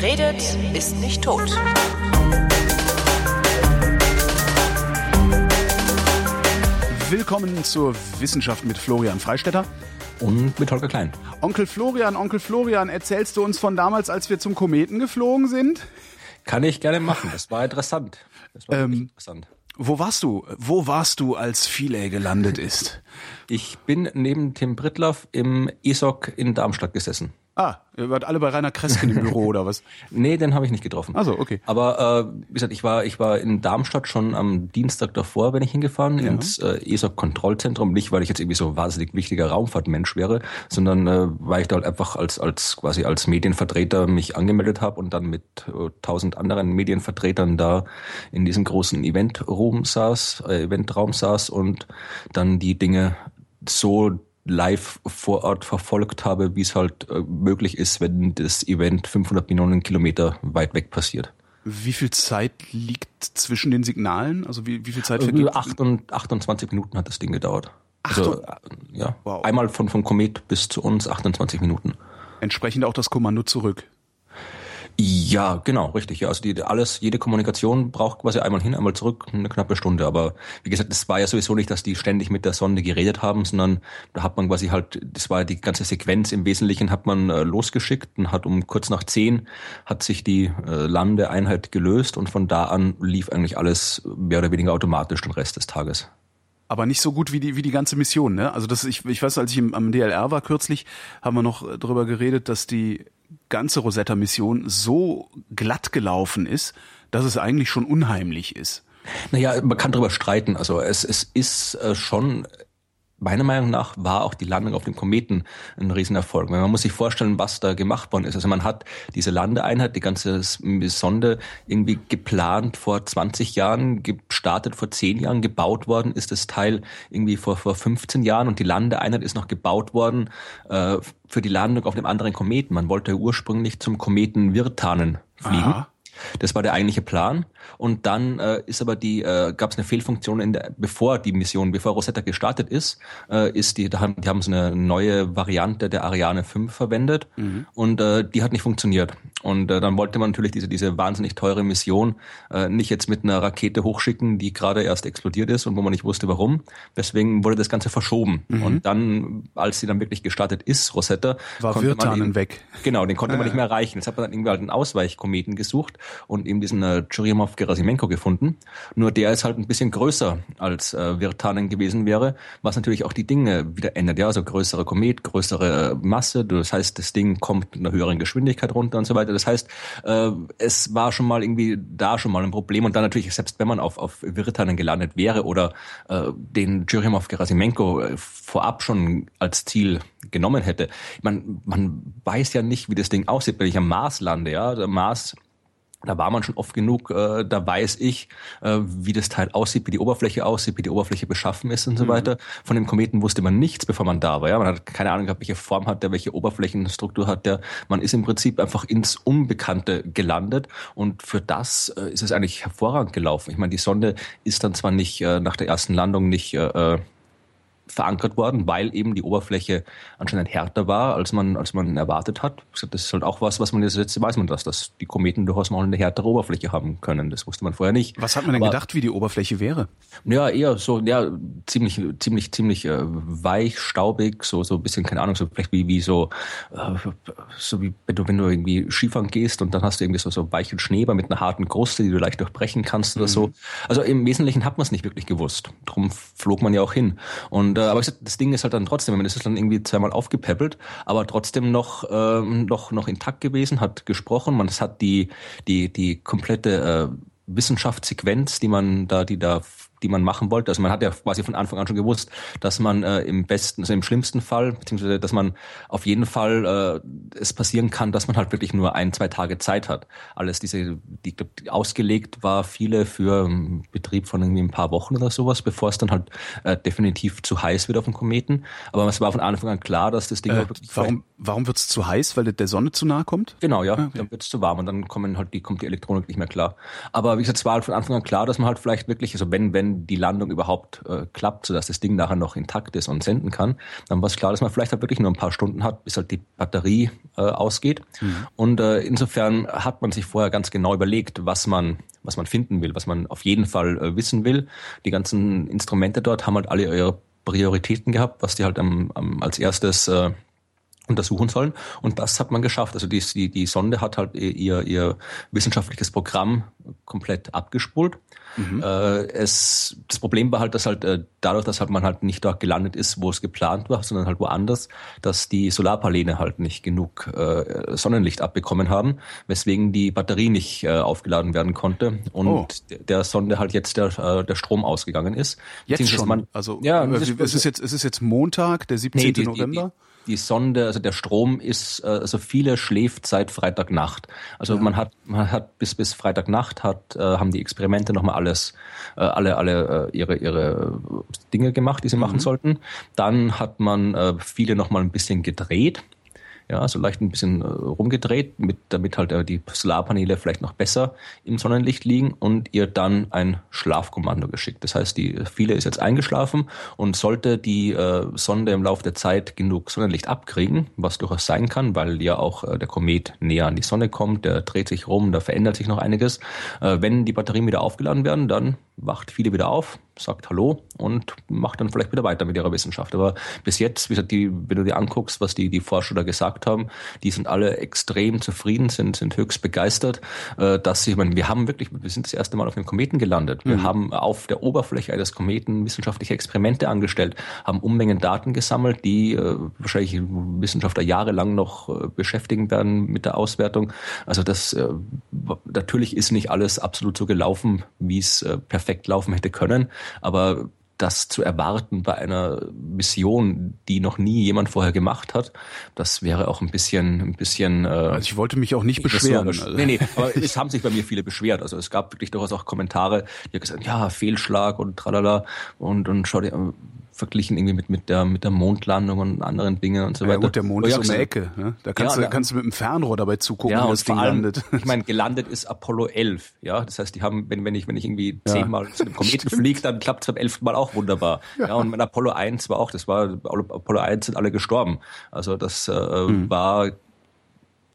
Wer redet, ist nicht tot. Willkommen zur Wissenschaft mit Florian Freistetter. Und mit Holger Klein. Onkel Florian, Onkel Florian, erzählst du uns von damals, als wir zum Kometen geflogen sind? Kann ich gerne machen. Das war interessant. Das war Ähm, interessant. Wo warst du? Wo warst du, als Philae gelandet ist? Ich bin neben Tim Brittloff im ESOC in Darmstadt gesessen. Ah, ihr wart alle bei Rainer Kresken im Büro oder was? Nee, den habe ich nicht getroffen. Ach so, okay. Aber äh, wie gesagt, ich war ich war in Darmstadt schon am Dienstag davor, bin ich hingefahren ins äh, ESOC Kontrollzentrum. Nicht, weil ich jetzt irgendwie so wahnsinnig wichtiger Raumfahrtmensch wäre, sondern äh, weil ich da halt einfach als als quasi als Medienvertreter mich angemeldet habe und dann mit äh, tausend anderen Medienvertretern da in diesem großen Eventroom saß, äh, Eventraum saß und dann die Dinge so live vor Ort verfolgt habe, wie es halt äh, möglich ist, wenn das Event 500 Millionen Kilometer weit weg passiert. Wie viel Zeit liegt zwischen den Signalen? Also wie, wie viel Zeit vergeht? 8 und 28 Minuten hat das Ding gedauert. Also, äh, ja, Wow. einmal von vom Komet bis zu uns 28 Minuten. Entsprechend auch das Kommando zurück. Ja, genau, richtig. Ja, also die, alles, jede Kommunikation braucht quasi einmal hin, einmal zurück, eine knappe Stunde. Aber wie gesagt, es war ja sowieso nicht, dass die ständig mit der Sonde geredet haben, sondern da hat man quasi halt, das war ja die ganze Sequenz im Wesentlichen hat man äh, losgeschickt und hat um kurz nach zehn hat sich die äh, Landeeinheit gelöst und von da an lief eigentlich alles mehr oder weniger automatisch den Rest des Tages. Aber nicht so gut wie die, wie die ganze Mission, ne? Also das, ich, ich weiß, als ich im, am DLR war kürzlich, haben wir noch äh, darüber geredet, dass die ganze Rosetta-Mission so glatt gelaufen ist, dass es eigentlich schon unheimlich ist. Naja, man kann darüber streiten. Also es, es ist äh, schon, meiner Meinung nach war auch die Landung auf dem Kometen ein Riesenerfolg. Weil Man muss sich vorstellen, was da gemacht worden ist. Also man hat diese Landeeinheit, die ganze Sonde irgendwie geplant vor 20 Jahren, gestartet vor 10 Jahren, gebaut worden ist das Teil irgendwie vor, vor 15 Jahren und die Landeeinheit ist noch gebaut worden äh, für die Landung auf dem anderen Kometen. Man wollte ursprünglich zum Kometen Virtanen fliegen. Aha. Das war der eigentliche Plan. Und dann äh, ist aber die, äh, gab es eine Fehlfunktion, in der, bevor die Mission, bevor Rosetta gestartet ist, äh, ist die, da haben, die haben so eine neue Variante der Ariane 5 verwendet und äh, die hat nicht funktioniert. Und äh, dann wollte man natürlich diese, diese wahnsinnig teure Mission äh, nicht jetzt mit einer Rakete hochschicken, die gerade erst explodiert ist und wo man nicht wusste warum. Deswegen wurde das Ganze verschoben. Und dann, als sie dann wirklich gestartet ist, Rosetta, War konnte man ihn- weg. Genau, den konnte man nicht mehr erreichen. Jetzt hat man dann irgendwie halt einen Ausweichkometen gesucht und eben diesen äh, Churyumov-Gerasimenko gefunden. Nur der ist halt ein bisschen größer als äh, Virtanen gewesen wäre, was natürlich auch die Dinge wieder ändert. Ja, also größere Komet, größere äh, Masse. Das heißt, das Ding kommt mit einer höheren Geschwindigkeit runter und so weiter. Das heißt, äh, es war schon mal irgendwie da schon mal ein Problem. Und dann natürlich, selbst wenn man auf, auf Virtanen gelandet wäre oder äh, den Churyumov-Gerasimenko äh, vorab schon als Ziel genommen hätte. Man, man weiß ja nicht, wie das Ding aussieht, wenn ich am Mars lande. Ja, der Mars da war man schon oft genug, äh, da weiß ich, äh, wie das Teil aussieht, wie die Oberfläche aussieht, wie die Oberfläche beschaffen ist und so weiter. Von dem Kometen wusste man nichts, bevor man da war. Ja? Man hat keine Ahnung gehabt, welche Form hat der, welche Oberflächenstruktur hat der. Man ist im Prinzip einfach ins Unbekannte gelandet und für das äh, ist es eigentlich hervorragend gelaufen. Ich meine, die Sonde ist dann zwar nicht äh, nach der ersten Landung nicht äh, äh, verankert worden, weil eben die Oberfläche anscheinend härter war, als man, als man erwartet hat. Das ist halt auch was, was man jetzt, jetzt weiß man das, dass die Kometen durchaus mal eine härtere Oberfläche haben können. Das wusste man vorher nicht. Was hat man denn Aber- gedacht, wie die Oberfläche wäre? ja, eher so, ja, ziemlich, ziemlich, ziemlich äh, weich, staubig, so, so ein bisschen, keine Ahnung, so vielleicht wie, wie so, äh, so wie wenn du, wenn du irgendwie Skifahren gehst und dann hast du irgendwie so, so weichen Schneeber mit einer harten Kruste, die du leicht durchbrechen kannst oder so. Also im Wesentlichen hat man es nicht wirklich gewusst. Drum flog man ja auch hin. Und äh, aber ich das Ding ist halt dann trotzdem, man ist es dann irgendwie zweimal aufgepäppelt, aber trotzdem noch, ähm, noch, noch intakt gewesen, hat gesprochen, man es hat die, die, die komplette äh, Wissenschaftssequenz, die man da, die da, die man machen wollte. Also man hat ja quasi von Anfang an schon gewusst, dass man äh, im besten, also im schlimmsten Fall, beziehungsweise dass man auf jeden Fall äh, es passieren kann, dass man halt wirklich nur ein, zwei Tage Zeit hat. Alles diese, die, die ausgelegt war viele für einen Betrieb von irgendwie ein paar Wochen oder sowas, bevor es dann halt äh, definitiv zu heiß wird auf dem Kometen. Aber es war von Anfang an klar, dass das Ding Äh, wirklich warum warum wird's zu heiß? Weil es der Sonne zu nahe kommt? Genau, ja. Dann wird es zu warm und dann kommen halt die, kommt die Elektronik nicht mehr klar. Aber wie gesagt, es war halt von Anfang an klar, dass man halt vielleicht wirklich, also wenn, wenn wenn die Landung überhaupt äh, klappt, sodass das Ding nachher noch intakt ist und senden kann, dann war es klar, dass man vielleicht halt wirklich nur ein paar Stunden hat, bis halt die Batterie äh, ausgeht. Mhm. Und äh, insofern hat man sich vorher ganz genau überlegt, was man was man finden will, was man auf jeden Fall äh, wissen will. Die ganzen Instrumente dort haben halt alle ihre Prioritäten gehabt, was die halt am, am, als erstes äh, untersuchen sollen. Und das hat man geschafft. Also die, die, die Sonde hat halt ihr, ihr wissenschaftliches Programm komplett abgespult. Mhm. Äh, es, das Problem war halt, dass halt äh, dadurch, dass halt man halt nicht dort gelandet ist, wo es geplant war, sondern halt woanders, dass die Solarpaneele halt nicht genug äh, Sonnenlicht abbekommen haben, weswegen die Batterie nicht äh, aufgeladen werden konnte und oh. der Sonde halt jetzt der, äh, der Strom ausgegangen ist. Jetzt schon? Man, also ja, es ist, jetzt, es ist jetzt Montag, der 17. Nee, die, November? Die, die Sonde, also der Strom ist, äh, also viele schläft seit Freitagnacht. Also ja. man hat, man hat bis bis Freitagnacht hat, äh, haben die Experimente nochmal alles, äh, alle, alle äh, ihre, ihre Dinge gemacht, die sie mhm. machen sollten. Dann hat man äh, viele nochmal ein bisschen gedreht ja, so leicht ein bisschen äh, rumgedreht, mit, damit halt äh, die Solarpaneele vielleicht noch besser im Sonnenlicht liegen und ihr dann ein Schlafkommando geschickt. Das heißt, die Viele ist jetzt eingeschlafen und sollte die äh, Sonde im Laufe der Zeit genug Sonnenlicht abkriegen, was durchaus sein kann, weil ja auch äh, der Komet näher an die Sonne kommt, der dreht sich rum, da verändert sich noch einiges. Äh, wenn die Batterien wieder aufgeladen werden, dann wacht viele wieder auf, sagt Hallo und macht dann vielleicht wieder weiter mit ihrer Wissenschaft. Aber bis jetzt, wie gesagt, die, wenn du dir anguckst, was die, die Forscher da gesagt haben, die sind alle extrem zufrieden, sind, sind höchst begeistert, äh, dass sie, ich meine, wir haben wirklich, wir sind das erste Mal auf einem Kometen gelandet. Wir mhm. haben auf der Oberfläche eines Kometen wissenschaftliche Experimente angestellt, haben Unmengen Daten gesammelt, die äh, wahrscheinlich Wissenschaftler jahrelang noch äh, beschäftigen werden mit der Auswertung. Also das äh, natürlich ist nicht alles absolut so gelaufen, wie es äh, perfekt laufen hätte können. Aber das zu erwarten bei einer Mission, die noch nie jemand vorher gemacht hat, das wäre auch ein bisschen, ein bisschen. Äh, also ich wollte mich auch nicht beschweren. Also. Nee, nee, aber es haben sich bei mir viele beschwert. Also es gab wirklich durchaus auch Kommentare, die haben gesagt, ja, Fehlschlag und tralala und und schau dir, verglichen irgendwie mit, mit, der, mit der Mondlandung und anderen Dingen und so weiter. Ja gut, der Mond ist um die Ecke. Ne? Da kannst, ja, du, kannst du mit dem Fernrohr dabei zugucken, ja, wie das Ding allem, landet. Ich meine, gelandet ist Apollo 11. Ja, das heißt, die haben, wenn, wenn ich, wenn ich irgendwie ja. zehnmal zu einem Kometen fliege, dann klappt es beim elften Mal auch wunderbar. Ja. ja, und mein Apollo 1 war auch, das war, Apollo 1 sind alle gestorben. Also das äh, mhm. war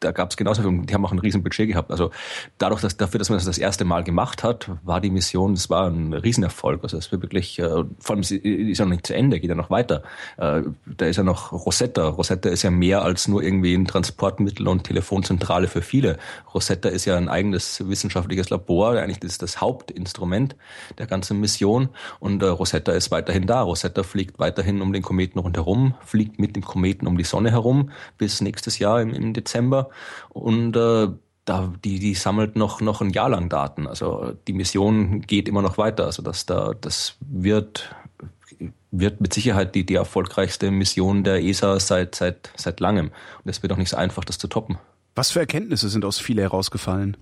da gab es genauso die haben auch ein riesen Budget gehabt. Also dadurch, dass dafür, dass man das das erste Mal gemacht hat, war die Mission, das war ein Riesenerfolg. Also es wird wirklich, äh, vor allem ist ja noch nicht zu Ende, geht ja noch weiter. Äh, da ist ja noch Rosetta. Rosetta ist ja mehr als nur irgendwie ein Transportmittel und Telefonzentrale für viele. Rosetta ist ja ein eigenes wissenschaftliches Labor, eigentlich das ist das Hauptinstrument der ganzen Mission. Und äh, Rosetta ist weiterhin da. Rosetta fliegt weiterhin um den Kometen rundherum, fliegt mit dem Kometen um die Sonne herum bis nächstes Jahr im, im Dezember und äh, da, die, die sammelt noch, noch ein Jahr lang Daten. Also die Mission geht immer noch weiter. Also das, da, das wird, wird mit Sicherheit die, die erfolgreichste Mission der ESA seit, seit, seit langem. Und es wird auch nicht so einfach, das zu toppen. Was für Erkenntnisse sind aus viele herausgefallen?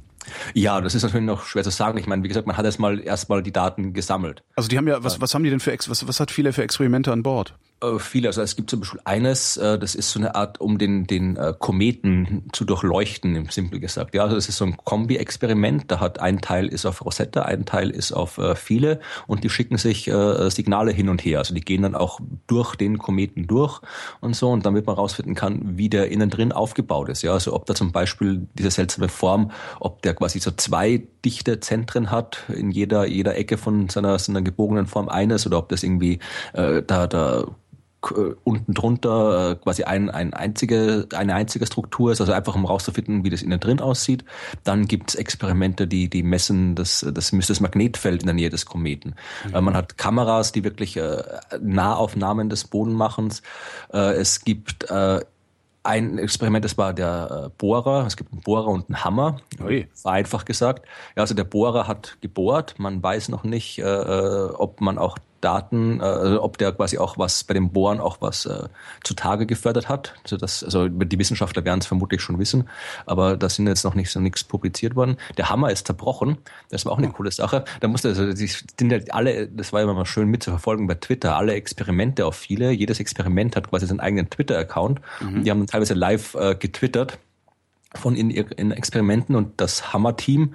Ja, das ist natürlich noch schwer zu sagen. Ich meine, wie gesagt, man hat erstmal erstmal die Daten gesammelt. Also die haben ja, was, was haben die denn für, was, was hat viele für Experimente an Bord? Äh, viele. Also es gibt zum Beispiel eines, äh, das ist so eine Art, um den, den äh, Kometen zu durchleuchten, im Simpel gesagt. Ja, also das ist so ein Kombi-Experiment. Da hat ein Teil ist auf Rosetta, ein Teil ist auf viele und die schicken sich Signale hin und her. Also die gehen dann auch durch den Kometen durch und so und damit man rausfinden kann, wie der innen drin aufgebaut ist. Ja, also ob da zum Beispiel diese seltsame Form, ob der quasi so zwei dichte Zentren hat in jeder jeder Ecke von seiner, seiner gebogenen Form eines oder ob das irgendwie äh, da da äh, unten drunter äh, quasi ein, ein einzige, eine einzige Struktur ist, also einfach um rauszufinden, wie das innen drin aussieht. Dann gibt es Experimente, die, die messen das, das, das Magnetfeld in der Nähe des Kometen. Mhm. Man hat Kameras, die wirklich äh, Nahaufnahmen des Bodenmachens. Äh, es gibt äh, ein Experiment, das war der Bohrer. Es gibt einen Bohrer und einen Hammer. Ui. Vereinfacht gesagt. Ja, also der Bohrer hat gebohrt. Man weiß noch nicht, äh, ob man auch Daten, äh, also ob der quasi auch was bei dem Bohren auch was äh, zutage gefördert hat. Also, das, also die Wissenschaftler werden es vermutlich schon wissen, aber da sind jetzt noch nicht so nichts publiziert worden. Der Hammer ist zerbrochen. Das war auch eine coole Sache. Da musste also die sind halt alle, das war immer mal schön mitzuverfolgen bei Twitter, alle Experimente auf viele. Jedes Experiment hat quasi seinen eigenen Twitter-Account. Mhm. Die haben teilweise live äh, getwittert von in, in Experimenten und das Hammer-Team,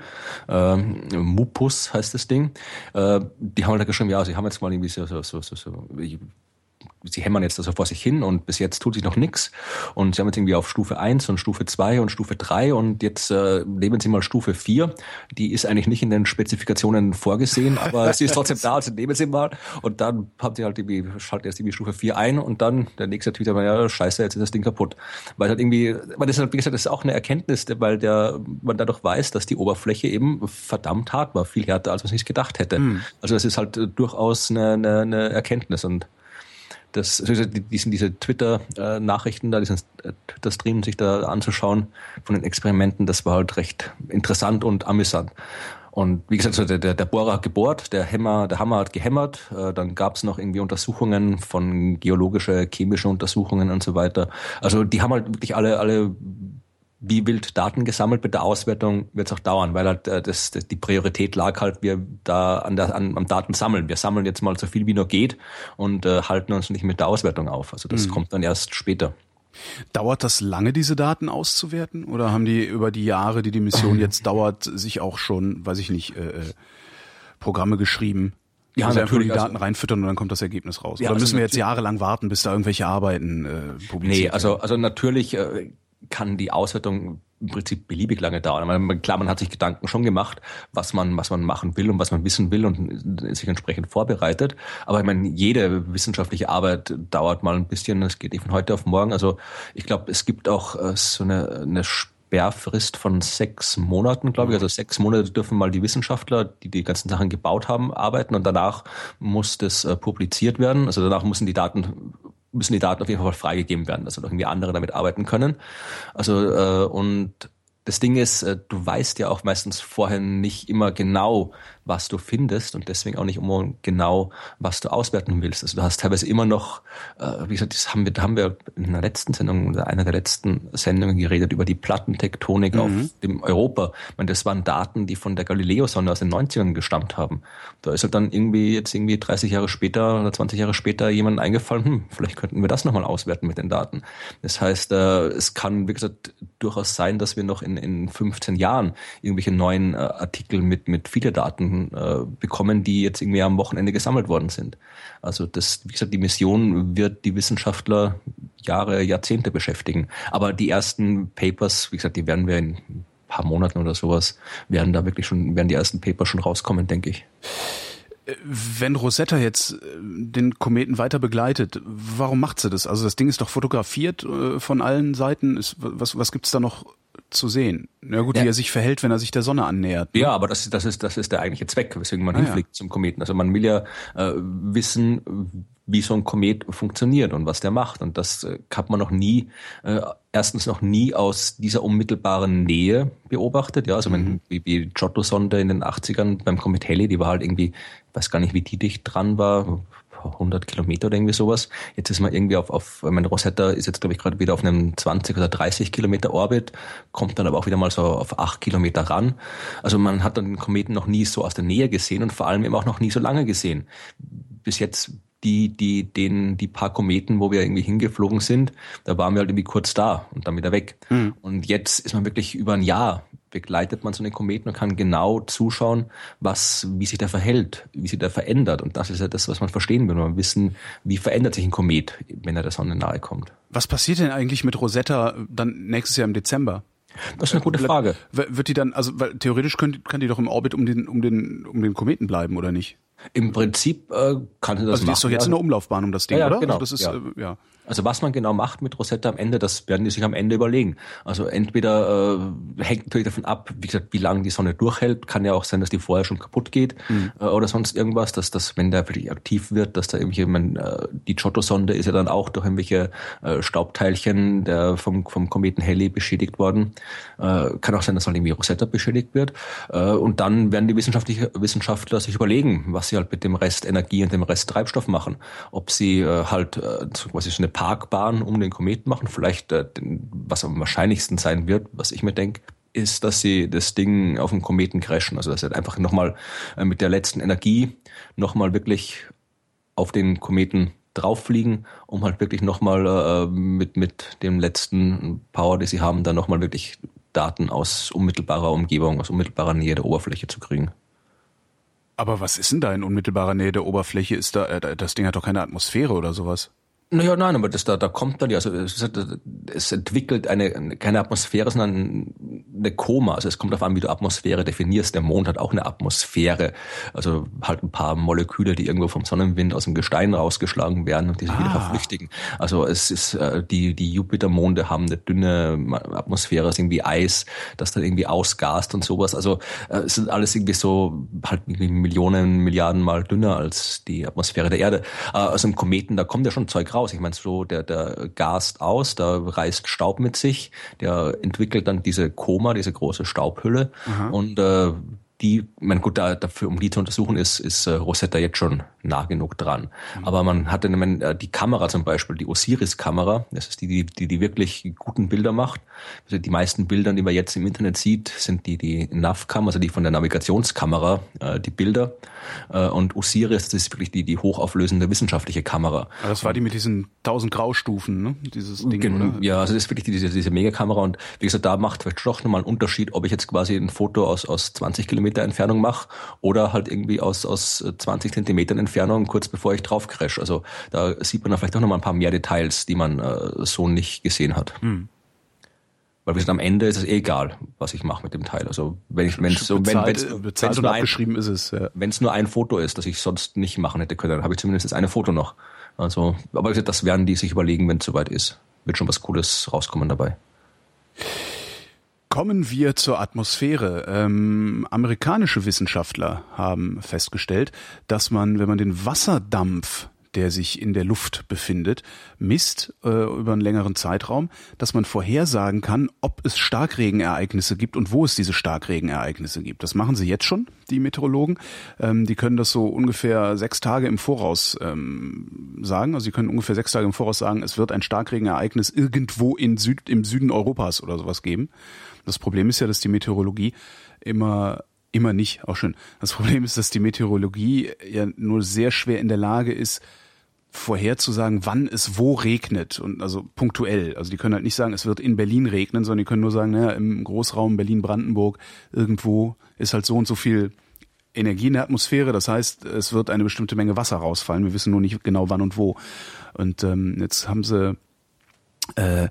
äh, Mupus heißt das Ding, äh, die haben halt geschrieben, ja, sie haben jetzt mal irgendwie so, so, so, so, so sie hämmern jetzt also vor sich hin und bis jetzt tut sich noch nichts. Und sie haben jetzt irgendwie auf Stufe 1 und Stufe 2 und Stufe 3 und jetzt äh, nehmen sie mal Stufe 4. Die ist eigentlich nicht in den Spezifikationen vorgesehen, aber sie ist trotzdem da, also nehmen sie mal. Und dann haben sie halt irgendwie, schalten erst irgendwie Stufe 4 ein und dann der nächste Tweet war, ja, scheiße, jetzt ist das Ding kaputt. Weil halt irgendwie, weil das halt, wie gesagt, das ist auch eine Erkenntnis, weil der, man dadurch weiß, dass die Oberfläche eben verdammt hart war, viel härter, als man sich gedacht hätte. Mhm. Also das ist halt durchaus eine, eine, eine Erkenntnis und das, diesen, diese Twitter-Nachrichten da, diesen äh, Twitter-Stream sich da anzuschauen von den Experimenten, das war halt recht interessant und amüsant. Und wie gesagt, der, der, der Bohrer hat gebohrt, der Hammer, der Hammer hat gehämmert, äh, dann gab es noch irgendwie Untersuchungen von geologische, chemische Untersuchungen und so weiter. Also die haben halt wirklich alle, alle wie wild Daten gesammelt mit der Auswertung wird es auch dauern, weil halt äh, das, das, die Priorität lag halt, wir da an der, an, am Daten sammeln. Wir sammeln jetzt mal so viel wie nur geht und äh, halten uns nicht mit der Auswertung auf. Also das mhm. kommt dann erst später. Dauert das lange, diese Daten auszuwerten? Oder haben die über die Jahre, die die Mission jetzt dauert, sich auch schon, weiß ich nicht, äh, äh Programme geschrieben? Ja, also natürlich die Daten also, reinfüttern und dann kommt das Ergebnis raus. Ja, Oder also müssen wir jetzt jahrelang warten, bis da irgendwelche Arbeiten äh, publiziert werden? Nee, also, also natürlich äh, kann die Auswertung im Prinzip beliebig lange dauern. Klar, man hat sich Gedanken schon gemacht, was man, was man machen will und was man wissen will und sich entsprechend vorbereitet. Aber ich meine, jede wissenschaftliche Arbeit dauert mal ein bisschen. Es geht nicht von heute auf morgen. Also ich glaube, es gibt auch äh, so eine, eine Sperrfrist von sechs Monaten, glaube ich. Also sechs Monate dürfen mal die Wissenschaftler, die die ganzen Sachen gebaut haben, arbeiten und danach muss das äh, publiziert werden. Also danach müssen die Daten müssen die Daten auf jeden Fall freigegeben werden, dass irgendwie andere damit arbeiten können. Also äh, und das Ding ist, äh, du weißt ja auch meistens vorher nicht immer genau, was du findest und deswegen auch nicht immer genau, was du auswerten willst. Also du hast teilweise immer noch, äh, wie gesagt, das haben wir, da haben wir in der letzten Sendung oder einer der letzten Sendungen geredet über die Plattentektonik mhm. auf dem Europa. Ich meine, das waren Daten, die von der Galileo-Sonde aus den 90ern gestammt haben. Da ist halt dann irgendwie jetzt irgendwie 30 Jahre später oder 20 Jahre später jemand eingefallen, hm, vielleicht könnten wir das nochmal auswerten mit den Daten. Das heißt, äh, es kann, wie gesagt, durchaus sein, dass wir noch in, in 15 Jahren irgendwelche neuen äh, Artikel mit, mit viele Daten äh, bekommen, die jetzt irgendwie am Wochenende gesammelt worden sind. Also das, wie gesagt, die Mission wird die Wissenschaftler Jahre, Jahrzehnte beschäftigen. Aber die ersten Papers, wie gesagt, die werden wir in ein paar Monaten oder sowas, werden da wirklich schon, werden die ersten Papers schon rauskommen, denke ich. Wenn Rosetta jetzt äh, den Kometen weiter begleitet, warum macht sie das? Also das Ding ist doch fotografiert äh, von allen Seiten. Was was gibt's da noch zu sehen. Na gut, ja. wie er sich verhält, wenn er sich der Sonne annähert. Ne? Ja, aber das, das, ist, das ist der eigentliche Zweck, weswegen man ah, hinfliegt ja. zum Kometen. Also man will ja äh, wissen, wie so ein Komet funktioniert und was der macht. Und das äh, hat man noch nie, äh, erstens noch nie aus dieser unmittelbaren Nähe beobachtet. Ja, also mhm. wenn, wie die Giotto-Sonde in den 80ern beim Komet Halley, die war halt irgendwie, weiß gar nicht, wie die dicht dran war, 100 Kilometer oder irgendwie sowas. Jetzt ist man irgendwie auf, auf meine Rosetta ist jetzt glaube ich gerade wieder auf einem 20 oder 30 Kilometer Orbit, kommt dann aber auch wieder mal so auf 8 Kilometer ran. Also man hat dann den Kometen noch nie so aus der Nähe gesehen und vor allem eben auch noch nie so lange gesehen. Bis jetzt die, die, den, die paar Kometen, wo wir irgendwie hingeflogen sind, da waren wir halt irgendwie kurz da und dann wieder weg. Mhm. Und jetzt ist man wirklich über ein Jahr begleitet man so einen Kometen und kann genau zuschauen, was, wie sich der verhält, wie sich der verändert. Und das ist ja das, was man verstehen will. Man wissen, wie verändert sich ein Komet, wenn er der Sonne nahe kommt. Was passiert denn eigentlich mit Rosetta dann nächstes Jahr im Dezember? Das ist eine gute Frage. Wird die dann, also weil theoretisch kann, kann die doch im Orbit um den, um den, um den Kometen bleiben, oder nicht? Im Prinzip äh, kann sie das also machen. die ist doch jetzt in der Umlaufbahn um das Ding, ja, ja, oder? Genau, also das ist, ja. Äh, ja. Also was man genau macht mit Rosetta am Ende, das werden die sich am Ende überlegen. Also entweder äh, hängt natürlich davon ab, wie gesagt, wie lange die Sonne durchhält. Kann ja auch sein, dass die vorher schon kaputt geht mhm. äh, oder sonst irgendwas, dass das, wenn der wirklich aktiv wird, dass da irgendwelche, man, äh, die Giotto-Sonde ist ja dann auch durch irgendwelche äh, Staubteilchen der vom, vom Kometen Halley beschädigt worden. Äh, kann auch sein, dass halt irgendwie Rosetta beschädigt wird. Äh, und dann werden die wissenschaftliche Wissenschaftler sich überlegen, was sie halt mit dem Rest Energie und dem Rest Treibstoff machen. Ob sie äh, halt äh, quasi so eine Parkbahn um den Kometen machen. Vielleicht, äh, was am wahrscheinlichsten sein wird, was ich mir denke, ist, dass sie das Ding auf dem Kometen crashen. Also dass sie einfach nochmal äh, mit der letzten Energie nochmal wirklich auf den Kometen drauffliegen, um halt wirklich nochmal äh, mit, mit dem letzten Power, die sie haben, dann nochmal wirklich Daten aus unmittelbarer Umgebung, aus unmittelbarer Nähe der Oberfläche zu kriegen. Aber was ist denn da in unmittelbarer Nähe der Oberfläche? Ist da, äh, das Ding hat doch keine Atmosphäre oder sowas? Naja, nein, aber das da, da kommt dann ja, also es, es entwickelt eine, keine Atmosphäre, sondern eine Koma. Also es kommt auf an, wie du Atmosphäre definierst. Der Mond hat auch eine Atmosphäre. Also halt ein paar Moleküle, die irgendwo vom Sonnenwind aus dem Gestein rausgeschlagen werden und die sich ah. wieder verflüchtigen. Also es ist, äh, die, die Jupitermonde haben eine dünne Atmosphäre, ist irgendwie Eis, das dann irgendwie ausgast und sowas. Also äh, es sind alles irgendwie so halt Millionen, Milliarden mal dünner als die Atmosphäre der Erde. Äh, also im Kometen, da kommt ja schon Zeug raus raus. Ich meine, so der, der gast aus, da reißt Staub mit sich, der entwickelt dann diese Koma, diese große Staubhülle Aha. und äh, die, mein gut, da, dafür, um die zu untersuchen, ist, ist äh, Rosetta jetzt schon nah genug dran. Mhm. Aber man hatte man, äh, die Kamera zum Beispiel, die Osiris-Kamera, das ist die, die, die, die wirklich guten Bilder macht. Also die meisten Bilder, die man jetzt im Internet sieht, sind die, die NAV-Cam, also die von der Navigationskamera, äh, die Bilder. Äh, und Osiris, das ist wirklich die, die hochauflösende wissenschaftliche Kamera. Aber das war die mit diesen tausend Graustufen, ne? Dieses Ding, Gen oder? Ja, also das ist wirklich diese, diese Megakamera und wie gesagt, da macht vielleicht doch nochmal einen Unterschied, ob ich jetzt quasi ein Foto aus, aus 20 Kilometer Entfernung mache oder halt irgendwie aus, aus 20 Zentimetern Entfernung, kurz bevor ich drauf crash. Also da sieht man dann vielleicht auch nochmal ein paar mehr Details, die man äh, so nicht gesehen hat. Hm. Weil wir sind am Ende ist es eh egal, was ich mache mit dem Teil. Also wenn ich wenn es so wenn wenn's, wenn's nur ein, ist es, ja. wenn es nur ein Foto ist, das ich sonst nicht machen hätte können, dann habe ich zumindest das eine Foto noch. Also, aber das werden die sich überlegen, wenn es soweit ist. Wird schon was Cooles rauskommen dabei. Kommen wir zur Atmosphäre. Ähm, amerikanische Wissenschaftler haben festgestellt, dass man, wenn man den Wasserdampf der sich in der Luft befindet, misst äh, über einen längeren Zeitraum, dass man vorhersagen kann, ob es Starkregenereignisse gibt und wo es diese Starkregenereignisse gibt. Das machen sie jetzt schon, die Meteorologen. Ähm, die können das so ungefähr sechs Tage im Voraus ähm, sagen. Also sie können ungefähr sechs Tage im Voraus sagen, es wird ein Starkregenereignis irgendwo in Süd, im Süden Europas oder sowas geben. Das Problem ist ja, dass die Meteorologie immer immer nicht, auch schön. Das Problem ist, dass die Meteorologie ja nur sehr schwer in der Lage ist, vorherzusagen, wann es wo regnet und also punktuell. Also die können halt nicht sagen, es wird in Berlin regnen, sondern die können nur sagen, naja, im Großraum Berlin-Brandenburg irgendwo ist halt so und so viel Energie in der Atmosphäre. Das heißt, es wird eine bestimmte Menge Wasser rausfallen. Wir wissen nur nicht genau wann und wo. Und ähm, jetzt haben sie äh,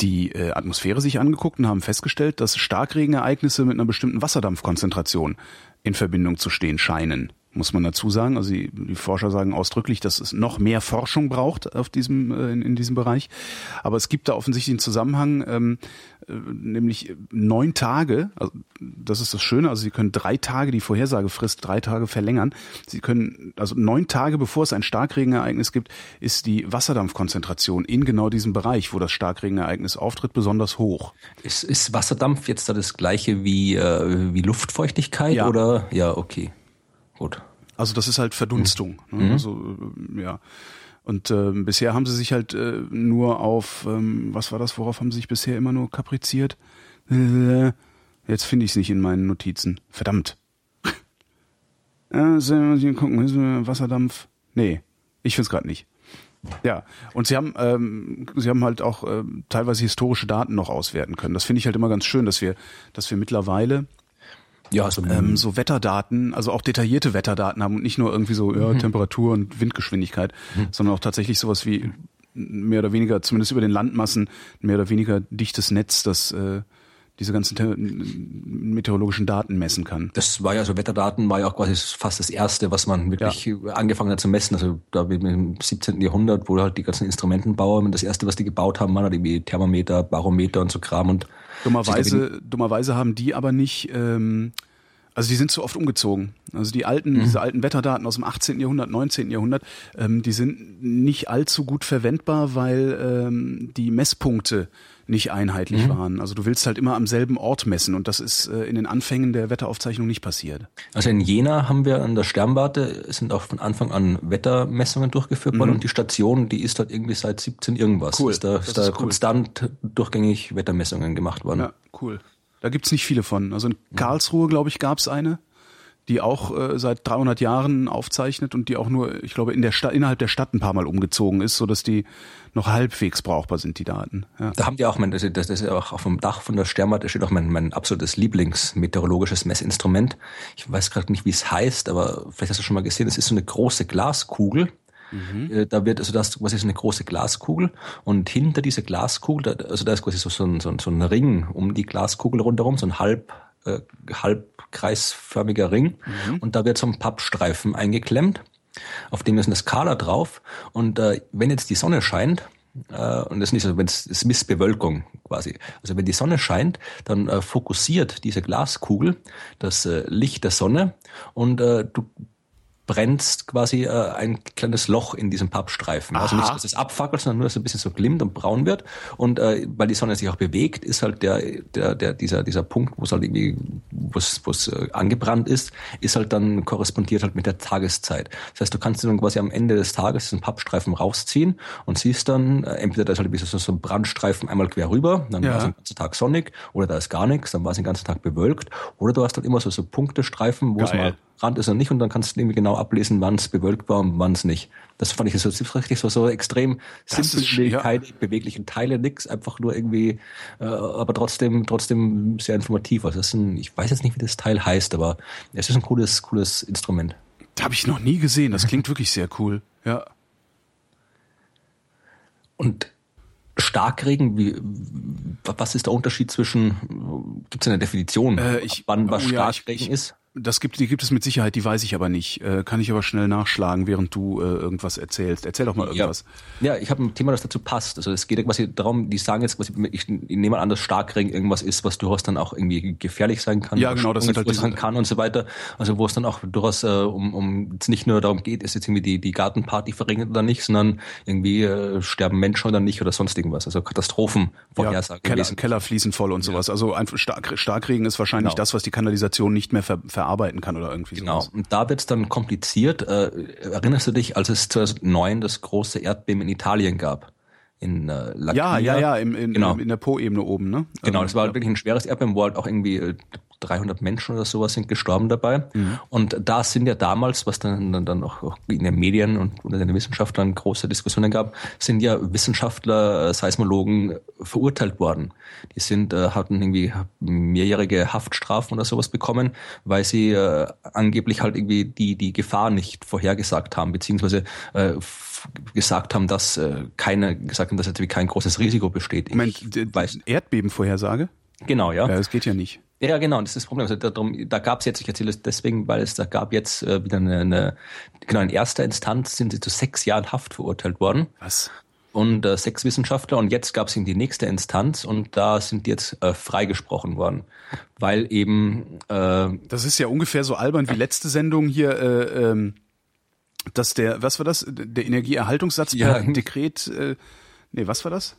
die äh, Atmosphäre sich angeguckt und haben festgestellt, dass Starkregenereignisse mit einer bestimmten Wasserdampfkonzentration in Verbindung zu stehen scheinen muss man dazu sagen. Also die, die, Forscher sagen ausdrücklich, dass es noch mehr Forschung braucht auf diesem, äh, in, in diesem Bereich. Aber es gibt da offensichtlich einen Zusammenhang, ähm, äh, nämlich neun Tage, also das ist das Schöne, also Sie können drei Tage die Vorhersagefrist drei Tage verlängern. Sie können, also neun Tage bevor es ein Starkregenereignis gibt, ist die Wasserdampfkonzentration in genau diesem Bereich, wo das Starkregenereignis auftritt, besonders hoch. Ist, ist Wasserdampf jetzt da das gleiche wie, äh, wie Luftfeuchtigkeit ja. oder? Ja, okay. Gut. Also das ist halt Verdunstung. Mhm. Ne? Also äh, ja. Und äh, bisher haben sie sich halt äh, nur auf, ähm, was war das, worauf haben sie sich bisher immer nur kapriziert? Äh, jetzt finde ich es nicht in meinen Notizen. Verdammt. äh, gucken, Wasserdampf. Nee, ich finde es gerade nicht. Ja, und sie haben, ähm, sie haben halt auch äh, teilweise historische Daten noch auswerten können. Das finde ich halt immer ganz schön, dass wir, dass wir mittlerweile ja, so, ähm, so Wetterdaten, also auch detaillierte Wetterdaten haben und nicht nur irgendwie so ja, mhm. Temperatur und Windgeschwindigkeit, mhm. sondern auch tatsächlich sowas wie mehr oder weniger, zumindest über den Landmassen, mehr oder weniger dichtes Netz, das äh, diese ganzen meteorologischen Daten messen kann. Das war ja so Wetterdaten war ja auch quasi fast das erste, was man wirklich ja. angefangen hat zu messen. Also da im 17. Jahrhundert, wo halt die ganzen Instrumentenbauer, das erste, was die gebaut haben, waren halt irgendwie Thermometer, Barometer und so Kram und dummerweise, dummerweise haben die aber nicht ähm, also die sind zu oft umgezogen. Also die alten, mhm. diese alten Wetterdaten aus dem 18. Jahrhundert, 19. Jahrhundert, ähm, die sind nicht allzu gut verwendbar, weil ähm, die Messpunkte nicht einheitlich mhm. waren. Also du willst halt immer am selben Ort messen und das ist äh, in den Anfängen der Wetteraufzeichnung nicht passiert. Also in Jena haben wir an der Sternwarte sind auch von Anfang an Wettermessungen durchgeführt worden mhm. und die Station, die ist dort irgendwie seit 17 irgendwas. Cool. Ist da, ist da ist konstant cool. durchgängig Wettermessungen gemacht worden. Ja, cool. Da gibt's nicht viele von. Also in Karlsruhe, glaube ich, gab's eine. die auch äh, seit 300 Jahren aufzeichnet und die auch nur, ich glaube, in der Stadt, innerhalb der Stadt ein paar Mal umgezogen ist, so dass die noch halbwegs brauchbar sind, die Daten. Ja. Da haben die auch, mein, das, das ist ja auch auf dem Dach von der Sternwarte steht auch mein, mein absolutes Lieblingsmeteorologisches Messinstrument. Ich weiß gerade nicht, wie es heißt, aber vielleicht hast du schon mal gesehen, es ist so eine große Glaskugel. Mhm. Äh, da wird, also das was ist eine große Glaskugel und hinter dieser Glaskugel, also da ist quasi so, so, ein, so, ein, so Ring um die Glaskugel rundherum, so ein halb äh, halbkreisförmiger Ring mhm. und da wird so ein Pappstreifen eingeklemmt, auf dem ist eine Skala drauf und äh, wenn jetzt die Sonne scheint, äh, und das ist nicht so, wenn es ist Missbewölkung quasi. Also wenn die Sonne scheint, dann äh, fokussiert diese Glaskugel das äh, Licht der Sonne und äh, du brennst quasi äh, ein kleines Loch in diesem Pappstreifen. Aha. Also nicht, dass es abfackelt, sondern nur, dass es ein bisschen so glimmt und braun wird. Und äh, weil die Sonne sich auch bewegt, ist halt der, der, der dieser, dieser Punkt, wo es halt irgendwie, wo es äh, angebrannt ist, ist halt dann korrespondiert halt mit der Tageszeit. Das heißt, du kannst dann quasi am Ende des Tages diesen Pappstreifen rausziehen und siehst dann, äh, entweder da ist halt so, so ein Brandstreifen einmal quer rüber, dann ja. war es den ganzen Tag sonnig, oder da ist gar nichts, dann war es den ganzen Tag bewölkt, oder du hast halt immer so, so Punktestreifen, wo es mal Rand ist er nicht und dann kannst du irgendwie genau ablesen, wann es bewölkt war und wann es nicht. Das fand ich so richtig so, so extrem simpel, ja. keine beweglichen Teile, nix, einfach nur irgendwie, äh, aber trotzdem, trotzdem sehr informativ. Also das ist ein, ich weiß jetzt nicht, wie das Teil heißt, aber es ist ein cooles, cooles Instrument. Da habe ich noch nie gesehen. Das klingt wirklich sehr cool. Ja. Und Starkregen, wie, was ist der Unterschied zwischen, gibt es eine Definition, äh, ich, wann was oh, Starkregen ja, ich, ist? Das gibt, die gibt es mit Sicherheit, die weiß ich aber nicht. Äh, kann ich aber schnell nachschlagen, während du äh, irgendwas erzählst. Erzähl doch mal irgendwas. Ja, ja ich habe ein Thema, das dazu passt. Also es geht quasi darum, die sagen jetzt quasi, ich, ich nehme an, dass Starkregen irgendwas ist, was durchaus dann auch irgendwie gefährlich sein kann. Ja, genau, das sind halt diese, kann und so weiter. Also wo es dann auch durchaus äh, um, um jetzt nicht nur darum geht, ist jetzt irgendwie die, die Gartenparty verringert oder nicht, sondern irgendwie äh, sterben Menschen oder nicht oder sonst irgendwas. Also Katastrophen vorhersagen. Ja, Keller, Keller fließen voll und sowas. Ja. Also einfach Stark, Starkregen ist wahrscheinlich genau. das, was die Kanalisation nicht mehr ver, ver verarbeiten kann oder irgendwie Genau, sowas. und da wird es dann kompliziert. Äh, erinnerst du dich, als es 2009 das große Erdbeben in Italien gab? In äh, Ja, ja, ja, im, in, genau. in der Po-Ebene oben, ne? Genau, das war ja. wirklich ein schweres Erdbeben, wo halt auch irgendwie äh, 300 Menschen oder sowas sind gestorben dabei. Mhm. Und da sind ja damals, was dann, dann, dann auch in den Medien und unter den Wissenschaftlern große Diskussionen gab, sind ja Wissenschaftler, äh, Seismologen verurteilt worden. Die sind, äh, hatten irgendwie mehrjährige Haftstrafen oder sowas bekommen, weil sie äh, angeblich halt irgendwie die, die Gefahr nicht vorhergesagt haben, beziehungsweise äh, gesagt haben, dass äh, keine, gesagt haben, dass jetzt wie kein großes Risiko besteht. Moment, Erdbebenvorhersage? Genau, ja. Ja, das geht ja nicht. Ja, genau, das ist das Problem. Also darum, da gab es jetzt, ich erzähle es deswegen, weil es da gab jetzt äh, wieder eine, eine, genau in erster Instanz sind sie zu sechs Jahren Haft verurteilt worden. Was? Und äh, sechs Wissenschaftler und jetzt gab es in die nächste Instanz und da sind die jetzt äh, freigesprochen worden, weil eben. Äh, das ist ja ungefähr so albern wie letzte Sendung hier. Äh, ähm, dass der, was war das? Der Energieerhaltungssatz ja. per Dekret. Äh, nee, was war das?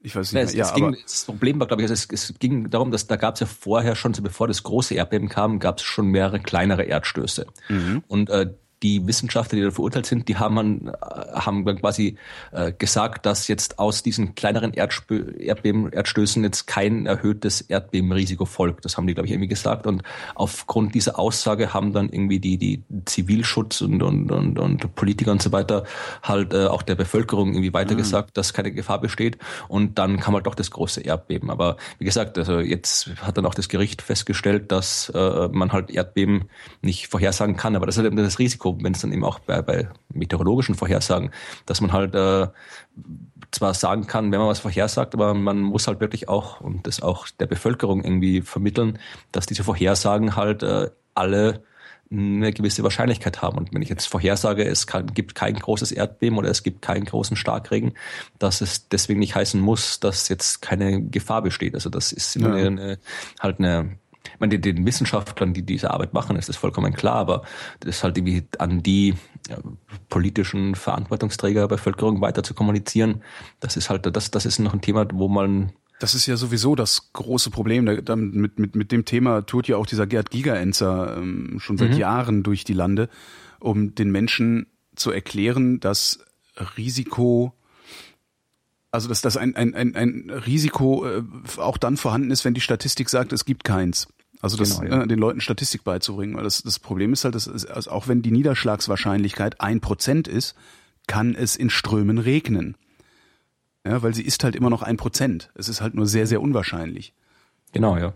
Ich weiß nicht. Ja, es, es ging, das Problem war, glaube ich, also es, es ging darum, dass da gab es ja vorher schon, so bevor das große Erdbeben kam, gab es schon mehrere kleinere Erdstöße. Mhm. Und äh, die Wissenschaftler, die da verurteilt sind, die haben, haben dann quasi äh, gesagt, dass jetzt aus diesen kleineren Erdspö Erdbeben, Erdstößen jetzt kein erhöhtes Erdbebenrisiko folgt. Das haben die, glaube ich, irgendwie gesagt. Und aufgrund dieser Aussage haben dann irgendwie die, die Zivilschutz und, und, und, und Politiker und so weiter halt äh, auch der Bevölkerung irgendwie weitergesagt, mhm. dass keine Gefahr besteht. Und dann kam halt doch das große Erdbeben. Aber wie gesagt, also jetzt hat dann auch das Gericht festgestellt, dass äh, man halt Erdbeben nicht vorhersagen kann. Aber das ist halt eben das Risiko Risiko, wenn es dann eben auch bei, bei meteorologischen Vorhersagen, dass man halt äh, zwar sagen kann, wenn man was vorhersagt, aber man muss halt wirklich auch und das auch der Bevölkerung irgendwie vermitteln, dass diese Vorhersagen halt äh, alle eine gewisse Wahrscheinlichkeit haben. Und wenn ich jetzt vorhersage, es kann, gibt kein großes Erdbeben oder es gibt keinen großen Starkregen, dass es deswegen nicht heißen muss, dass jetzt keine Gefahr besteht. Also das ist ja. eine, eine, halt eine ich meine, den Wissenschaftlern, die diese Arbeit machen, ist das vollkommen klar, aber das ist halt irgendwie an die ja, politischen Verantwortungsträger der Bevölkerung weiter zu kommunizieren. Das ist halt, das, das ist noch ein Thema, wo man das ist ja sowieso das große Problem. mit, mit, mit dem Thema tut ja auch dieser Gerd Gigerenzer ähm, schon seit mhm. Jahren durch die Lande, um den Menschen zu erklären, dass Risiko also dass das ein, ein, ein, ein Risiko äh, auch dann vorhanden ist, wenn die Statistik sagt, es gibt keins. Also das, Genau, ja. äh, den Leuten Statistik beizubringen. Weil das, das Problem ist halt, dass es, also auch wenn die Niederschlagswahrscheinlichkeit ein Prozent ist, kann es in Strömen regnen. Ja, weil sie ist halt immer noch ein Prozent. Es ist halt nur sehr, sehr unwahrscheinlich. Genau, ja.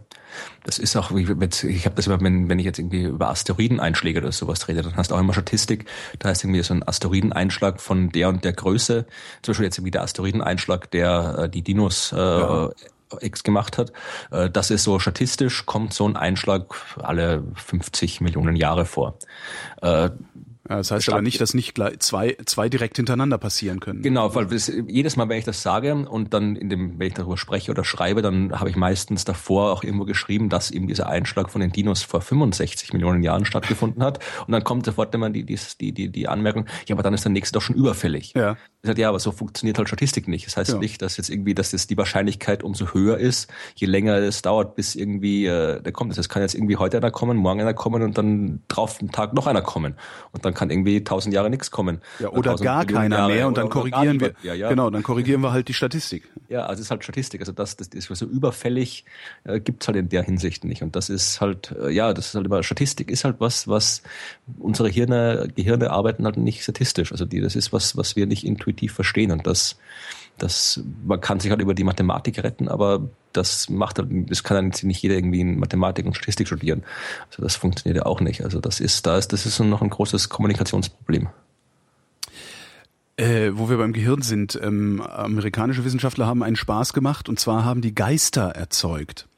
Das ist auch, ich habe das immer, wenn, wenn ich jetzt irgendwie über Asteroideneinschläge oder sowas rede, dann hast du auch immer Statistik. Da heißt irgendwie so ein Asteroideneinschlag von der und der Größe. Zum Beispiel jetzt irgendwie der Asteroideneinschlag, der äh, die Dinos äh, Ja. X gemacht hat. Äh, das ist so statistisch, kommt so ein Einschlag alle 50 Millionen Jahre vor. Das heißt aber nicht, dass nicht zwei, zwei direkt hintereinander passieren können. Genau, weil das, jedes Mal, wenn ich das sage und dann in dem, wenn ich darüber spreche oder schreibe, dann habe ich meistens davor auch irgendwo geschrieben, dass eben dieser Einschlag von den Dinos vor 65 Millionen Jahren stattgefunden hat. Und dann kommt sofort immer die, die, die, die, Anmerkung, ja, aber dann ist der nächste doch schon überfällig. Ja. Ich sage, ja, aber so funktioniert halt Statistik nicht. Das heißt Ja. nicht, dass jetzt irgendwie, dass jetzt die Wahrscheinlichkeit umso höher ist, je länger es dauert, bis irgendwie äh, der kommt. Das heißt, es kann jetzt irgendwie heute einer kommen, morgen einer kommen und dann drauf den Tag noch einer kommen. Und dann kann irgendwie tausend Jahre nichts kommen. Ja, oder 1000 gar Millionen keiner Jahre mehr und dann korrigieren wir. mehr, ja. Genau, dann korrigieren wir halt die Statistik. Ja, also es ist halt Statistik. Also das, das ist so überfällig äh, gibt's halt in der Hinsicht nicht. Und das ist halt, äh, ja, das ist halt immer Statistik ist halt was, was unsere Hirne, Gehirne arbeiten halt nicht statistisch. Also die, das ist was, was wir nicht intuitiv verstehen. Und das, das, man kann sich halt über die Mathematik retten, aber das macht halt, das kann dann nicht jeder irgendwie in Mathematik und Statistik studieren. Also das funktioniert ja auch nicht. Also das ist, da ist, das ist noch ein großes Kommunikationsproblem. Äh, wo wir beim Gehirn sind, ähm, amerikanische Wissenschaftler haben einen Spaß gemacht und zwar haben die Geister erzeugt.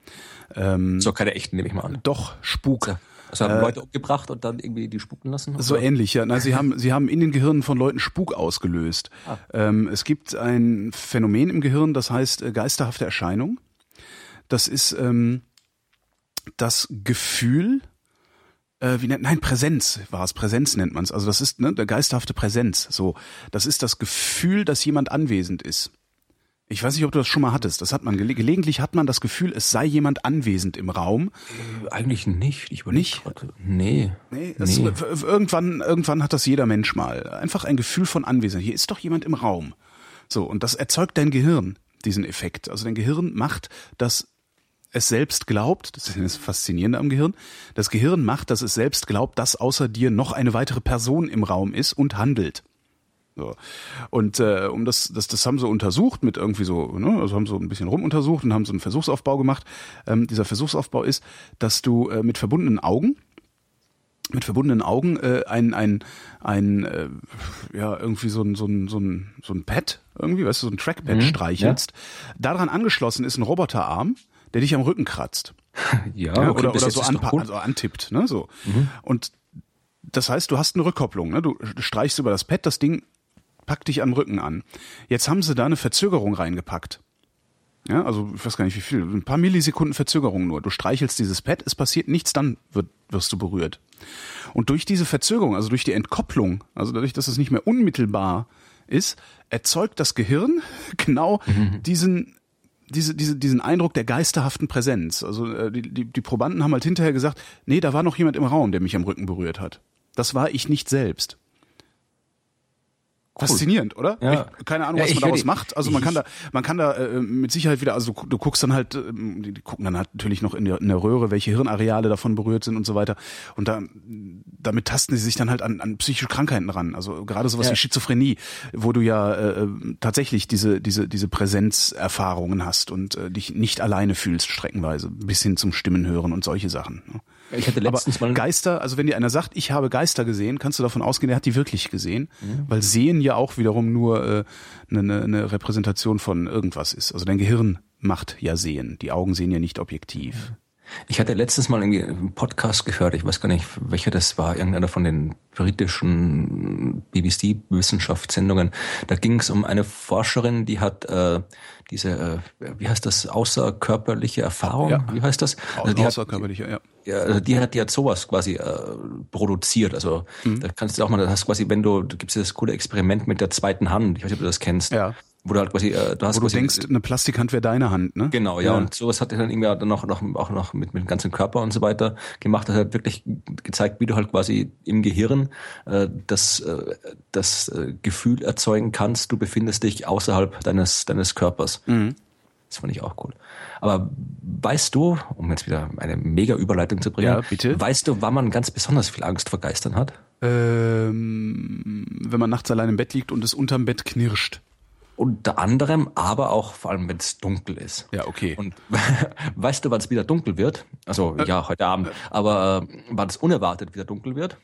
Ähm, So keine echten, nehme ich mal an. Doch, Spuk. Also haben Leute umgebracht und dann irgendwie die spuken lassen? So oder? ähnlich, ja. Na, sie haben, sie haben in den Gehirnen von Leuten Spuk ausgelöst. Ähm, es gibt ein Phänomen im Gehirn, das heißt äh, geisterhafte Erscheinung. Das ist ähm, das Gefühl, äh, wie nennt, nein, Präsenz war es, Präsenz nennt man es. Also das ist ne, der geisterhafte Präsenz. So, das ist das Gefühl, dass jemand anwesend ist. Ich weiß nicht, ob du das schon mal hattest. Das hat man gele gelegentlich hat man das Gefühl, es sei jemand anwesend im Raum. Eigentlich nicht. Ich überlege Nicht? gerade. Nee. Nee, das irgendwann, irgendwann hat das jeder Mensch mal. Einfach ein Gefühl von Anwesenheit. Hier ist doch jemand im Raum. So, und das erzeugt dein Gehirn, diesen Effekt. Also dein Gehirn macht, dass es selbst glaubt, das ist das Faszinierende am Gehirn, das Gehirn macht, dass es selbst glaubt, dass außer dir noch eine weitere Person im Raum ist und handelt. So. Und äh, um das, das, das haben sie untersucht mit irgendwie so, ne, also haben so ein bisschen rumuntersucht und haben so einen Versuchsaufbau gemacht. Ähm, dieser Versuchsaufbau ist, dass du äh, mit verbundenen Augen mit verbundenen Augen äh, ein ein ein äh, ja irgendwie so ein so ein so ein so ein Pad irgendwie, weißt du, so ein Trackpad streichelst. Daran angeschlossen ist ein Roboterarm, der dich am Rücken kratzt. Ja, Ja, okay, oder, oder so anpa gut. also antippt, ne, so. Und das heißt, du hast eine Rückkopplung, ne? Du streichst über das Pad, das Ding packt dich am Rücken an. Jetzt haben sie da eine Verzögerung reingepackt. Ja, also ich weiß gar nicht wie viel, ein paar Millisekunden Verzögerung nur. Du streichelst dieses Pad, es passiert nichts, dann wird, wirst du berührt. Und durch diese Verzögerung, also durch die Entkopplung, also dadurch, dass es nicht mehr unmittelbar ist, erzeugt das Gehirn genau diesen diese, diese, diesen Eindruck der geisterhaften Präsenz. Also äh, die, die, die Probanden haben halt hinterher gesagt, nee, da war noch jemand im Raum, der mich am Rücken berührt hat. Das war ich nicht selbst. Faszinierend, oder? Ja. Ich, keine Ahnung, Ja, was ich man daraus macht. Also man kann da, man kann da äh, mit Sicherheit wieder, also du, du guckst dann halt, ähm, die, die gucken dann halt natürlich noch in der, in der Röhre, welche Hirnareale davon berührt sind und so weiter. Und da, damit tasten sie sich dann halt an, an psychische Krankheiten ran. Also gerade sowas Ja. wie Schizophrenie, wo du ja äh, tatsächlich diese, diese, diese Präsenzerfahrungen hast und äh, dich nicht alleine fühlst, streckenweise, bis hin zum Stimmen hören und solche Sachen. ne? Ich hatte letztens Aber mal Geister, also wenn dir einer sagt, ich habe Geister gesehen, kannst du davon ausgehen, er hat die wirklich gesehen, Mhm. weil Sehen ja auch wiederum nur äh, eine, eine Repräsentation von irgendwas ist. Also dein Gehirn macht ja Sehen, die Augen sehen ja nicht objektiv. Ich hatte letztens mal irgendwie einen Podcast gehört, ich weiß gar nicht, welcher das war, irgendeiner von den britischen BBC-Wissenschaftssendungen. Da ging es um eine Forscherin, die hat äh, diese, äh, wie heißt das, außerkörperliche Erfahrung? Ja. Wie heißt das? Also die hat, Außerkörperlicher, ja. ja, also die hat, hat sowas quasi äh, produziert. Also Mhm. da kannst du auch mal, das hast quasi, wenn du, du gibst das coole Experiment mit der zweiten Hand, ich weiß nicht, ob du das kennst, Ja. Wo du halt quasi, äh, du hast Wo du denkst, eine Plastikhand wäre deine Hand, ne? Genau, ja, und sowas hat er dann irgendwie dann noch, noch auch noch mit, mit dem ganzen Körper und so weiter gemacht. Das hat wirklich gezeigt, wie du halt quasi im Gehirn äh, das, äh, das äh, Gefühl erzeugen kannst, du befindest dich außerhalb deines, deines Körpers. Das fand ich auch cool. Aber weißt du, um jetzt wieder eine mega Überleitung zu bringen, Ja, bitte. weißt du, wann man ganz besonders viel Angst vor Geistern hat? Ähm, wenn man nachts allein im Bett liegt und es unterm Bett knirscht. Unter anderem, aber auch vor allem, wenn es dunkel ist. Ja, okay. Und weißt du, wann es wieder dunkel wird? Also ja, heute Abend. Aber äh, wann es unerwartet wieder dunkel wird?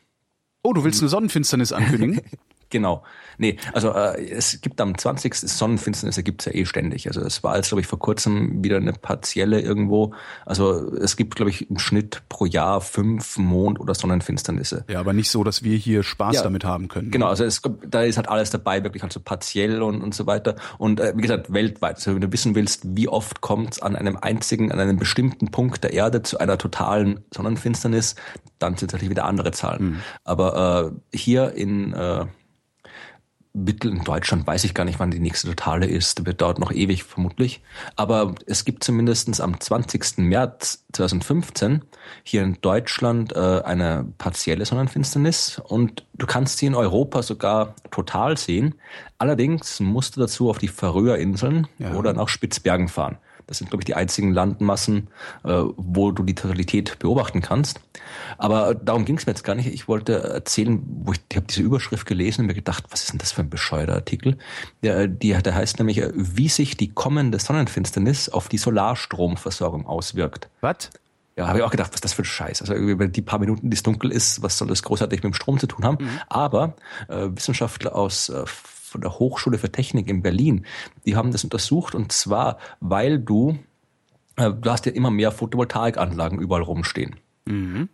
oh, du willst eine Sonnenfinsternis ankündigen? Genau. Nee, also äh, es gibt am 20. Sonnenfinsternisse gibt's ja eh ständig. Also es war jetzt, glaube ich, vor kurzem wieder eine partielle irgendwo. Also es gibt, glaube ich, im Schnitt pro Jahr fünf Mond- oder Sonnenfinsternisse. ja, aber nicht so, dass wir hier Spaß Ja, damit haben können. Genau, also es, gibt- da ist halt alles dabei, wirklich halt so partiell und, und so weiter. Und äh, wie gesagt, weltweit. Also wenn du wissen willst, wie oft kommt es an einem einzigen, an einem bestimmten Punkt der Erde zu einer totalen Sonnenfinsternis, dann sind es natürlich wieder andere Zahlen. Aber äh, hier in äh, Mittel in Deutschland weiß ich gar nicht, wann die nächste totale ist. Wird dauert noch ewig vermutlich. Aber es gibt zumindestens am 20. März 2015 hier in Deutschland äh, eine partielle Sonnenfinsternis und du kannst sie in Europa sogar total sehen. Allerdings musst du dazu auf die Färöerinseln Ja. oder nach Spitzbergen fahren. Das sind, glaube ich, die einzigen Landmassen, äh, wo du die Totalität beobachten kannst. Aber darum ging es mir jetzt gar nicht. Ich wollte erzählen, wo ich, ich habe diese Überschrift gelesen und mir gedacht, was ist denn das für ein bescheuerter Artikel? Der, die, der heißt nämlich, wie sich die kommende Sonnenfinsternis auf die Solarstromversorgung auswirkt. Was? Ja, habe ich auch gedacht, was ist das für ein Scheiß? Also irgendwie die paar Minuten, die es dunkel ist, was soll das großartig mit dem Strom zu tun haben? Aber äh, Wissenschaftler aus äh, von der Hochschule für Technik in Berlin, die haben das untersucht und zwar, weil du äh, du hast ja immer mehr Photovoltaikanlagen überall rumstehen.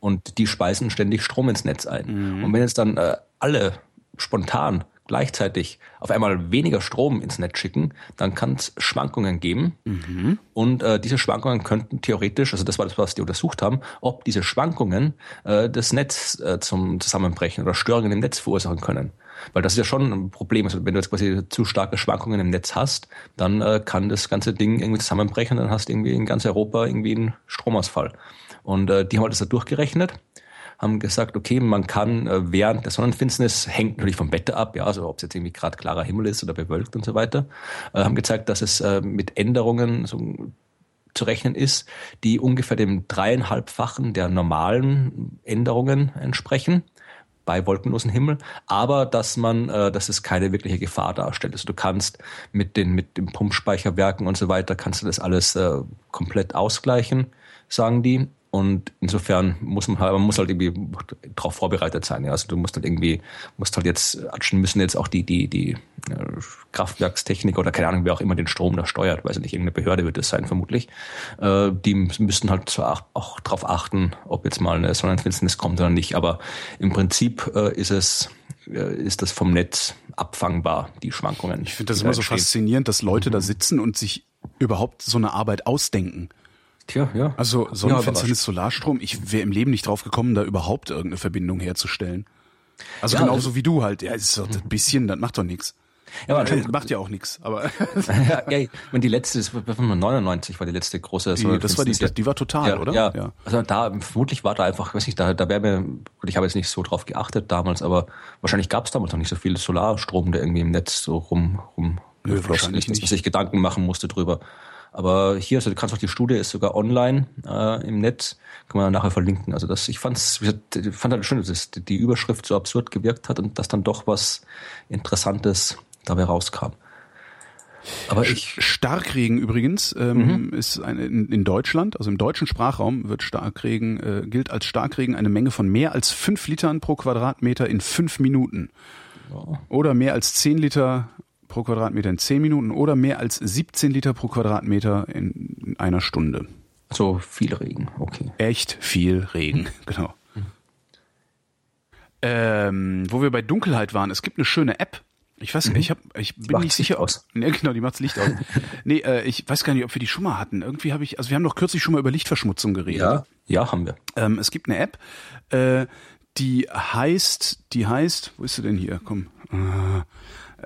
Und die speisen ständig Strom ins Netz ein. Und wenn jetzt dann äh, alle spontan gleichzeitig auf einmal weniger Strom ins Netz schicken, dann kann es Schwankungen geben. Und äh, diese Schwankungen könnten theoretisch, also das war das, was die untersucht haben, ob diese Schwankungen äh, das Netz äh, zum Zusammenbrechen oder Störungen im Netz verursachen können. Weil das ist ja schon ein Problem. Also wenn du jetzt quasi zu starke Schwankungen im Netz hast, dann äh, kann das ganze Ding irgendwie zusammenbrechen, dann hast du irgendwie in ganz Europa irgendwie einen Stromausfall. Und äh, die haben halt das da durchgerechnet, haben gesagt, okay, man kann äh, während der Sonnenfinsternis, hängt natürlich vom Wetter ab, ja, also ob es jetzt irgendwie gerade klarer Himmel ist oder bewölkt und so weiter, äh, haben gezeigt, dass es äh, mit Änderungen so zu rechnen ist, die ungefähr dem dreieinhalbfachen der normalen Änderungen entsprechen bei wolkenlosen Himmel, aber dass man, äh, dass es keine wirkliche Gefahr darstellt. Also du kannst mit den mit dem Pumpspeicherwerken und so weiter kannst du das alles äh, komplett ausgleichen, sagen die. Und insofern muss man halt, man muss halt irgendwie darauf vorbereitet sein. Ja. Also du musst halt irgendwie, musst halt jetzt, müssen jetzt auch die, die, die äh, Kraftwerkstechniker oder keine Ahnung, wer auch immer den Strom da steuert, weiß ich nicht, irgendeine Behörde wird es sein, vermutlich. Äh, die müssten halt zwar auch darauf achten, ob jetzt mal eine Sonnenfinsternis kommt oder nicht. Aber im Prinzip äh, ist es, äh, ist das vom Netz abfangbar, die Schwankungen. Ich finde das immer da so entstehen. faszinierend, dass Leute da sitzen und sich überhaupt so eine Arbeit ausdenken. Tja, ja. Also Ja, Sonnenfinsternis, Solarstrom, ich wäre im Leben nicht drauf gekommen, da überhaupt irgendeine Verbindung herzustellen. Also Ja, genauso also- wie du halt. Ja, ist doch ein bisschen, das macht doch nichts. Ja, aber Äh, macht ja auch nichts. Aber ja, ja, wenn die letzte, das war 99 war die letzte große. die, das war die, die war total, ja, oder? Ja. Also da vermutlich war da einfach, weiß nicht, da, da wäre mir, gut, ich habe jetzt nicht so drauf geachtet damals, aber wahrscheinlich gab es damals noch nicht so viel Solarstrom, der irgendwie im Netz so rum rum Nö, wahrscheinlich ist, dass man nicht. sich Gedanken machen musste drüber. Aber hier, also du kannst auch die Studie ist sogar online äh, im Netz, kann man nachher verlinken. Also das, ich fand's, ich fand halt schön, dass die Überschrift so absurd gewirkt hat und dass dann doch was Interessantes dabei rauskam. Aber ich, Starkregen übrigens ähm, Mhm. ist ein, in, in Deutschland, also im deutschen Sprachraum wird Starkregen äh, gilt als Starkregen eine Menge von mehr als fünf Litern pro Quadratmeter in fünf Minuten oder mehr als zehn Liter pro Quadratmeter in zehn Minuten oder mehr als 17 Liter pro Quadratmeter in, in einer Stunde. so viel Regen, okay. Echt viel Regen, genau. Ähm, wo wir bei Dunkelheit waren, es gibt eine schöne App. Ich weiß, ich hab, ich bin nicht sicher, ob, aus. ja, genau, die macht's Licht aus. nee, äh, ich weiß gar nicht, ob wir die schon mal hatten. Irgendwie habe ich, also wir haben doch kürzlich schon mal über Lichtverschmutzung geredet. Ja, ja, haben wir. Ähm, es gibt eine App, äh, die heißt, die heißt, wo ist sie denn hier? Komm. Äh,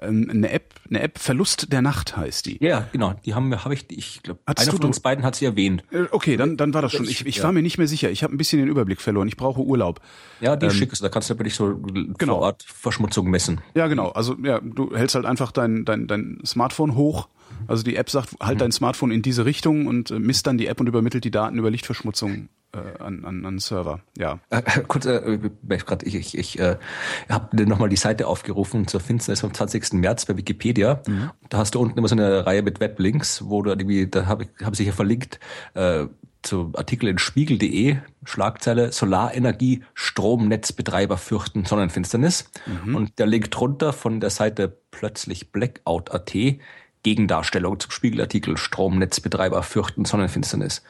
ähm, eine App, eine App Verlust der Nacht heißt die. Ja, genau. Die haben wir, habe ich, ich glaube, einer du- von uns beiden hat sie erwähnt. Äh, Okay, dann, dann war das schon. Ich, ich Ja. war mir nicht mehr sicher. Ich habe ein bisschen den Überblick verloren. Ich brauche Urlaub. Ja, die schick ist, da kannst du wirklich so Genau. vor Ort Verschmutzung messen. Ja, genau. Also ja, du hältst halt einfach dein, dein, dein Smartphone hoch Also die App sagt, halt dein Smartphone in diese Richtung und äh, misst dann die App und übermittelt die Daten über Lichtverschmutzung äh, an, an, an Server. Ja. Äh, kurz, äh, grad, ich, ich, ich äh, habe nochmal die Seite aufgerufen zur Finsternis vom 20. März bei Wikipedia. Mhm. Da hast du unten immer so eine Reihe mit Weblinks, wo du irgendwie, da habe ich hab sich ja verlinkt, äh, zu Artikel in spiegel.de, Schlagzeile Solarenergie, Stromnetzbetreiber fürchten Sonnenfinsternis. Mhm. Und der Link drunter von der Seite plötzlich Blackout.at, Gegendarstellung zum Spiegelartikel Stromnetzbetreiber fürchten Sonnenfinsternis.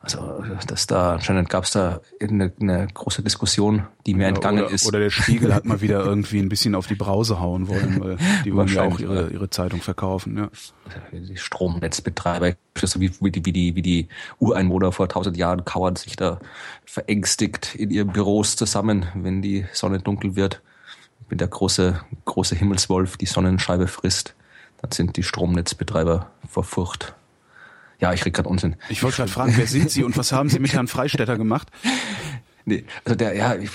Also dass da anscheinend gab es da eine, eine große Diskussion, die mir entgangen oder, ist. Oder der Spiegel hat mal wieder irgendwie ein bisschen auf die Brause hauen wollen, weil die wollen ja auch ihre, ihre Zeitung verkaufen. Ja. Die Stromnetzbetreiber, so wie, wie, die, wie, die, wie die Ureinwohner vor tausend Jahren kauern sich da verängstigt in ihren Büros zusammen, wenn die Sonne dunkel wird, wenn der große, große Himmelswolf die Sonnenscheibe frisst, dann sind die Stromnetzbetreiber vor Furcht ja, ich rede gerade Unsinn. Ich wollte gerade fragen, wer sind Sie und was haben Sie mit Herrn Freistetter gemacht? Nee, also der, ja, die,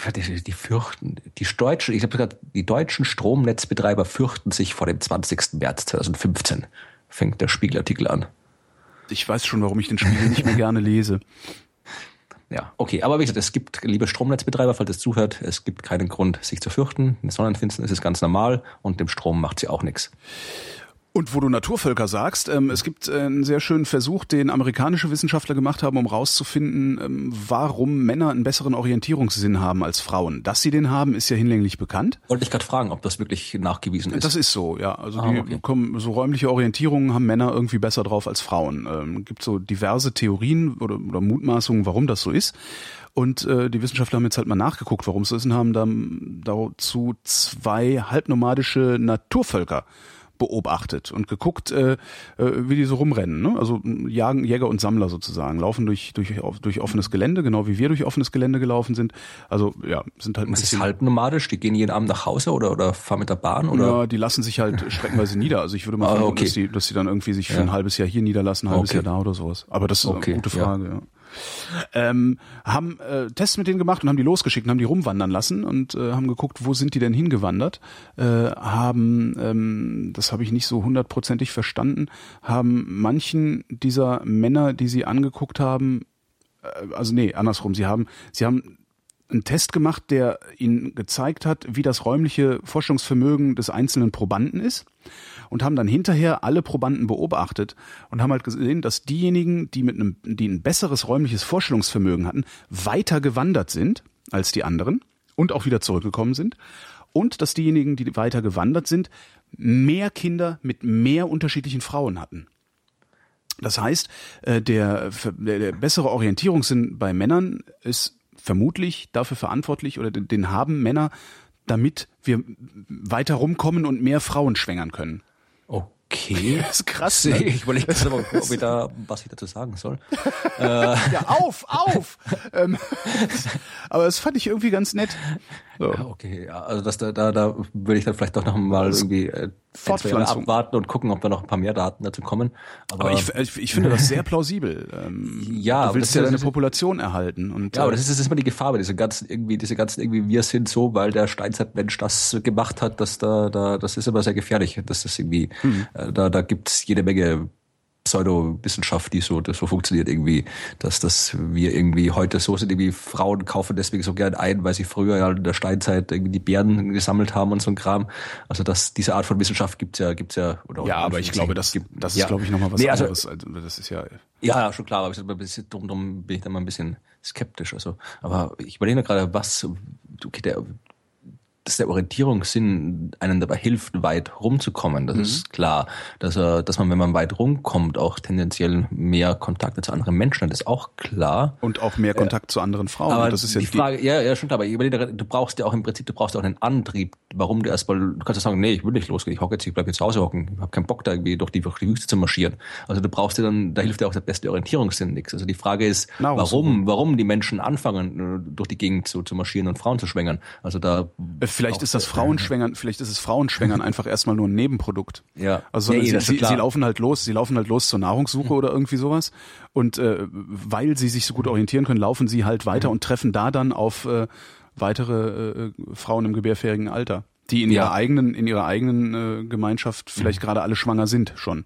die fürchten, die deutschen, ich habe gerade, die deutschen Stromnetzbetreiber fürchten sich vor dem 20. März 2015. Fängt der Spiegelartikel an. Ich weiß schon, warum ich den Spiegel nicht mehr gerne lese. Ja, okay. Aber wie gesagt, es gibt, liebe Stromnetzbetreiber, falls es zuhört, es gibt keinen Grund, sich zu fürchten. In Sonnenfinsternis ist es ganz normal und dem Strom macht sie auch nichts. Und wo du Naturvölker sagst, ähm, es gibt äh, einen sehr schönen Versuch, den amerikanische Wissenschaftler gemacht haben, um rauszufinden, ähm, warum Männer einen besseren Orientierungssinn haben als Frauen. Dass sie den haben, ist ja hinlänglich bekannt. Wollte ich gerade fragen, ob das wirklich nachgewiesen ist. Das ist so, ja. Also ah, die okay. kommen, so räumliche Orientierungen haben Männer irgendwie besser drauf als Frauen. Ähm, gibt so diverse Theorien oder, oder Mutmaßungen, warum das so ist. Und äh, die Wissenschaftler haben jetzt halt mal nachgeguckt, warum es so ist und haben dann dazu zwei halbnomadische Naturvölker beobachtet und geguckt, äh, äh, wie die so rumrennen. Ne? Also Jagen, Jäger und Sammler sozusagen, laufen durch, durch, durch offenes Gelände, genau wie wir durch offenes Gelände gelaufen sind. Also ja, sind halt bisschen... ist halb nomadisch? Die gehen jeden Abend nach Hause oder, oder fahren mit der Bahn? Oder? Ja, die lassen sich halt streckenweise nieder. Also ich würde mal ah, vermuten, okay. dass, die, dass die dann irgendwie sich für ja. ein halbes Jahr hier niederlassen, ein halbes okay. Jahr da oder sowas. Aber das ist okay. eine gute Frage, ja. ja ähm, haben äh, Tests mit denen gemacht und haben die losgeschickt und haben die rumwandern lassen und äh, haben geguckt, wo sind die denn hingewandert, äh, haben, ähm, das habe ich nicht so hundertprozentig verstanden, haben manchen dieser Männer, die sie angeguckt haben, äh, also nee, andersrum, sie haben, sie haben einen Test gemacht, der ihnen gezeigt hat, wie das räumliche Forschungsvermögen des einzelnen Probanden ist und haben dann hinterher alle Probanden beobachtet und haben halt gesehen, dass diejenigen, die mit einem, die ein besseres räumliches Vorstellungsvermögen hatten, weiter gewandert sind als die anderen und auch wieder zurückgekommen sind und dass diejenigen, die weiter gewandert sind, mehr Kinder mit mehr unterschiedlichen Frauen hatten. Das heißt, äh, der, der, bessere Orientierungssinn bei Männern ist vermutlich dafür verantwortlich oder den haben Männer, damit wir weiter rumkommen und mehr Frauen schwängern können. Okay. Das ist krass. Ne? Ich überlege aber, ob ich da, was ich dazu sagen soll. äh. Ja, auf, auf! ähm, aber das fand ich irgendwie ganz nett. So. Ja, okay, ja, also das, da, da, da würde ich dann vielleicht doch noch mal irgendwie äh, Fortpflanzung abwarten und gucken, ob da noch ein paar mehr Daten dazu kommen. Aber, aber ich, ich, ich finde das sehr plausibel. Ähm, ja, du willst ja deine Population erhalten. Und, ja, aber das ist, das ist immer die Gefahr bei diese ganzen irgendwie, diese ganzen irgendwie wir sind so, weil der Steinzeitmensch das gemacht hat, dass da, da, das ist immer sehr gefährlich. dass das irgendwie, mhm. äh, da, da gibt's jede Menge Pseudowissenschaft, die so, das so funktioniert irgendwie, dass, dass wir irgendwie heute so sind, irgendwie Frauen kaufen deswegen so gern ein, weil sie früher ja in der Steinzeit irgendwie die Bären gesammelt haben und so ein Kram. Also das, diese Art von Wissenschaft gibt's ja, gibt's ja, oder Ja, aber ich glaube, das, gibt, das ist, ja. glaube ich, nochmal was nee, also, anderes. Also, das ist ja. Ja, schon klar, aber ich, bisschen, drum, drum bin ich da mal ein bisschen skeptisch. Also, aber ich überlege gerade, was, okay, der, dass der Orientierungssinn einen dabei hilft, weit rumzukommen. Das mhm. ist klar. Dass, er, dass man, wenn man weit rumkommt, auch tendenziell mehr Kontakte zu anderen Menschen hat, ist auch klar. Und auch mehr Kontakt äh, zu anderen Frauen. Aber das ist ja die Frage, ja, ja, stimmt, aber du brauchst ja auch im Prinzip, du brauchst ja auch einen Antrieb, warum du erstmal, du kannst ja sagen, nee, ich will nicht losgehen, ich hocke jetzt, ich bleib jetzt zu Hause hocken, ich habe keinen Bock da irgendwie durch die, durch die Wüste zu marschieren. Also du brauchst ja dann, da hilft ja auch der beste Orientierungssinn nichts. Also die Frage ist, Na, warum, warum die Menschen anfangen, äh, durch die Gegend zu, zu marschieren und Frauen zu schwängern. Also da äh, Vielleicht ist das Frauenschwängern, vielleicht ist es Frauenschwängern einfach erstmal nur ein Nebenprodukt. Ja. Also nee, sie, sie, sie, laufen halt los, sie laufen halt los zur Nahrungssuche oder irgendwie sowas. Und äh, weil sie sich so gut orientieren können, laufen sie halt weiter und treffen da dann auf äh, weitere äh, Frauen im gebärfähigen Alter, die in ja. ihrer eigenen, in ihrer eigenen äh, Gemeinschaft vielleicht mhm. gerade alle schwanger sind schon.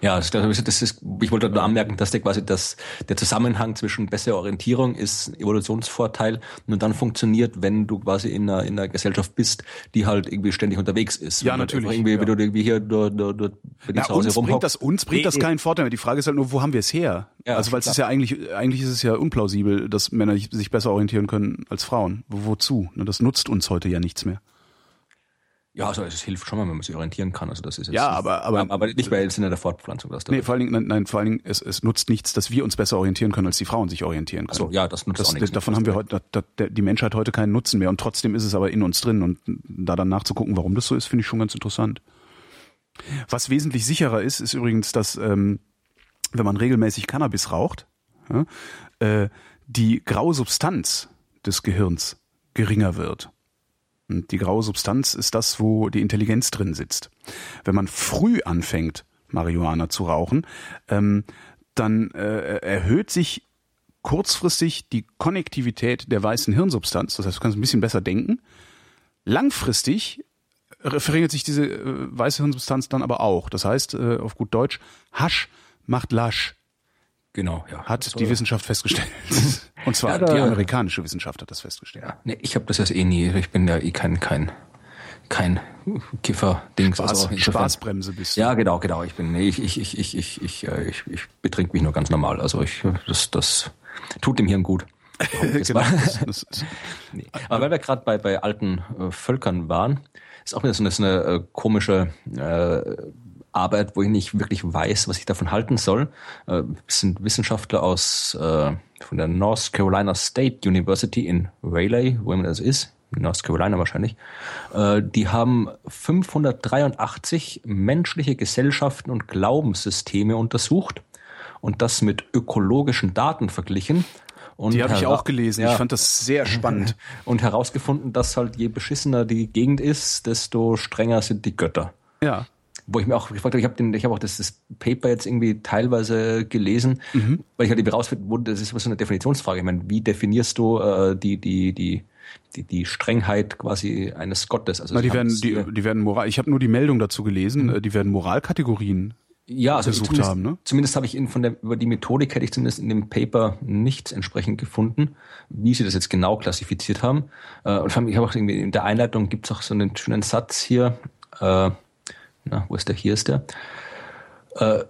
Ja, das ist, ich wollte nur anmerken, dass der quasi das, der Zusammenhang zwischen bessere Orientierung ist Evolutionsvorteil nur dann funktioniert, wenn du quasi in einer, in einer Gesellschaft bist, die halt irgendwie ständig unterwegs ist. Ja, natürlich. Irgendwie, ja. wenn du irgendwie hier nur, nur, nur bei ja, uns bringt das uns bringt das keinen Vorteil. Die Frage ist halt nur, wo haben wir es her? Ja, also weil es ist ja eigentlich eigentlich ist es ja unplausibel, dass Männer sich besser orientieren können als Frauen. Wozu? Ne, das nutzt uns heute ja nichts mehr. Ja, also es hilft schon mal, wenn man sich orientieren kann. Also das ist jetzt ja, aber aber aber nicht bei im Sinne der Fortpflanzung. Das nee, vor allen Dingen, nein, nein vor allen Dingen, es, es nutzt nichts, dass wir uns besser orientieren können, als die Frauen sich orientieren können. So, ja, das nutzt das, auch nichts. Davon haben wir heute, da, da, die Menschheit heute keinen Nutzen mehr und trotzdem ist es aber in uns drin und da dann nachzugucken, warum das so ist, finde ich schon ganz interessant. Was wesentlich sicherer ist, ist übrigens, dass ähm, wenn man regelmäßig Cannabis raucht, ja, äh, die graue Substanz des Gehirns geringer wird. Und die graue Substanz ist das, wo die Intelligenz drin sitzt. Wenn man früh anfängt, Marihuana zu rauchen, ähm, dann äh, erhöht sich kurzfristig die Konnektivität der weißen Hirnsubstanz. Das heißt, du kannst ein bisschen besser denken. Langfristig verringert sich diese äh, weiße Hirnsubstanz dann aber auch. Das heißt, äh, auf gut Deutsch, Hasch macht Lasch. Genau, ja. Hat die Wissenschaft festgestellt. Und zwar ja, die amerikanische Wissenschaft hat das festgestellt. Ja, nee, ich habe das jetzt eh nie. Ich bin ja eh kein kein kein Kiffer-Dings. Spaß, also Spaßbremse bist du. Ja, genau, genau. Ich bin, nee, ich, ich, ich, ich, ich, ich, äh, ich, ich betrink mich nur ganz normal. Also ich, das, das tut dem Hirn gut. genau, das, das nee. Aber weil wir gerade bei, bei alten äh, Völkern waren, ist auch wieder so eine, so eine äh, komische äh, Arbeit, wo ich nicht wirklich weiß, was ich davon halten soll. Äh, sind Wissenschaftler aus äh, von der North Carolina State University in Raleigh, wo immer das ist, North Carolina wahrscheinlich. Äh, die haben 583 menschliche Gesellschaften und Glaubenssysteme untersucht und das mit ökologischen Daten verglichen. Und die habe ich auch gelesen. Ja. Ich fand das sehr spannend. Und herausgefunden, dass halt je beschissener die Gegend ist, desto strenger sind die Götter. Ja wo ich mir auch gefragt habe, ich habe den, ich habe auch das, das Paper jetzt irgendwie teilweise gelesen, mhm. weil ich halt rausfinden wurde, das ist so eine Definitionsfrage. Ich meine, wie definierst du äh, die, die, die, die, die Strengheit quasi eines Gottes? Also Na, die werden, die, die werden Moral, ich habe nur die Meldung dazu gelesen, mhm. die werden Moralkategorien ja, also gesucht zumindest, haben. Ne? Zumindest habe ich in, von der, über die Methodik hätte ich zumindest in dem Paper nichts entsprechend gefunden, wie sie das jetzt genau klassifiziert haben. Äh, und ich habe auch irgendwie in der Einleitung gibt es auch so einen schönen Satz hier, äh, na, wo ist der? Hier ist der. Uh,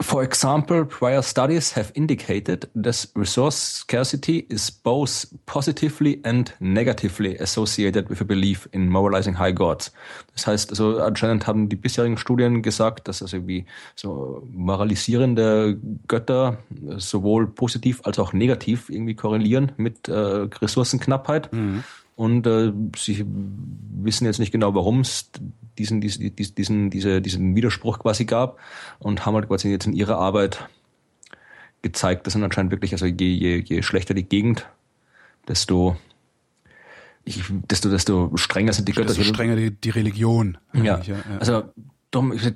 for example, prior studies have indicated that resource scarcity is both positively and negatively associated with a belief in moralizing high gods. Das heißt, also anscheinend haben die bisherigen Studien gesagt, dass also wie so moralisierende Götter sowohl positiv als auch negativ irgendwie korrelieren mit äh, Ressourcenknappheit. Mhm. Und äh, sie wissen jetzt nicht genau, warum es diesen, diesen, diesen, diese, diesen Widerspruch quasi gab und haben halt quasi jetzt in ihrer Arbeit gezeigt, dass dann anscheinend wirklich, also je, je, je schlechter die Gegend, desto ich, desto, desto strenger sind die Götter. Desto strenger die, die Religion. Ja. ja. Also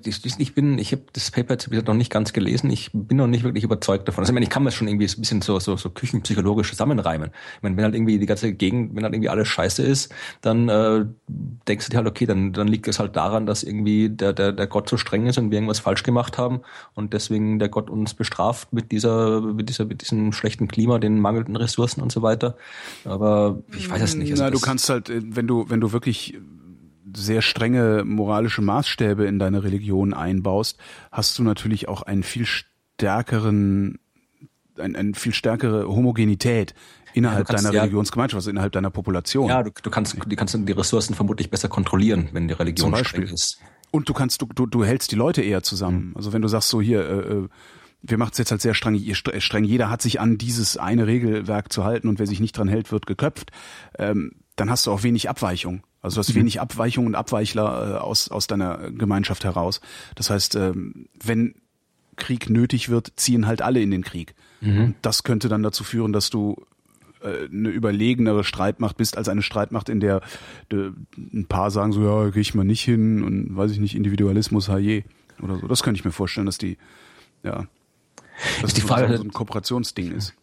Ich, ich bin, ich habe das Paper jetzt noch nicht ganz gelesen. Ich bin noch nicht wirklich überzeugt davon. Also ich meine, ich kann mir schon irgendwie ein bisschen so, so, so küchenpsychologisch zusammenreimen. Ich meine, wenn halt irgendwie die ganze Gegend, wenn halt irgendwie alles scheiße ist, dann äh, denkst du dir halt, okay, dann, dann liegt es halt daran, dass irgendwie der, der, der Gott so streng ist und wir irgendwas falsch gemacht haben und deswegen der Gott uns bestraft mit dieser, mit dieser, mit diesem schlechten Klima, den mangelnden Ressourcen und so weiter. Aber ich weiß es nicht. Also Na, du kannst halt, äh, wenn du, wenn du wirklich sehr strenge moralische Maßstäbe in deine Religion einbaust, hast du natürlich auch einen viel stärkeren, ein, eine viel stärkere Homogenität innerhalb ja, kannst, deiner Religionsgemeinschaft, also innerhalb deiner Population. Ja, du, du kannst, die kannst die Ressourcen vermutlich besser kontrollieren, wenn die Religion streng ist. Und du kannst, du, du, du hältst die Leute eher zusammen. Mhm. Also wenn du sagst so hier, äh, äh wir machen es jetzt halt sehr streng, streng, jeder hat sich an dieses eine Regelwerk zu halten und wer sich nicht dran hält, wird geköpft, ähm, dann hast du auch wenig Abweichung. Also du hast mhm. wenig Abweichungen und Abweichler äh, aus, aus deiner Gemeinschaft heraus. Das heißt, ähm, wenn Krieg nötig wird, ziehen halt alle in den Krieg. Mhm. das könnte dann dazu führen, dass du äh, eine überlegenere Streitmacht bist als eine Streitmacht, in der de, ein paar sagen so, ja, gehe ich mal nicht hin und weiß ich nicht, Individualismus, haje oder so. Das könnte ich mir vorstellen, dass die, ja, dass ist die Frage, so ein Kooperationsding ist.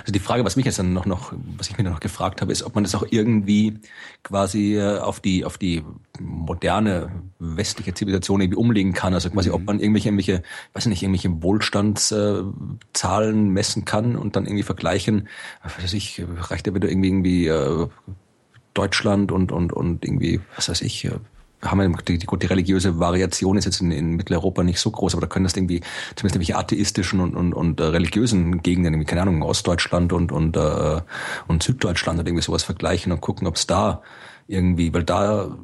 Also die Frage, was mich jetzt dann noch, noch, was ich mir noch gefragt habe, ist, ob man das auch irgendwie quasi äh, auf die, auf die moderne westliche Zivilisation irgendwie umlegen kann. Also quasi, mhm. ob man irgendwelche, irgendwelche, weiß nicht, irgendwelche Wohlstandszahlen messen kann und dann irgendwie vergleichen. Was weiß ich, reicht ja wieder irgendwie, irgendwie äh, Deutschland und, und, und irgendwie, was weiß ich, haben wir die, die, die religiöse Variation ist jetzt in, in Mitteleuropa nicht so groß, aber da können das irgendwie zumindest irgendwelche atheistischen und, und, und äh, religiösen Gegenden, irgendwie, keine Ahnung, Ostdeutschland und, und, äh, und Süddeutschland oder irgendwie sowas vergleichen und gucken, ob es da irgendwie, weil da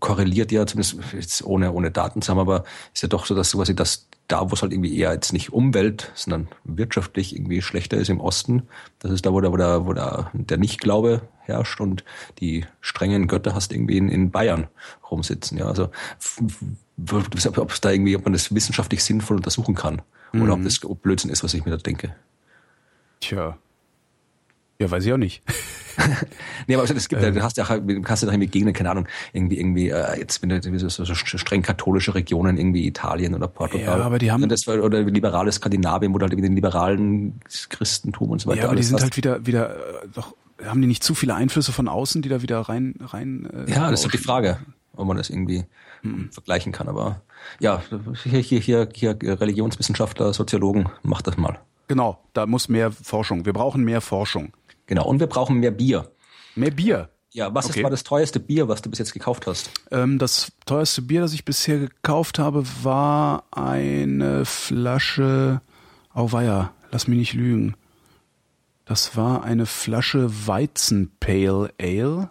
korreliert ja, zumindest jetzt ohne, ohne Daten zusammen, aber ist ja doch so, dass quasi das da, wo es halt irgendwie eher jetzt nicht Umwelt, sondern wirtschaftlich irgendwie schlechter ist im Osten, das ist da, wo der, wo der, wo der, der Nichtglaube herrscht und die strengen Götter hast irgendwie in, in Bayern rumsitzen. Ja, also ob es da irgendwie, ob man das wissenschaftlich sinnvoll untersuchen kann mhm. oder ob mhm. das Blödsinn ist, was ich mir da denke. Tja, ja, weiß ich auch nicht. nee, aber es gibt, ähm. du hast ja, kannst ja irgendwie Gegner, keine Ahnung, irgendwie, irgendwie, äh, jetzt, wenn du so, so streng katholische Regionen, irgendwie Italien oder Portugal. Ja, aber die haben. Das, oder liberales Skandinavien, wo du halt irgendwie den liberalen Christentum und so weiter. Ja, aber die sind hast. halt wieder, wieder, äh, doch, haben die nicht zu viele Einflüsse von außen, die da wieder rein, rein, äh, Ja, das ist doch die Frage, ob man das irgendwie hm. vergleichen kann, aber, ja, hier, hier, hier, hier Religionswissenschaftler, Soziologen, macht das mal. Genau, da muss mehr Forschung. Wir brauchen mehr Forschung. Genau, und wir brauchen mehr Bier. Mehr Bier? Ja, was okay. ist, war das teuerste Bier, was du bis jetzt gekauft hast? Ähm, das teuerste Bier, das ich bisher gekauft habe, war eine Flasche, oh weia, lass mich nicht lügen. Das war eine Flasche Weizen Pale Ale.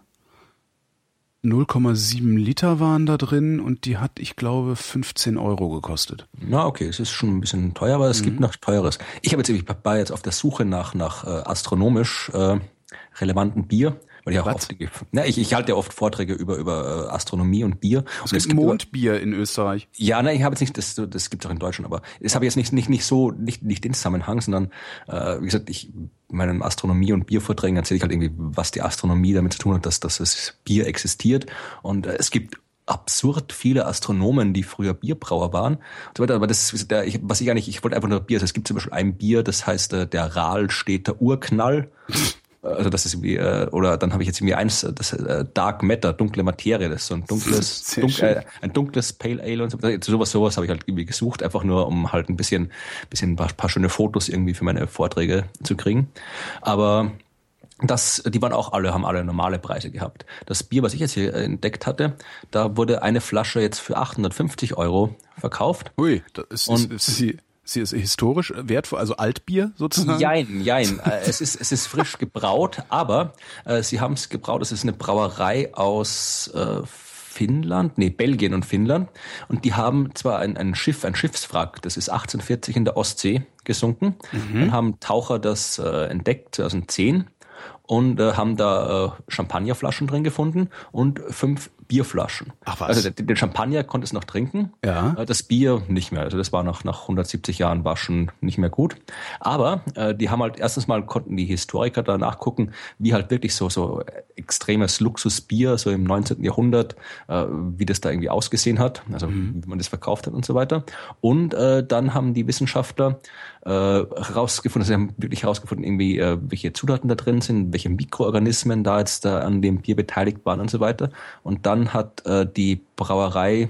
0,7 Liter waren da drin und die hat, ich glaube, 15 Euro gekostet. Na, okay, es ist schon ein bisschen teuer, aber es mhm. gibt noch teures. Ich habe jetzt, ich war jetzt auf der Suche nach, nach äh, astronomisch äh, relevanten Bier weil ich auch Was? oft, na, ich, ich halte ja oft Vorträge über über äh, Astronomie und Bier. Es und gibt, gibt Mondbier in Österreich. Ja, nein, ich habe jetzt nicht, das, das gibt es auch in Deutschland, aber das habe ich jetzt nicht nicht nicht so nicht nicht den Zusammenhang, sondern äh, wie gesagt, ich meinen Astronomie- und Biervorträgen erzähle ich halt irgendwie, was die Astronomie damit zu tun hat, dass, dass das Bier existiert. Und äh, es gibt absurd viele Astronomen, die früher Bierbrauer waren und so weiter. Aber das ist der, ich, was ich eigentlich, ich wollte einfach nur Bier. Also es gibt zum Beispiel ein Bier, das heißt äh, der Rahlstädter Urknall. Also das ist irgendwie, äh, oder dann habe ich jetzt irgendwie eins, das äh, Dark Matter, dunkle Materie, das ist so ein dunkles, dunk, äh, ein dunkles Pale Ale und so. Sowas, sowas habe ich halt irgendwie gesucht, einfach nur, um halt ein bisschen, bisschen ein paar, paar schöne Fotos irgendwie für meine Vorträge zu kriegen. Aber das, die waren auch alle, haben alle normale Preise gehabt. Das Bier, was ich jetzt hier entdeckt hatte, da wurde eine Flasche jetzt für 850 Euro verkauft. Ui, das ist, und ist, ist Sie ist historisch wertvoll, also Altbier sozusagen? Jein, jein. Äh, es ist, es ist frisch gebraut, aber äh, sie haben es gebraut. Es ist eine Brauerei aus äh, Finnland, nee, Belgien und Finnland. Und die haben zwar ein, ein Schiff, ein Schiffswrack, das ist 1840 in der Ostsee gesunken. Mhm. Dann haben Taucher das äh, entdeckt, 2010 und äh, haben da äh, Champagnerflaschen drin gefunden und fünf Bierflaschen. Ach was. Also den Champagner konnte es noch trinken, ja. Äh, das Bier nicht mehr. Also das war nach, nach 170 Jahren war schon nicht mehr gut. Aber äh, die haben halt erstens mal konnten die Historiker da nachgucken, wie halt wirklich so so extremes Luxusbier so im 19. Jahrhundert, äh, wie das da irgendwie ausgesehen hat, also mhm. wie man das verkauft hat und so weiter. Und äh, dann haben die Wissenschaftler äh, herausgefunden, also sie haben wirklich herausgefunden, irgendwie äh, welche Zutaten da drin sind, welche Mikroorganismen da jetzt da an dem Bier beteiligt waren und so weiter. Und dann hat äh, die Brauerei,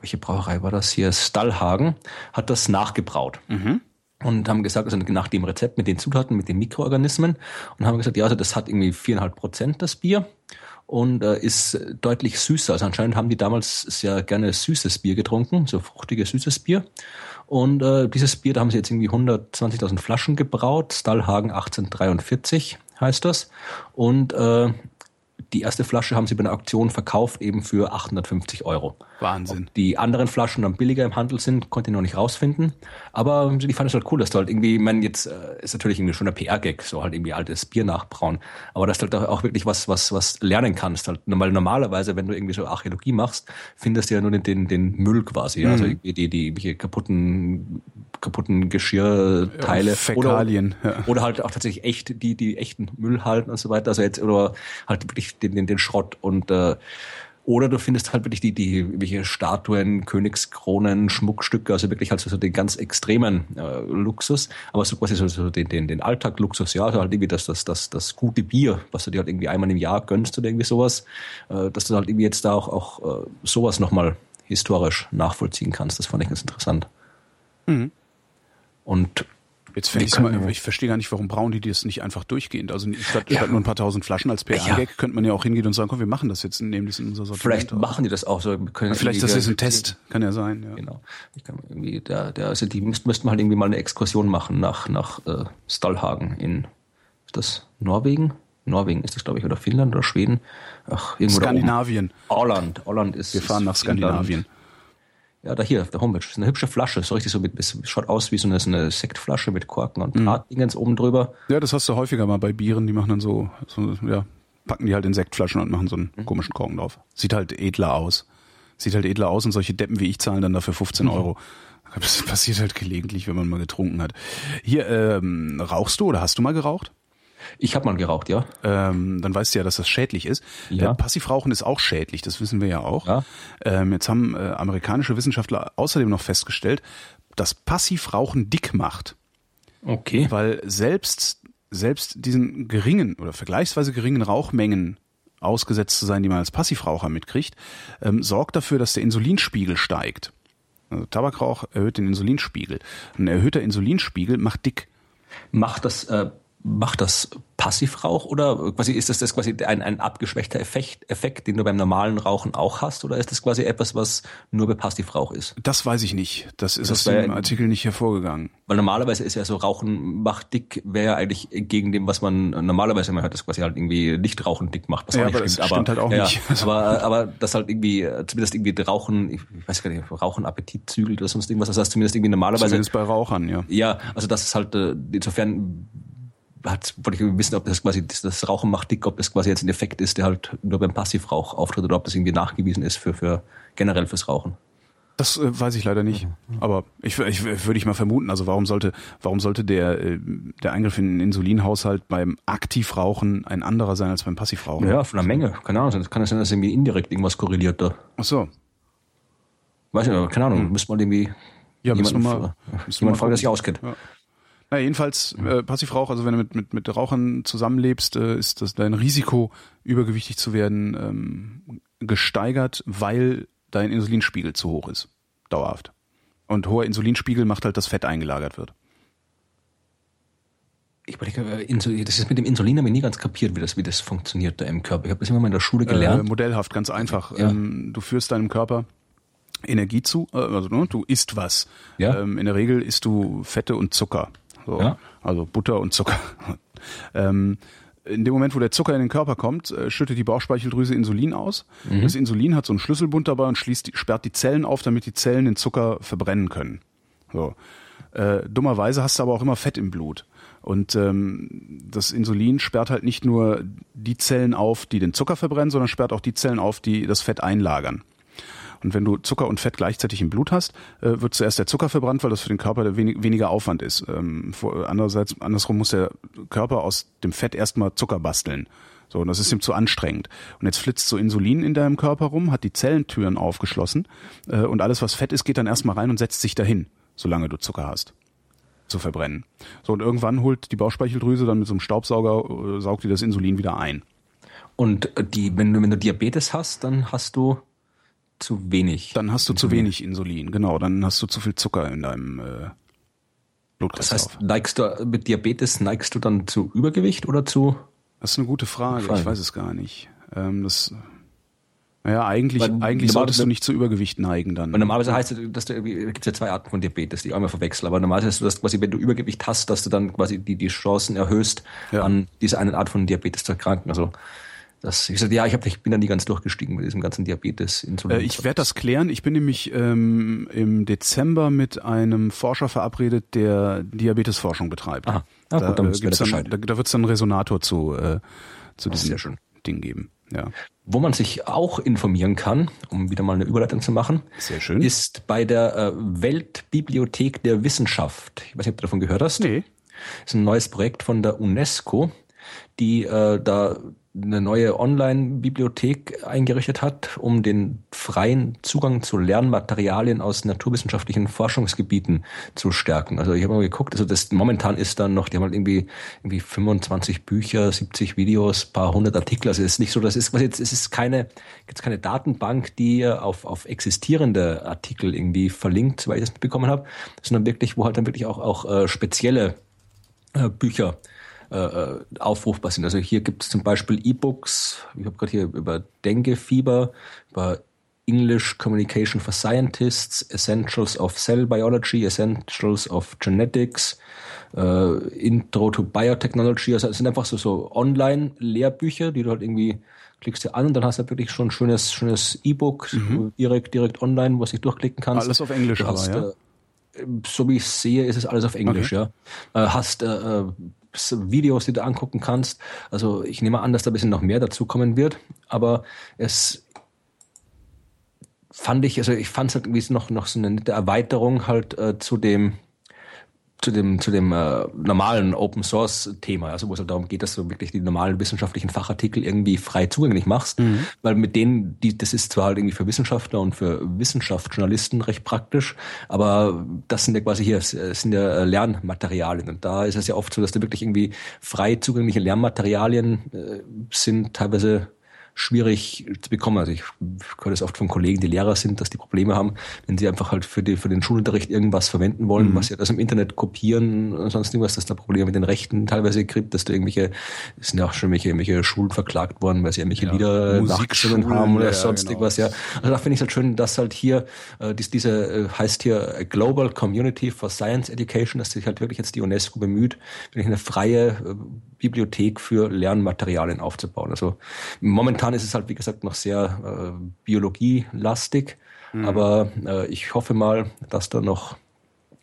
welche Brauerei war das hier? Stallhagen, hat das nachgebraut. Mhm und haben gesagt, also nach dem Rezept mit den Zutaten, mit den Mikroorganismen und haben gesagt, ja, also das hat irgendwie viereinhalb Prozent das Bier und äh, ist deutlich süßer. Also anscheinend haben die damals sehr gerne süßes Bier getrunken, so fruchtiges süßes Bier. Und äh, dieses Bier, da haben sie jetzt irgendwie 120.000 Flaschen gebraut. Stallhagen 1843 heißt das. Und äh, die erste Flasche haben sie bei einer Auktion verkauft, eben für 850 Euro. Wahnsinn. Ob die anderen Flaschen dann billiger im Handel sind, konnte ich noch nicht rausfinden. Aber die fanden es halt cool, dass du halt irgendwie, ich meine, jetzt äh, ist natürlich irgendwie schon ein PR-Gag, so halt irgendwie altes Bier nachbrauen. Aber dass du halt auch wirklich was, was, was lernen kannst. Halt, weil normalerweise, wenn du irgendwie so Archäologie machst, findest du ja nur den, den, den Müll quasi. Mhm. Also die, die, die, die kaputten kaputten Geschirrteile. Ja, Fäkalien. Oder, ja. oder halt auch tatsächlich echt, die, die echten Müll halten und so weiter. Also jetzt, oder halt wirklich den, den, den Schrott und äh, Oder du findest halt wirklich die, die welche Statuen, Königskronen, Schmuckstücke, also wirklich halt so den ganz extremen äh, Luxus, aber so quasi so, so den, den, den Alltag-Luxus, ja, also halt irgendwie das, das, das, das gute Bier, was du dir halt irgendwie einmal im Jahr gönnst oder irgendwie sowas, äh, dass du halt irgendwie jetzt da auch, auch äh, sowas nochmal historisch nachvollziehen kannst. Das fand ich ganz interessant. Mhm. Und Jetzt fände ich mal, ich verstehe gar nicht, warum brauen die das nicht einfach durchgehend. Also statt, ja. statt nur ein paar tausend Flaschen als PR-Gag ja. könnte man ja auch hingehen und sagen, komm, wir machen das jetzt, nehmen das in unser Sortiment. Vielleicht machen die das auch so. Vielleicht das ist ein Test, kann ja sein. Ja. Genau. Ich kann irgendwie, der, der, also die müssten, müssten halt irgendwie mal eine Exkursion machen nach nach äh, Stallhagen in ist das Norwegen? Norwegen ist das, glaube ich, oder Finnland oder Schweden. Ach, irgendwo Skandinavien. Holland. Holland ist. Wir fahren nach Skandinavien. Ja, da hier auf der Homepage. Das ist eine hübsche Flasche. So richtig so mit, schaut aus wie so eine, so eine Sektflasche mit Korken und mhm. Drahtdingens oben drüber. Ja, das hast du häufiger mal bei Bieren. Die machen dann so, so ja, packen die halt in Sektflaschen und machen so einen mhm. komischen Korken drauf. Sieht halt edler aus. Sieht halt edler aus und solche Deppen wie ich zahlen dann dafür 15 mhm. Euro. Das passiert halt gelegentlich, wenn man mal getrunken hat. Hier, ähm, rauchst du oder hast du mal geraucht? Ich habe mal geraucht, ja. Ähm, dann weißt du ja, dass das schädlich ist. Ja. Äh, Passivrauchen ist auch schädlich, das wissen wir ja auch. Ja. Ähm, jetzt haben äh, amerikanische Wissenschaftler außerdem noch festgestellt, dass Passivrauchen dick macht. Okay. Weil selbst, selbst diesen geringen oder vergleichsweise geringen Rauchmengen ausgesetzt zu sein, die man als Passivraucher mitkriegt, ähm, sorgt dafür, dass der Insulinspiegel steigt. Also Tabakrauch erhöht den Insulinspiegel. Ein erhöhter Insulinspiegel macht dick. Macht das äh, macht das Passivrauch oder quasi ist das, das quasi ein, ein abgeschwächter Effekt, Effekt, den du beim normalen Rauchen auch hast oder ist das quasi etwas, was nur bei Passivrauch ist? Das weiß ich nicht. Das ist das aus dem Artikel nicht hervorgegangen. Weil normalerweise ist ja so Rauchen macht dick, wäre ja eigentlich gegen dem, was man normalerweise immer hört, das quasi halt irgendwie nicht Rauchen dick macht, was ja, auch nicht aber stimmt. Aber, stimmt halt auch ja, nicht. aber, aber das halt irgendwie, zumindest irgendwie Rauchen, ich weiß gar nicht, Rauchen Appetit zügelt oder sonst irgendwas, das heißt zumindest irgendwie normalerweise. Zumindest bei Rauchern, ja. Ja, also das ist halt, äh, insofern hat, wollte ich wissen, ob das quasi das, das Rauchen macht dick, ob das quasi jetzt ein Effekt ist, der halt nur beim Passivrauch auftritt oder ob das irgendwie nachgewiesen ist für, für generell fürs Rauchen. Das äh, weiß ich leider nicht. Mhm. Aber ich, ich würde ich mal vermuten, also warum sollte, warum sollte der, äh, der Eingriff in den Insulinhaushalt beim Aktivrauchen ein anderer sein als beim Passivrauchen? Ja, von der Menge. Keine Ahnung. Das kann es sein, dass irgendwie indirekt irgendwas korreliert da. Ach so. Weiß nicht, aber keine Ahnung. Hm. Müsste man irgendwie ja, jemanden, mal, jemand fragen, der sich auskennt. Ja. Na, jedenfalls äh, Passivrauch, also wenn du mit, mit, mit Rauchern zusammenlebst, äh, ist das dein Risiko, übergewichtig zu werden, ähm, gesteigert, weil dein Insulinspiegel zu hoch ist. Dauerhaft. Und hoher Insulinspiegel macht halt, dass Fett eingelagert wird. Ich überlege, äh, das ist mit dem Insulin habe ich nie ganz kapiert, wie das, wie das funktioniert da im Körper. Ich habe das immer mal in der Schule gelernt. Äh, modellhaft, ganz einfach. Ja. Ähm, du führst deinem Körper Energie zu, äh, also ne, du isst was. Ja. Ähm, in der Regel isst du Fette und Zucker. So, ja. Also Butter und Zucker. ähm, in dem Moment, wo der Zucker in den Körper kommt, äh, schüttet die Bauchspeicheldrüse Insulin aus. Mhm. Das Insulin hat so einen Schlüsselbund dabei und schließt, sperrt die Zellen auf, damit die Zellen den Zucker verbrennen können. So. Äh, dummerweise hast du aber auch immer Fett im Blut. Und ähm, das Insulin sperrt halt nicht nur die Zellen auf, die den Zucker verbrennen, sondern sperrt auch die Zellen auf, die das Fett einlagern. Und wenn du Zucker und Fett gleichzeitig im Blut hast, äh, wird zuerst der Zucker verbrannt, weil das für den Körper wenig, weniger Aufwand ist. Ähm, vor, andererseits, andersrum muss der Körper aus dem Fett erstmal Zucker basteln. So, und das ist ihm zu anstrengend. Und jetzt flitzt so Insulin in deinem Körper rum, hat die Zellentüren aufgeschlossen äh, und alles, was Fett ist, geht dann erstmal rein und setzt sich dahin, solange du Zucker hast zu verbrennen. So, und irgendwann holt die Bauchspeicheldrüse dann mit so einem Staubsauger, äh, saugt die das Insulin wieder ein. Und die, wenn du, wenn du Diabetes hast, dann hast du zu wenig. Dann hast du Insulin. zu wenig Insulin, genau. Dann hast du zu viel Zucker in deinem äh, Blutkreislauf. Das heißt, neigst du mit Diabetes neigst du dann zu Übergewicht oder zu? Das ist eine gute Frage. Frage. Ich weiß es gar nicht. Ähm, das naja, eigentlich, weil eigentlich solltest du nicht zu Übergewicht neigen dann. Weil normalerweise heißt es, dass du irgendwie, gibt ja zwei Arten von Diabetes, die ich einmal verwechsel, aber normalerweise heißt es, dass quasi, wenn du Übergewicht hast, dass du dann quasi die, die Chancen erhöhst, ja. an diese eine Art von Diabetes zu erkranken. Also das, ich sagte, ja, ich, hab, ich bin da nie ganz durchgestiegen mit diesem ganzen Diabetes. Äh, ich werde das klären. Ich bin nämlich ähm, im Dezember mit einem Forscher verabredet, der Diabetesforschung betreibt. Aha. Ah, da, gut, dann, äh, gibt's dann, da, da wird es dann einen Resonator zu, äh, zu diesem Ding geben. Ja. Wo man sich auch informieren kann, um wieder mal eine Überleitung zu machen, Sehr schön. ist bei der äh, Weltbibliothek der Wissenschaft. Ich weiß nicht, ob du davon gehört hast. Nee. Das ist ein neues Projekt von der UNESCO, die äh, da eine neue Online-Bibliothek eingerichtet hat, um den freien Zugang zu Lernmaterialien aus naturwissenschaftlichen Forschungsgebieten zu stärken. Also ich habe mal geguckt, also das momentan ist dann noch, die haben halt irgendwie irgendwie 25 Bücher, 70 Videos, paar hundert Artikel. Also es ist nicht so, das ist was jetzt, es ist keine jetzt keine Datenbank, die auf auf existierende Artikel irgendwie verlinkt, weil ich das mitbekommen habe, sondern wirklich, wo halt dann wirklich auch auch äh, spezielle äh, Bücher äh, äh, aufrufbar sind. Also hier gibt es zum Beispiel E-Books, ich habe gerade hier über Dengue-Fieber, über English Communication for Scientists, Essentials of Cell Biology, Essentials of Genetics, äh, Intro to Biotechnology. Also es sind einfach so, so Online-Lehrbücher, die du halt irgendwie klickst dir an und dann hast du halt wirklich schon ein schönes, schönes E-Book mhm. direkt, direkt online, was du durchklicken kannst. Alles auf Englisch, hast, aber, ja? so wie ich sehe, ist es alles auf Englisch, okay. ja. Äh, hast äh, Videos, die du angucken kannst. Also ich nehme an, dass da ein bisschen noch mehr dazu kommen wird, aber es fand ich, also ich fand es halt irgendwie noch, noch so eine nette Erweiterung halt äh, zu dem zu dem, zu dem äh, normalen Open Source Thema, also wo es halt darum geht, dass du wirklich die normalen wissenschaftlichen Fachartikel irgendwie frei zugänglich machst, mhm. weil mit denen, die, das ist zwar halt irgendwie für Wissenschaftler und für Wissenschaftsjournalisten recht praktisch, aber das sind ja quasi hier, sind ja äh, Lernmaterialien und da ist es ja oft so, dass da wirklich irgendwie frei zugängliche Lernmaterialien äh, sind, teilweise schwierig zu bekommen. Also ich höre das oft von Kollegen, die Lehrer sind, dass die Probleme haben, wenn sie einfach halt für, die, für den Schulunterricht irgendwas verwenden wollen, mhm. was sie das im Internet kopieren und sonst irgendwas, dass da Probleme mit den Rechten teilweise gibt, dass da irgendwelche, es sind ja auch schon irgendwelche, irgendwelche Schulen verklagt worden, weil sie irgendwelche ja, Lieder nachgesungen haben oder ja, sonst genau. irgendwas, ja. Also da finde ich es halt schön, dass halt hier, äh, dies, diese äh, heißt hier Global Community for Science Education, dass sich halt wirklich jetzt die UNESCO bemüht, wirklich eine freie äh, Bibliothek für Lernmaterialien aufzubauen. Also momentan ist es halt, wie gesagt, noch sehr äh, biologielastig, mhm. aber äh, ich hoffe mal, dass da noch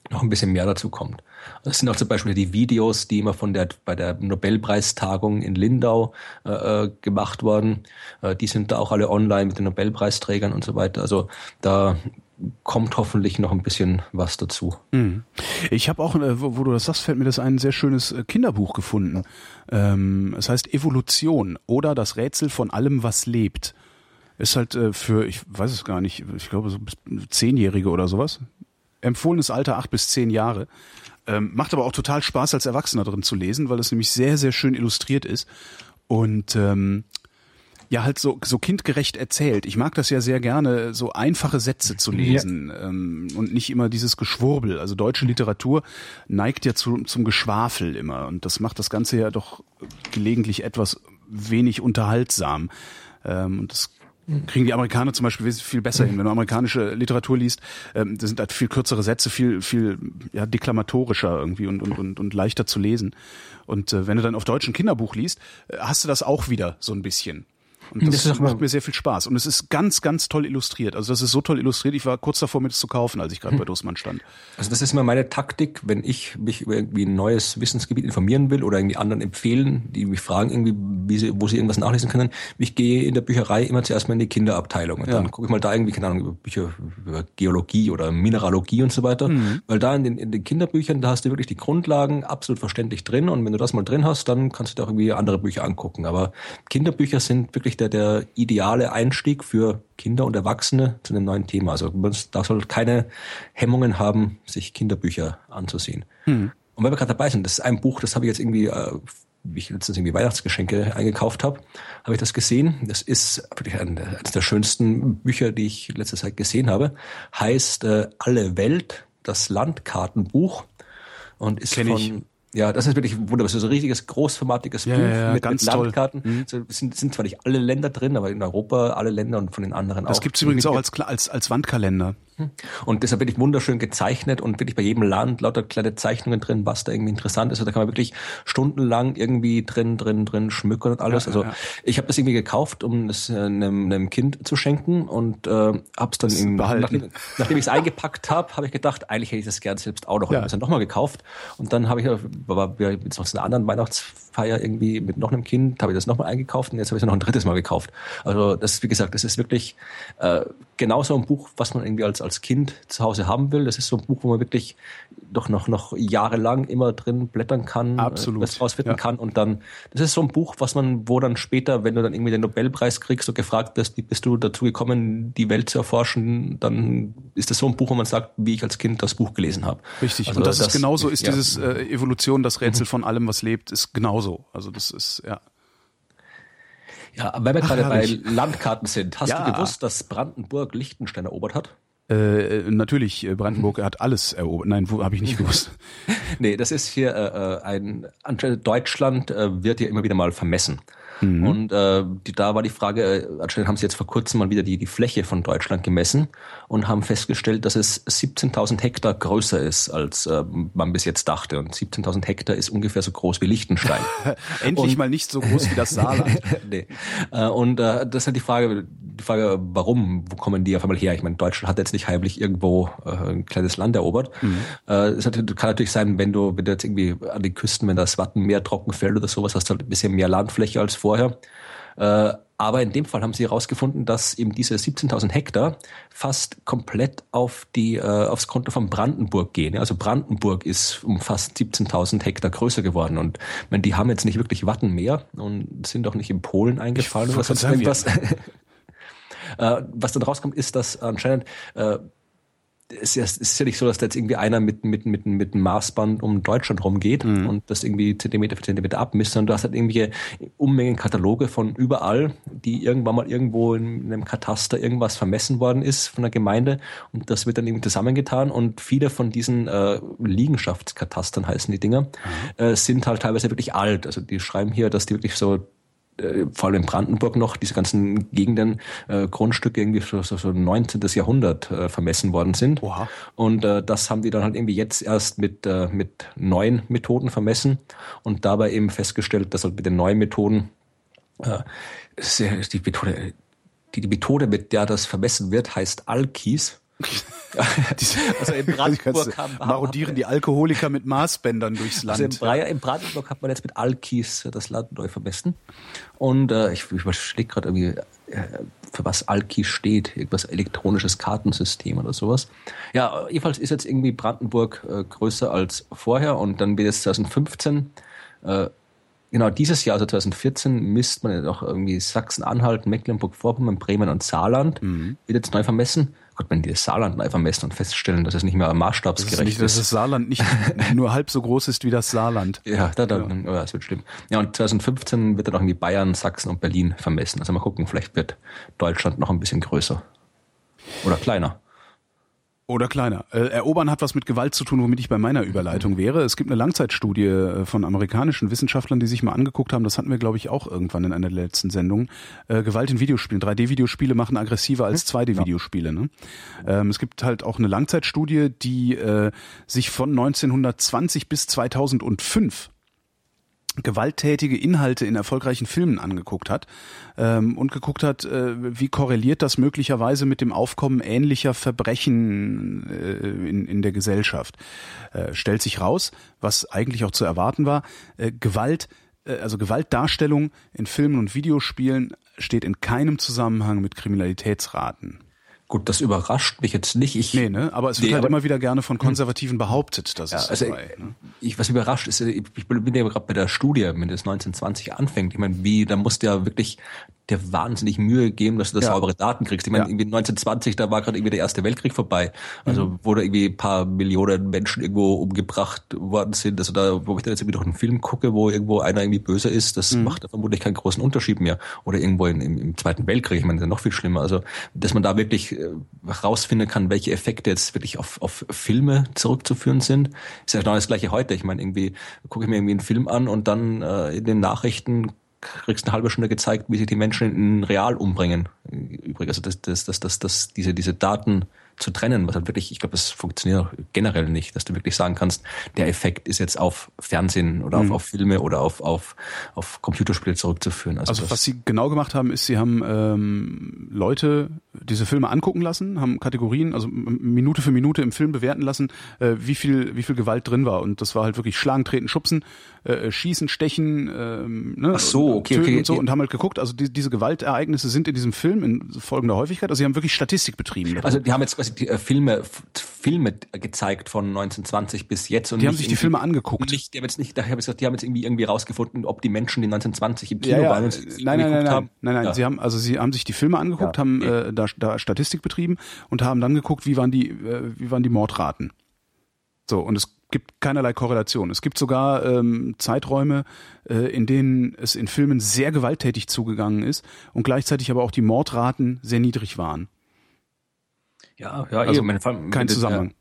noch ein bisschen mehr dazu kommt. Es sind auch zum Beispiel die Videos, die immer von der bei der Nobelpreistagung in Lindau äh, äh gemacht wurden. Äh, die sind da auch alle online mit den Nobelpreisträgern und so weiter. Also da kommt hoffentlich noch ein bisschen was dazu. Mhm. Ich habe auch, äh, wo, du das sagst, fällt mir das ein sehr schönes äh, Kinderbuch gefunden. Ähm, es heißt Evolution oder das Rätsel von allem, was lebt. Ist halt äh, für, ich weiß es gar nicht, ich glaube so Zehnjährige oder sowas. Empfohlenes Alter acht bis zehn Jahre. Ähm, macht aber auch total Spaß, als Erwachsener drin zu lesen, weil es nämlich sehr, sehr schön illustriert ist. Und ähm, ja halt so, so kindgerecht erzählt. Ich mag das ja sehr gerne, so einfache Sätze zu lesen ja. ähm, und nicht immer dieses Geschwurbel. Also deutsche Literatur neigt ja zu, zum Geschwafel immer und das macht das Ganze ja doch gelegentlich etwas wenig unterhaltsam. Ähm, und das kriegen die Amerikaner zum Beispiel viel besser hin. Wenn du amerikanische Literatur liest, ähm, das sind halt viel kürzere Sätze, viel, viel ja, deklamatorischer irgendwie und, und, und, und leichter zu lesen. Und äh, wenn du dann auf deutschen Kinderbuch liest, äh, hast du das auch wieder so ein bisschen. Und das, das macht mir sehr viel Spaß. Und es ist ganz, ganz toll illustriert. Also das ist so toll illustriert. Ich war kurz davor, mir das zu kaufen, als ich gerade hm. bei Dussmann stand. Also das ist immer meine Taktik, wenn ich mich über irgendwie ein neues Wissensgebiet informieren will oder irgendwie anderen empfehlen, die mich fragen irgendwie, wie sie, wo sie irgendwas nachlesen können. Ich gehe in der Bücherei immer zuerst mal in die Kinderabteilung und ja. dann gucke ich mal da irgendwie, keine Ahnung, über Bücher über Geologie oder Mineralogie und so weiter. Mhm. Weil da in den, in den Kinderbüchern, da hast du wirklich die Grundlagen absolut verständlich drin und wenn du das mal drin hast, dann kannst du dir auch irgendwie andere Bücher angucken. Aber Kinderbücher sind wirklich der, der ideale Einstieg für Kinder und Erwachsene zu einem neuen Thema. Also man darf halt keine Hemmungen haben, sich Kinderbücher anzusehen. Mhm. Und wenn wir gerade dabei sind, das ist ein Buch, das habe ich jetzt irgendwie, äh, wie ich letztens irgendwie Weihnachtsgeschenke eingekauft habe, habe ich das gesehen. Das ist wirklich eines der schönsten Bücher, die ich letzte Zeit gesehen habe. Heißt äh, Alle Welt, das Landkartenbuch und ist Kenn von ich. Ja, das ist wirklich wunderbar. Das ist ein richtiges, großformatiges ja, Buch ja, mit, mit Landkarten. Mhm. So, sind, sind zwar nicht alle Länder drin, aber in Europa alle Länder und von den anderen das auch. Das gibt's übrigens auch als, als, als Wandkalender. Und deshalb wirklich wunderschön gezeichnet und wirklich bei jedem Land lauter kleine Zeichnungen drin, was da irgendwie interessant ist. Also da kann man wirklich stundenlang irgendwie drin, drin, drin schmücken und alles. Ja, also ja. ich habe das irgendwie gekauft, um es äh, einem, einem Kind zu schenken und äh, habe es dann eben, nachdem, nachdem ich es eingepackt habe, habe ich gedacht, eigentlich hätte ich das gern selbst auch noch. Ja. Ich habe es dann nochmal gekauft und dann habe ich, war jetzt noch zu einer anderen Weihnachtsfeier irgendwie mit noch einem Kind, habe ich das nochmal eingekauft und jetzt habe ich es noch ein drittes Mal gekauft. Also das, wie gesagt, das ist wirklich äh, genauso ein Buch, was man irgendwie als, als als Kind zu Hause haben will. Das ist so ein Buch, wo man wirklich doch noch, noch jahrelang immer drin blättern kann, äh, Absolut. was rausfinden ja. kann. Und dann, das ist so ein Buch, was man, wo dann später, wenn du dann irgendwie den Nobelpreis kriegst und gefragt wirst, wie bist du dazu gekommen, die Welt zu erforschen, dann ist das so ein Buch, wo man sagt, wie ich als Kind das Buch gelesen habe. Richtig. Also und das, das, ist genauso, ist ja. dieses äh, Evolution, das Rätsel mhm. von allem, was lebt, ist genauso. Also das ist, ja. Ja, weil wir gerade bei Landkarten sind, hast ja. du gewusst, dass Brandenburg Liechtenstein erobert hat? Äh, natürlich, äh, Brandenburg hat alles erobert. Nein, habe ich nicht gewusst. nee, das ist hier äh, äh ein Deutschland äh, wird ja immer wieder mal vermessen. Mhm. Und äh, die, da war die Frage, äh, anscheinend haben sie jetzt vor kurzem mal wieder die, die Fläche von Deutschland gemessen und haben festgestellt, dass es 17.000 Hektar größer ist, als äh, man bis jetzt dachte. Und 17.000 Hektar ist ungefähr so groß wie Liechtenstein. Endlich und, mal nicht so groß wie das Saarland. nee. Äh, und äh, das ist halt die Frage, die Frage, warum, wo kommen die auf einmal her? Ich meine, Deutschland hat jetzt nicht heimlich irgendwo äh, ein kleines Land erobert. Mhm. Äh, es hat, kann natürlich sein, wenn du, wenn du jetzt irgendwie an den Küsten, wenn das Wattenmeer trocken fällt oder sowas, hast du halt ein bisschen mehr Landfläche als vorher. Äh, aber in dem Fall haben sie herausgefunden, dass eben diese 17.000 Hektar fast komplett auf die, äh, aufs Konto von Brandenburg gehen. Also Brandenburg ist um fast 17.000 Hektar größer geworden. Und wenn die haben jetzt nicht wirklich Wattenmeer und sind auch nicht in Polen eingefallen oder sonst irgendwas. Äh, was dann rauskommt, ist, dass anscheinend äh, es ist ja nicht so, dass da jetzt irgendwie einer mit, mit, mit, mit einem Maßband um Deutschland rumgeht mhm. und das irgendwie Zentimeter für Zentimeter abmisst, sondern du hast halt irgendwelche Unmengenkataloge von überall, die irgendwann mal irgendwo in einem Kataster irgendwas vermessen worden ist von der Gemeinde und das wird dann irgendwie zusammengetan und viele von diesen äh, Liegenschaftskatastern heißen die Dinger, mhm. äh, sind halt teilweise wirklich alt. Also die schreiben hier, dass die wirklich so äh, vor allem in Brandenburg noch, diese ganzen Gegenden, äh, Grundstücke irgendwie so, so, so 19. Jahrhundert äh, vermessen worden sind. Oha. Und äh, das haben die dann halt irgendwie jetzt erst mit, äh, mit neuen Methoden vermessen und dabei eben festgestellt, dass halt mit den neuen Methoden äh, die Methode, die, die Methode, mit der das vermessen wird, heißt Alkis. also in Brandenburg haben, marodieren die Alkoholiker mit Maßbändern durchs Land. Also in, in Brandenburg hat man jetzt mit Alkis das Land neu vermessen. Und äh, ich, ich überschläge gerade irgendwie, äh, für was Alki steht, irgendwas elektronisches Kartensystem oder sowas. Ja, jedenfalls ist jetzt irgendwie Brandenburg äh, größer als vorher und dann wird es 2015 äh, genau dieses Jahr, also 2014, misst man ja auch irgendwie Sachsen-Anhalt, Mecklenburg-Vorpommern, Bremen und Saarland, mhm. wird jetzt neu vermessen. Gott, wenn die das Saarland einfach messen und feststellen, dass es nicht mehr maßstabsgerecht das ist. Nicht, dass das Saarland nicht nur halb so groß ist wie das Saarland. Ja, da, da, ja. Oh, das wird schlimm. Ja, und 2015 wird dann auch irgendwie Bayern, Sachsen und Berlin vermessen. Also mal gucken, vielleicht wird Deutschland noch ein bisschen größer. Oder kleiner. Oder kleiner. Äh, erobern hat was mit Gewalt zu tun, womit ich bei meiner Überleitung wäre. Es gibt eine Langzeitstudie äh, von amerikanischen Wissenschaftlern, die sich mal angeguckt haben, das hatten wir, glaube ich, auch irgendwann in einer der letzten Sendungen. Äh, Gewalt in Videospielen. 3D-Videospiele machen aggressiver als 2D-Videospiele. Ne? Ähm, es gibt halt auch eine Langzeitstudie, die äh, sich von 1920 bis 2005 gewalttätige Inhalte in erfolgreichen Filmen angeguckt hat ähm, und geguckt hat, äh, wie korreliert das möglicherweise mit dem Aufkommen ähnlicher Verbrechen äh, in, in der Gesellschaft. Äh, stellt sich raus, was eigentlich auch zu erwarten war, äh, Gewalt, äh, also Gewaltdarstellung in Filmen und Videospielen steht in keinem Zusammenhang mit Kriminalitätsraten. Gut, das überrascht mich jetzt nicht. Ich, nee, ne? Aber es wird nee, halt immer wieder gerne von Konservativen behauptet, dass ja, es also dabei, ne? ich, Was überrascht ist, ich bin ja gerade bei der Studie, wenn das 1920 anfängt. Ich meine, wie, da musste ja wirklich dir wahnsinnig Mühe geben, dass du da ja. saubere Daten kriegst. Ich meine, ja. irgendwie 1920, da war gerade irgendwie der Erste Weltkrieg vorbei. Also mhm. wo da irgendwie ein paar Millionen Menschen irgendwo umgebracht worden sind. Also da, wo ich dann jetzt irgendwie durch einen Film gucke, wo irgendwo einer irgendwie böse ist, das mhm. macht da vermutlich keinen großen Unterschied mehr. Oder irgendwo in, im, im Zweiten Weltkrieg, ich meine, das ist ja noch viel schlimmer. Also, dass man da wirklich äh, rausfinden kann, welche Effekte jetzt wirklich auf, auf Filme zurückzuführen sind, ist ja genau das gleiche heute. Ich meine, irgendwie gucke ich mir irgendwie einen Film an und dann äh, in den Nachrichten kriegst eine halbe Stunde gezeigt, wie sich die Menschen in real umbringen. Übrigens, also das, das, das, das, das, diese, diese Daten zu trennen, was halt wirklich, ich glaube, das funktioniert generell nicht, dass du wirklich sagen kannst, der Effekt ist jetzt auf Fernsehen oder mhm. auf, auf Filme oder auf, auf, auf Computerspiele zurückzuführen. Also, also was sie genau gemacht haben, ist, sie haben ähm, Leute diese Filme angucken lassen, haben Kategorien, also Minute für Minute im Film bewerten lassen, äh, wie viel, wie viel Gewalt drin war. Und das war halt wirklich Schlagen, Treten, Schubsen, äh, Schießen, Stechen, ähm, ne, Ach so, okay, okay, und so und haben halt geguckt, also die, diese Gewaltereignisse sind in diesem Film in folgender Häufigkeit. Also sie haben wirklich Statistik betrieben. Also die haben jetzt quasi die, äh, Filme, Filme gezeigt von 1920 bis jetzt. Und die haben sich die Filme angeguckt. Nicht, die haben jetzt nicht, habe ich gesagt, die haben jetzt irgendwie irgendwie rausgefunden, ob die Menschen, die 1920 im Kino ja, ja. waren, nein, nein, nein, nein, nein, nein, ja. sie haben also sie haben sich die Filme angeguckt, haben äh, da, da Statistik betrieben und haben dann geguckt, wie waren die, äh, wie waren die Mordraten. So und es gibt keinerlei Korrelation. Es gibt sogar ähm, Zeiträume, äh, in denen es in Filmen sehr gewalttätig zugegangen ist und gleichzeitig aber auch die Mordraten sehr niedrig waren. Ja, ja, also eben, kein Zusammenhang.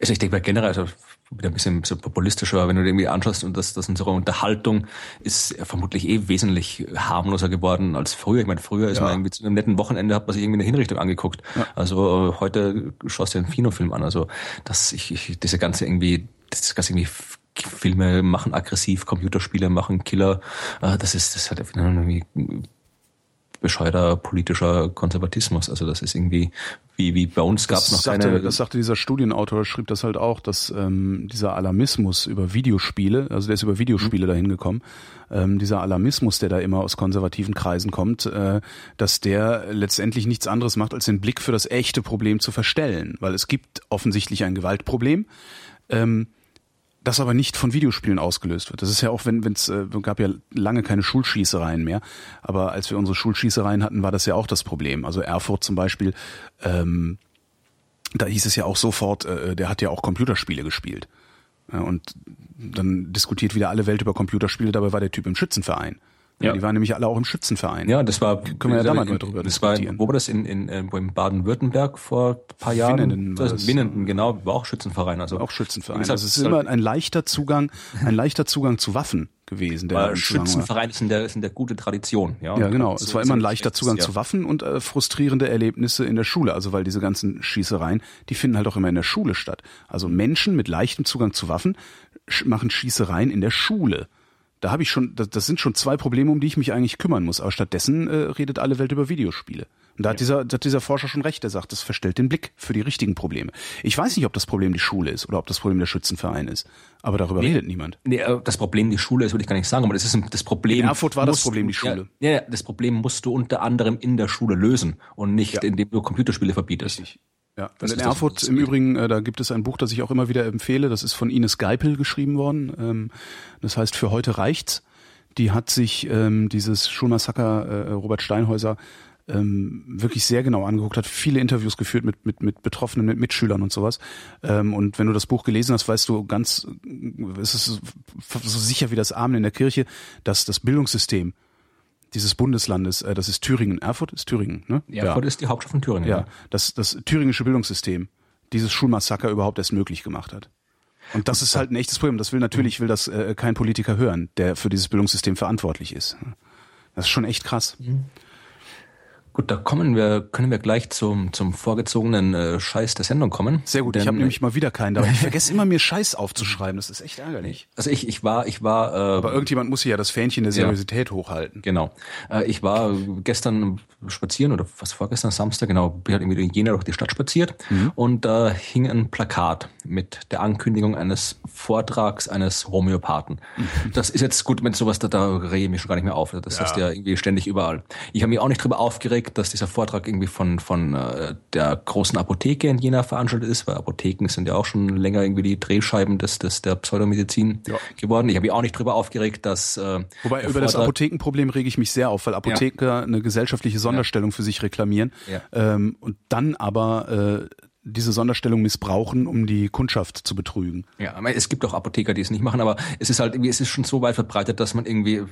Also ich denke mal generell, also wieder ein bisschen so populistischer, wenn du dir irgendwie anschaust und das, das unsere Unterhaltung ist vermutlich eh wesentlich harmloser geworden als früher. Ich meine, früher ist ja. man irgendwie zu einem netten Wochenende hat man sich irgendwie eine Hinrichtung angeguckt. Ja. Also heute schaust du einen Kinofilm an. Also das, ich, ich diese ganze irgendwie das ganze irgendwie Filme machen aggressiv, Computerspiele machen Killer. Äh, das ist, das hat irgendwie bescheuerter politischer Konservatismus. Also das ist irgendwie, wie, wie bei uns gab es noch sagte, keine. Das sagte dieser Studienautor, schrieb das halt auch, dass ähm, dieser Alarmismus über Videospiele, also der ist über Videospiele mhm. dahin gekommen, ähm, dieser Alarmismus, der da immer aus konservativen Kreisen kommt, äh, dass der letztendlich nichts anderes macht, als den Blick für das echte Problem zu verstellen. Weil es gibt offensichtlich ein Gewaltproblem. Ähm, das aber nicht von Videospielen ausgelöst wird. Das ist ja auch, wenn es äh, gab ja lange keine Schulschießereien mehr, aber als wir unsere Schulschießereien hatten, war das ja auch das Problem. Also Erfurt zum Beispiel, ähm, da hieß es ja auch sofort, äh, der hat ja auch Computerspiele gespielt. Ja, und dann diskutiert wieder alle Welt über Computerspiele, dabei war der Typ im Schützenverein. Ja. Die waren nämlich alle auch im Schützenverein. Ja, das war. Können wir ja da mal drüber das diskutieren. War, wo war das in, in, in Baden-Württemberg vor ein paar Jahren? Winnenden, war das, Winnenden, genau, war auch Schützenverein. Also auch Schützenverein. Also es ist immer ein leichter Zugang, ein leichter Zugang zu Waffen gewesen. Der Schützenverein ist in der, ist in der gute Tradition. Ja, ja genau. Es war immer ein leichter Zugang zu Waffen und äh, frustrierende Erlebnisse in der Schule. Also weil diese ganzen Schießereien, die finden halt auch immer in der Schule statt. Also Menschen mit leichtem Zugang zu Waffen machen Schießereien in der Schule da habe ich schon, das, das, sind schon zwei Probleme, um die ich mich eigentlich kümmern muss. Aber stattdessen äh, redet alle Welt über Videospiele. Und da hat, dieser, da hat dieser Forscher schon recht, der sagt, das verstellt den Blick für die richtigen Probleme. Ich weiß nicht, ob das Problem die Schule ist oder ob das Problem der Schützenverein ist. Aber darüber nee, redet niemand. Nee, äh, das Problem die Schule ist, würde ich gar nicht sagen, aber das ist das Problem. In Erfurt war das Problem die Schule. Ja, ja, das Problem musst du unter anderem in der Schule lösen und nicht, ja. indem du Computerspiele verbietest. Richtig. Ja, das in Erfurt im Übrigen, äh, da gibt es ein Buch, das ich auch immer wieder empfehle. Das ist von Ines Geipel geschrieben worden. Ähm, das heißt, für heute reicht's die hat sich ähm, dieses Schulmassaker äh, Robert Steinhäuser ähm, wirklich sehr genau angeguckt, hat viele Interviews geführt mit, mit, mit Betroffenen, mit Mitschülern und sowas. Ähm, und wenn du das Buch gelesen hast, weißt du ganz, es ist so sicher wie das Amen in der Kirche, dass das Bildungssystem dieses Bundeslandes, äh, das ist Thüringen, Erfurt ist Thüringen, ne? Erfurt ja. ist die Hauptstadt von Thüringen. Ja, ja. Das, das thüringische Bildungssystem dieses Schulmassaker überhaupt erst möglich gemacht hat. Und das ist halt ein echtes Problem. Das will natürlich will das äh, kein Politiker hören, der für dieses Bildungssystem verantwortlich ist. Das ist schon echt krass. Mhm. Gut, da kommen wir, können wir gleich zum, zum vorgezogenen äh, Scheiß der Sendung kommen. Sehr gut, ich habe nämlich mal wieder keinen, aber ich vergesse immer mir Scheiß aufzuschreiben, das ist echt ärgerlich. Also ich, ich war, ich war. Äh, aber irgendjemand muss ja das Fähnchen der Seriosität ja, hochhalten. Genau. Äh, ich war gestern spazieren oder was vorgestern Samstag, genau, bin halt irgendwie in Jena durch die Stadt spaziert mhm. und da äh, hing ein Plakat mit der Ankündigung eines Vortrags eines Homöopathen. Mhm. Das ist jetzt gut, wenn sowas da, da rege ich mich schon gar nicht mehr auf. Das ja. heißt ja irgendwie ständig überall. Ich habe mich auch nicht drüber aufgeregt mitgekriegt, dass dieser Vortrag irgendwie von, von äh, der großen Apotheke in Jena veranstaltet ist, weil Apotheken sind ja auch schon länger irgendwie die Drehscheiben des, des der Pseudomedizin ja. geworden. Ich habe mich auch nicht drüber aufgeregt, dass äh, Wobei über das Apothekenproblem rege ich mich sehr auf, weil Apotheker ja. eine gesellschaftliche Sonderstellung ja. für sich reklamieren ähm, und dann aber äh, diese Sonderstellung missbrauchen, um die Kundschaft zu betrügen. Ja, es gibt auch Apotheker, die es nicht machen, aber es ist halt irgendwie, es ist schon so weit verbreitet, dass man irgendwie,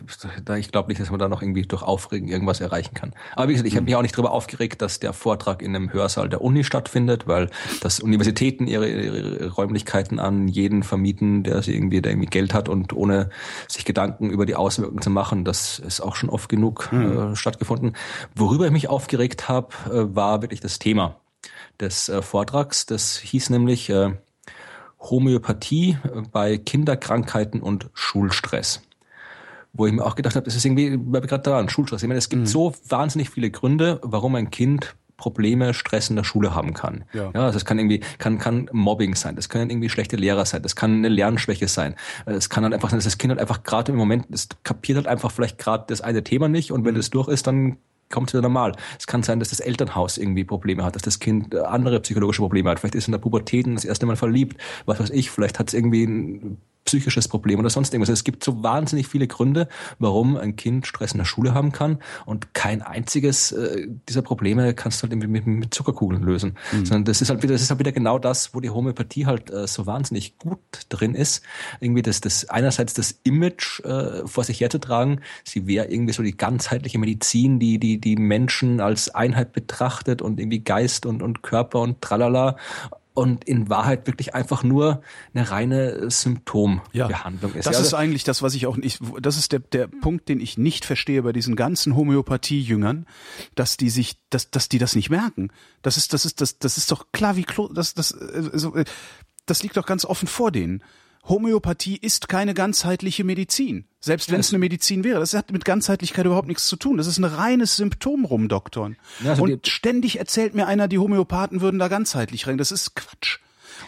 da ich glaube nicht, dass man da noch irgendwie durch Aufregen irgendwas erreichen kann. Aber wie gesagt, ich habe mich auch nicht darüber aufgeregt, dass der Vortrag in einem Hörsaal der Uni stattfindet, weil das Universitäten ihre, ihre Räumlichkeiten an jeden vermieten, der sie irgendwie, der irgendwie Geld hat und ohne sich Gedanken über die Auswirkungen zu machen, das ist auch schon oft genug mhm. äh, stattgefunden. Worüber ich mich aufgeregt habe, äh, war wirklich das Thema des äh, Vortrags. Das hieß nämlich äh, Homöopathie äh, bei Kinderkrankheiten und Schulstress. Wo ich mir auch gedacht habe, das ist irgendwie, weil wir gerade daran, Schulstress. Ich meine, es gibt mhm. so wahnsinnig viele Gründe, warum ein Kind Probleme, Stress in der Schule haben kann. Ja. ja also es kann irgendwie, kann, kann Mobbing sein, das können irgendwie schlechte Lehrer sein, das kann eine Lernschwäche sein. Es kann halt einfach sein, dass das Kind halt einfach gerade im Moment, das kapiert halt einfach vielleicht gerade das eine Thema nicht und wenn mhm. das durch ist, dann kommt wieder normal. Es kann sein, dass das Elternhaus irgendwie Probleme hat, dass das Kind äh, andere psychologische Probleme hat. Vielleicht ist es in der Pubertät das erste Mal verliebt, was weiß ich, vielleicht hat es irgendwie ein psychisches Problem oder sonst irgendwas. Es gibt so wahnsinnig viele Gründe, warum ein Kind Stress in der Schule haben kann und kein einziges äh, dieser Probleme kannst du halt irgendwie mit, mit Zuckerkugeln lösen. Mhm. Sondern das ist halt wieder, das ist halt wieder genau das, wo die Homöopathie halt äh, so wahnsinnig gut drin ist. Irgendwie das, das einerseits das Image äh, vor sich herzutragen, sie wäre irgendwie so die ganzheitliche Medizin, die die die Menschen als Einheit betrachtet und irgendwie Geist und und Körper und tralala und in Wahrheit wirklich einfach nur eine reine Symptombehandlung ja, ist. Das ja, ist eigentlich das, was ich auch nicht, das ist der, der Punkt, den ich nicht verstehe bei diesen ganzen Homöopathie-Jüngern, dass die sich, dass, dass die das nicht merken. Das ist, das ist, das, das ist doch klar wie Klo, das, das, äh, das liegt doch ganz offen vor denen. Homöopathie ist keine ganzheitliche Medizin. Selbst wenn es eine Medizin wäre. Das hat mit Ganzheitlichkeit überhaupt nichts zu tun. Das ist ein reines Symptom rumdoktern. Ja, also Und ständig erzählt mir einer, die Homöopathen würden da ganzheitlich rein. Das ist Quatsch.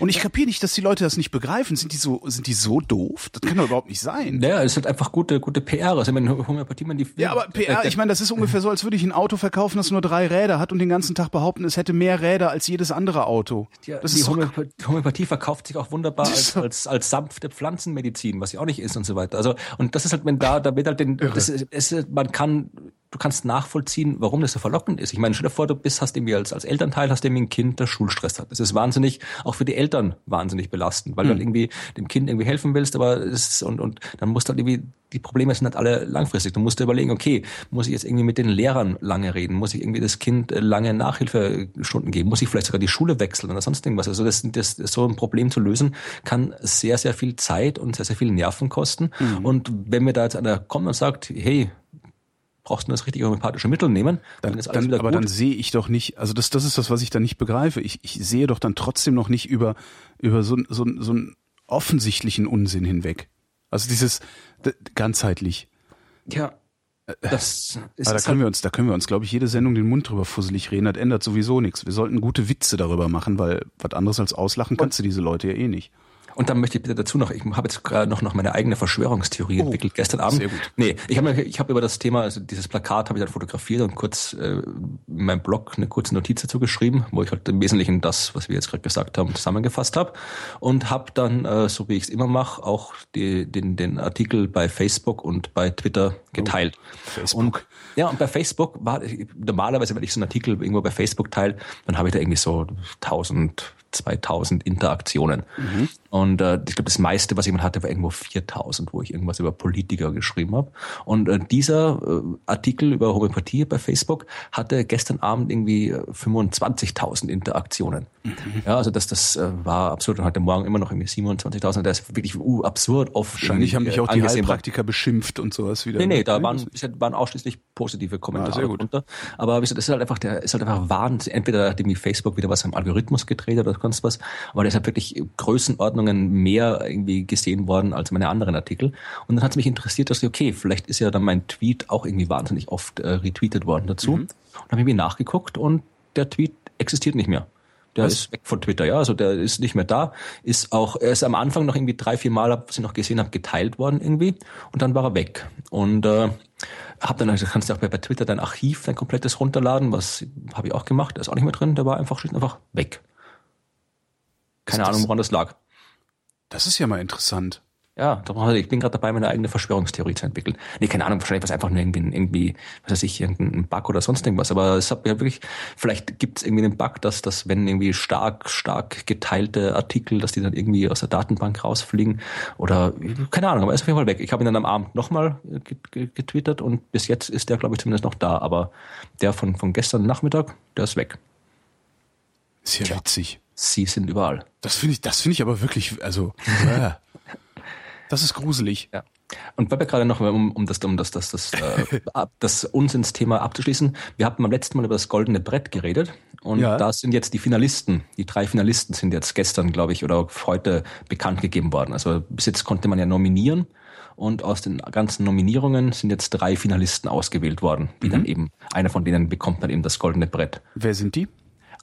Und ich kapiere nicht, dass die Leute das nicht begreifen. Sind die so, sind die so doof? Das kann doch überhaupt nicht sein. Ja, es ist halt einfach gute, gute PR. Also, ich meine, Homöopathie, man die. Ja, aber PR, ich meine, das ist ungefähr so, als würde ich ein Auto verkaufen, das nur drei Räder hat und den ganzen Tag behaupten, es hätte mehr Räder als jedes andere Auto. Ja, das die ist Homöopathie, Homöopathie verkauft sich auch wunderbar als, als, als sanfte Pflanzenmedizin, was sie auch nicht ist und so weiter. Also, und das ist halt, wenn da, da wird halt den, das ist, man kann du kannst nachvollziehen, warum das so verlockend ist. Ich meine, stell dir vor, du bist, hast irgendwie als, als Elternteil, hast irgendwie ein Kind, das Schulstress hat. Das ist wahnsinnig, auch für die Eltern wahnsinnig belastend, weil mhm. du dann irgendwie dem Kind irgendwie helfen willst, aber es, und, und dann musst du halt irgendwie, die Probleme sind halt alle langfristig. Du musst dir überlegen, okay, muss ich jetzt irgendwie mit den Lehrern lange reden? Muss ich irgendwie das Kind äh, lange Nachhilfestunden geben? Muss ich vielleicht sogar die Schule wechseln oder sonst irgendwas? Also das, das, so ein Problem zu lösen, kann sehr, sehr viel Zeit und sehr, sehr viel Nerven kosten. Mhm. Und wenn mir da jetzt einer kommt und sagt, hey, brauchst du das richtige homöopathische Mittel nehmen. Dann, dann dann, aber gut. dann sehe ich doch nicht, also das, das ist das, was ich da nicht begreife. Ich, ich sehe doch dann trotzdem noch nicht über, über so, so, so einen offensichtlichen Unsinn hinweg. Also dieses ganzheitlich. Ja, äh, das ist aber da können wir uns, da können wir uns, glaube ich, jede Sendung den Mund drüber fusselig reden. Das ändert sowieso nichts. Wir sollten gute Witze darüber machen, weil was anderes als auslachen kannst du diese Leute ja eh nicht. Und dann möchte ich bitte dazu noch, ich habe jetzt gerade noch, noch meine eigene Verschwörungstheorie oh, entwickelt gestern Abend. Sehr gut. Nee, ich habe ich hab über das Thema, also dieses Plakat habe ich dann fotografiert und kurz äh, in meinem Blog eine kurze Notiz dazu geschrieben, wo ich halt im Wesentlichen das, was wir jetzt gerade gesagt haben, zusammengefasst habe. Und habe dann, äh, so wie ich es immer mache, auch die, den, den Artikel bei Facebook und bei Twitter geteilt. Oh, Facebook. Und, ja, und bei Facebook war normalerweise, wenn ich so einen Artikel irgendwo bei Facebook teile, dann habe ich da irgendwie so 1000 2000 Interaktionen. Mhm. Und äh, ich glaube, das meiste, was jemand hatte, war irgendwo 4000, wo ich irgendwas über Politiker geschrieben habe. Und äh, dieser äh, Artikel über Homöopathie bei Facebook hatte gestern Abend irgendwie 25.000 äh, Interaktionen. Ja, also das, das äh, war absurd. Und heute Morgen immer noch irgendwie 27.000. Das ist wirklich uh, absurd oft. Wahrscheinlich haben dich auch die Heilpraktiker beschimpft und sowas wieder. Nee, nee, da waren, waren ausschließlich positive Kommentare. Ah, sehr gut. Drunter. Aber das ist halt einfach, der ist halt einfach Wahnsinn. Entweder hat irgendwie Facebook wieder was am Algorithmus gedreht oder sonst was. Aber deshalb wirklich Größenordnungen mehr irgendwie gesehen worden als meine anderen Artikel. Und dann hat es mich interessiert, dass ich, okay, vielleicht ist ja dann mein Tweet auch irgendwie wahnsinnig oft äh, retweetet worden dazu. Mhm. Und habe ich mir nachgeguckt und der Tweet existiert nicht mehr. Der Was? ist weg von Twitter, ja, also der ist nicht mehr da. Ist auch, er ist am Anfang noch irgendwie drei, vier Mal, was ich noch gesehen habe, geteilt worden irgendwie und dann war er weg. Und äh, hab dann, also kannst du auch bei, bei Twitter dein Archiv, dein komplettes runterladen, was habe ich auch gemacht, der ist auch nicht mehr drin, der war einfach einfach weg. Keine Ahnung, woran das lag. Das ist ja mal interessant. Ja, ich bin gerade dabei, meine eigene Verschwörungstheorie zu entwickeln. Nee, keine Ahnung, wahrscheinlich was einfach nur irgendwie, irgendwie was weiß ich, irgendein Bug oder sonst irgendwas. Aber es hat ja wirklich, vielleicht gibt es irgendwie einen Bug, dass, dass wenn irgendwie stark, stark geteilte Artikel, dass die dann irgendwie aus der Datenbank rausfliegen. Oder keine Ahnung, aber er ist auf jeden Fall weg. Ich habe ihn dann am Abend nochmal getwittert und bis jetzt ist der, glaube ich, zumindest noch da. Aber der von, von gestern Nachmittag, der ist weg. Sehr Tja. witzig. Sie sind überall. Das finde ich, das finde ich aber wirklich, also, das ist gruselig. Ja. Und weil wir gerade noch, um, um das, um das, das, das, äh, das Unsinnsthema abzuschließen, wir hatten beim letzten Mal über das goldene Brett geredet und ja. da sind jetzt die Finalisten, die drei Finalisten sind jetzt gestern, glaube ich, oder heute bekannt gegeben worden. Also bis jetzt konnte man ja nominieren und aus den ganzen Nominierungen sind jetzt drei Finalisten ausgewählt worden, die mhm. dann eben, einer von denen bekommt dann eben das goldene Brett. Wer sind die?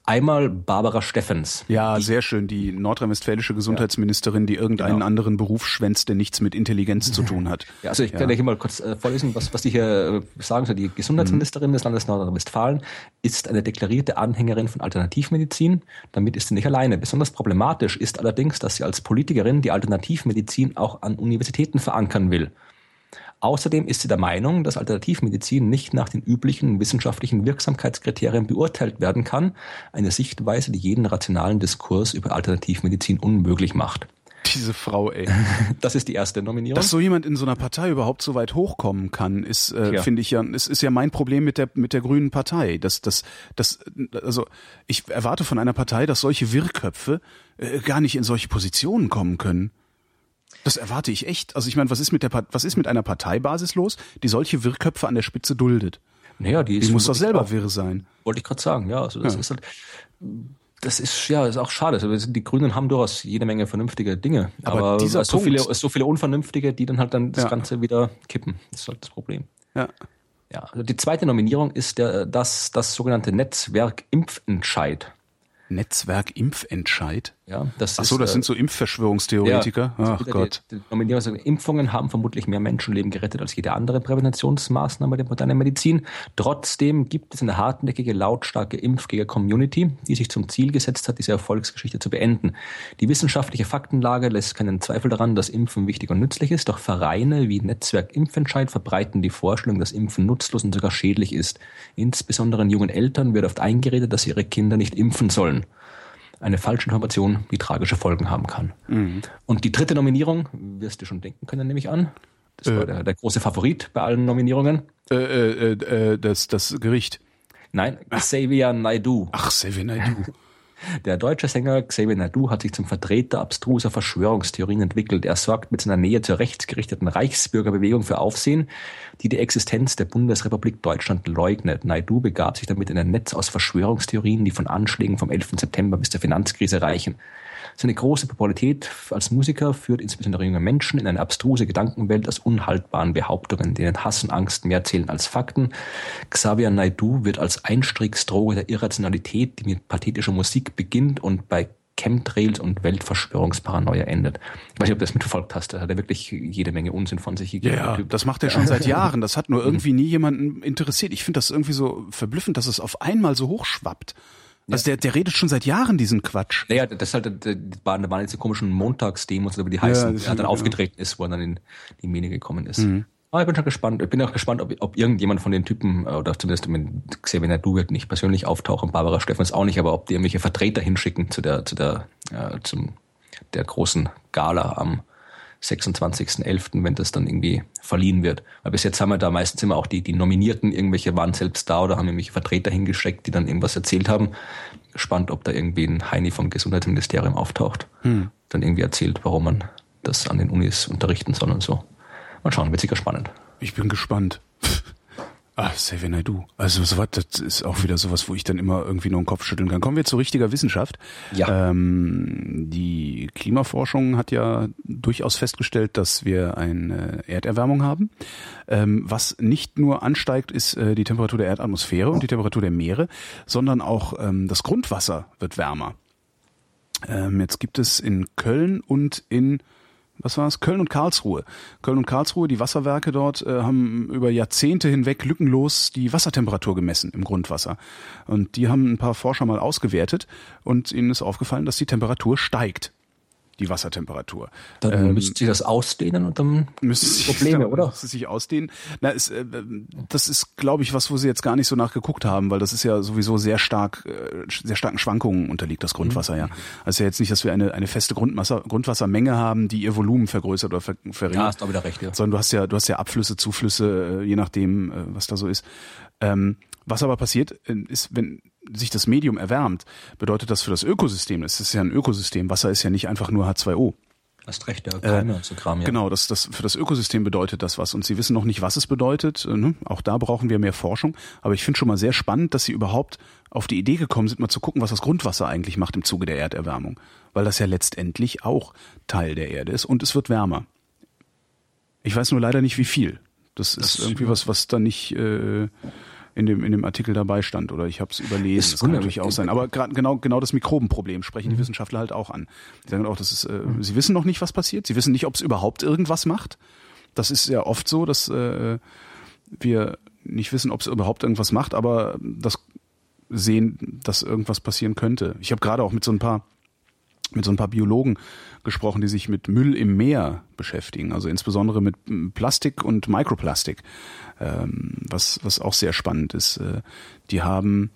Einmal Barbara Steffens. Ja, sehr schön. Die nordrhein-westfälische Gesundheitsministerin, die irgendeinen genau. anderen Beruf schwänzt, der nichts mit Intelligenz zu tun hat. Ja, also ich kann ja. hier mal kurz äh, vorlesen, was, was die hier äh, sagen soll. Die Gesundheitsministerin mhm. des Landes Nordrhein-Westfalen ist eine deklarierte Anhängerin von Alternativmedizin. Damit ist sie nicht alleine. Besonders problematisch ist allerdings, dass sie als Politikerin die Alternativmedizin auch an Universitäten verankern will. Außerdem ist sie der Meinung, dass Alternativmedizin nicht nach den üblichen wissenschaftlichen Wirksamkeitskriterien beurteilt werden kann, eine Sichtweise, die jeden rationalen Diskurs über Alternativmedizin unmöglich macht. Diese Frau, ey. Das ist die erste Nominierung. Dass so jemand in so einer Partei überhaupt so weit hochkommen kann, ist, äh, finde ich ja, ist, ist ja mein Problem mit der mit der Grünen Partei. Das, das, das, also ich erwarte von einer Partei, dass solche Wirrköpfe äh, gar nicht in solche Positionen kommen können. Das erwarte ich echt. Also ich meine, was ist mit der was ist mit einer Parteibasis los, die solche Wirrköpfe an der Spitze duldet? Naja, die, die muss doch selber auch, wirr sein. Wollte ich gerade sagen, ja. Also das ja. ist halt, das ist ja ist auch schade. Also die Grünen haben durchaus jede Menge vernünftige Dinge, aber, aber dieser so viele so viele unvernünftige, die dann halt dann das ja. Ganze wieder kippen. Das ist halt das Problem. Ja. Ja, also die zweite Nominierung ist der, das, das sogenannte Netzwerk Impfentscheid. Netzwerk Impfentscheid? Ja, das Ach so, das äh, sind so Impfverschwörungstheoretiker. Ja, Ach Gott. Die, die sagen, Impfungen haben vermutlich mehr Menschenleben gerettet als jede andere Präventionsmaßnahme der modernen Medizin. Trotzdem gibt es eine hartnäckige, lautstarke Impfgegner-Community, die sich zum Ziel gesetzt hat, diese Erfolgsgeschichte zu beenden. Die wissenschaftliche Faktenlage lässt keinen Zweifel daran, dass Impfen wichtig und nützlich ist, doch Vereine wie Netzwerk Impfentscheid verbreiten die Vorstellung, dass Impfen nutzlos und sogar schädlich ist. Insbesondere jungen Eltern wird oft eingeredet, dass sie ihre Kinder nicht impfen sollen eine falsche Information, die tragische Folgen haben kann. Mhm. Und die dritte Nominierung, wirst du schon denken können, nehme ich an. Das äh, war der, der, große Favorit bei allen Nominierungen. Äh, äh, äh, das, das Gericht. Nein, Xavier Naidu. Ach, Xavier Naidu. Der deutsche Sänger Xavier Nadu hat sich zum Vertreter abstruser Verschwörungstheorien entwickelt. Er sorgt mit seiner Nähe zur rechtsgerichteten Reichsbürgerbewegung für Aufsehen, die die Existenz der Bundesrepublik Deutschland leugnet. Naidu begab sich damit in ein Netz aus Verschwörungstheorien, die von Anschlägen vom 11. September bis zur Finanzkrise reichen. Seine große Popularität als Musiker führt insbesondere junge Menschen in eine abstruse Gedankenwelt aus unhaltbaren Behauptungen, denen Hass und Angst mehr zählen als Fakten. Xavier Naidu wird als Einstiegsdroge der Irrationalität, die mit pathetischer Musik beginnt und bei Chemtrails und Weltverschwörungsparanoia endet. Ich weiß nicht, ob du das mitverfolgt hast. Da hat er wirklich jede Menge Unsinn von sich gegeben. Ja, das macht er schon seit Jahren. Das hat nur irgendwie nie jemanden interessiert. Ich finde das irgendwie so verblüffend, dass es auf einmal so hochschwappt. Also der, der redet schon seit Jahren diesen Quatsch. Naja, das ist halt, da waren, waren diese komischen Montagsdemos oder wie die heißen, ja, er dann aufgetreten ist, wo er dann in die Medien gekommen ist. Mhm. Aber ich bin schon gespannt. Ich bin auch gespannt, ob, ob irgendjemand von den Typen, äh, oder zumindest wenn Xavier Nadu wird nicht persönlich auftauchen, Barbara Steffens auch nicht, aber ob die irgendwelche Vertreter hinschicken zu der, zu der, äh, zum, der großen Gala am 26.11., wenn das dann irgendwie verliehen wird. Weil bis jetzt haben wir da meistens immer auch die, die Nominierten, irgendwelche waren selbst da oder haben irgendwelche Vertreter hingeschickt, die dann irgendwas erzählt haben. Spannend, ob da irgendwie ein Heini vom Gesundheitsministerium auftaucht. Hm. Dann irgendwie erzählt, warum man das an den Unis unterrichten soll und so. Mal schauen, wird sicher spannend. Ich bin gespannt. Ah, Xavier Naidu. Also sowas, das ist auch wieder sowas, wo ich dann immer irgendwie nur den Kopf schütteln kann. Kommen wir zu richtiger Wissenschaft. Ja. Ähm, die Klimaforschung hat ja durchaus festgestellt, dass wir eine Erderwärmung haben. Ähm, was nicht nur ansteigt, ist äh, die Temperatur der Erdatmosphäre und die Temperatur der Meere, sondern auch ähm, das Grundwasser wird wärmer. Ähm, jetzt gibt es in Köln und in was war es? Köln und Karlsruhe. Köln und Karlsruhe, die Wasserwerke dort äh, haben über Jahrzehnte hinweg lückenlos die Wassertemperatur gemessen im Grundwasser. Und die haben ein paar Forscher mal ausgewertet und ihnen ist aufgefallen, dass die Temperatur steigt die Wassertemperatur. Dann ähm, müsste sich das ausdehnen und dann müsste sich Probleme, dann, oder? Müsste sich ausdehnen. Na, ist, äh, das ist, glaube ich, was, wo sie jetzt gar nicht so nachgeguckt haben, weil das ist ja sowieso sehr stark, äh, sehr starken Schwankungen unterliegt das Grundwasser mhm. ja. Also ja jetzt nicht, dass wir eine eine feste Grundwasser, Grundwassermenge haben, die ihr Volumen vergrößert oder ver, verringert. Ja, hast du wieder recht, ja. Sondern du hast ja, du hast ja Abflüsse, Zuflüsse, äh, je nachdem, äh, was da so ist. Ähm, was aber passiert, äh, ist, wenn sich das Medium erwärmt, bedeutet das für das Ökosystem, es ist ja ein Ökosystem, Wasser ist ja nicht einfach nur H2O. Hast recht, ja, Keime äh, so Kram, ja. Genau, das, das, für das Ökosystem bedeutet das was. Und Sie wissen noch nicht, was es bedeutet. Äh, ne? Auch da brauchen wir mehr Forschung. Aber ich finde schon mal sehr spannend, dass Sie überhaupt auf die Idee gekommen sind, mal zu gucken, was das Grundwasser eigentlich macht im Zuge der Erderwärmung. Weil das ja letztendlich auch Teil der Erde ist und es wird wärmer. Ich weiß nur leider nicht, wie viel. Das, das ist irgendwie was, was da nicht... Äh, in dem, in dem Artikel dabei stand oder ich habe es überlesen. Das Das kann natürlich auch sein. Aber gerade genau, genau das Mikrobenproblem sprechen die Wissenschaftler halt auch an. Die sagen auch, das ist, äh, sie wissen noch nicht, was passiert. Sie wissen nicht, ob es überhaupt irgendwas macht. Das ist ja oft so, dass äh, wir nicht wissen, ob es überhaupt irgendwas macht, aber das sehen, dass irgendwas passieren könnte. Ich habe gerade auch mit so ein paar mit so ein paar Biologen gesprochen, die sich mit Müll im Meer beschäftigen, also insbesondere mit m, Plastik und Mikroplastik, ähm, was, was auch sehr spannend ist. Äh, die haben,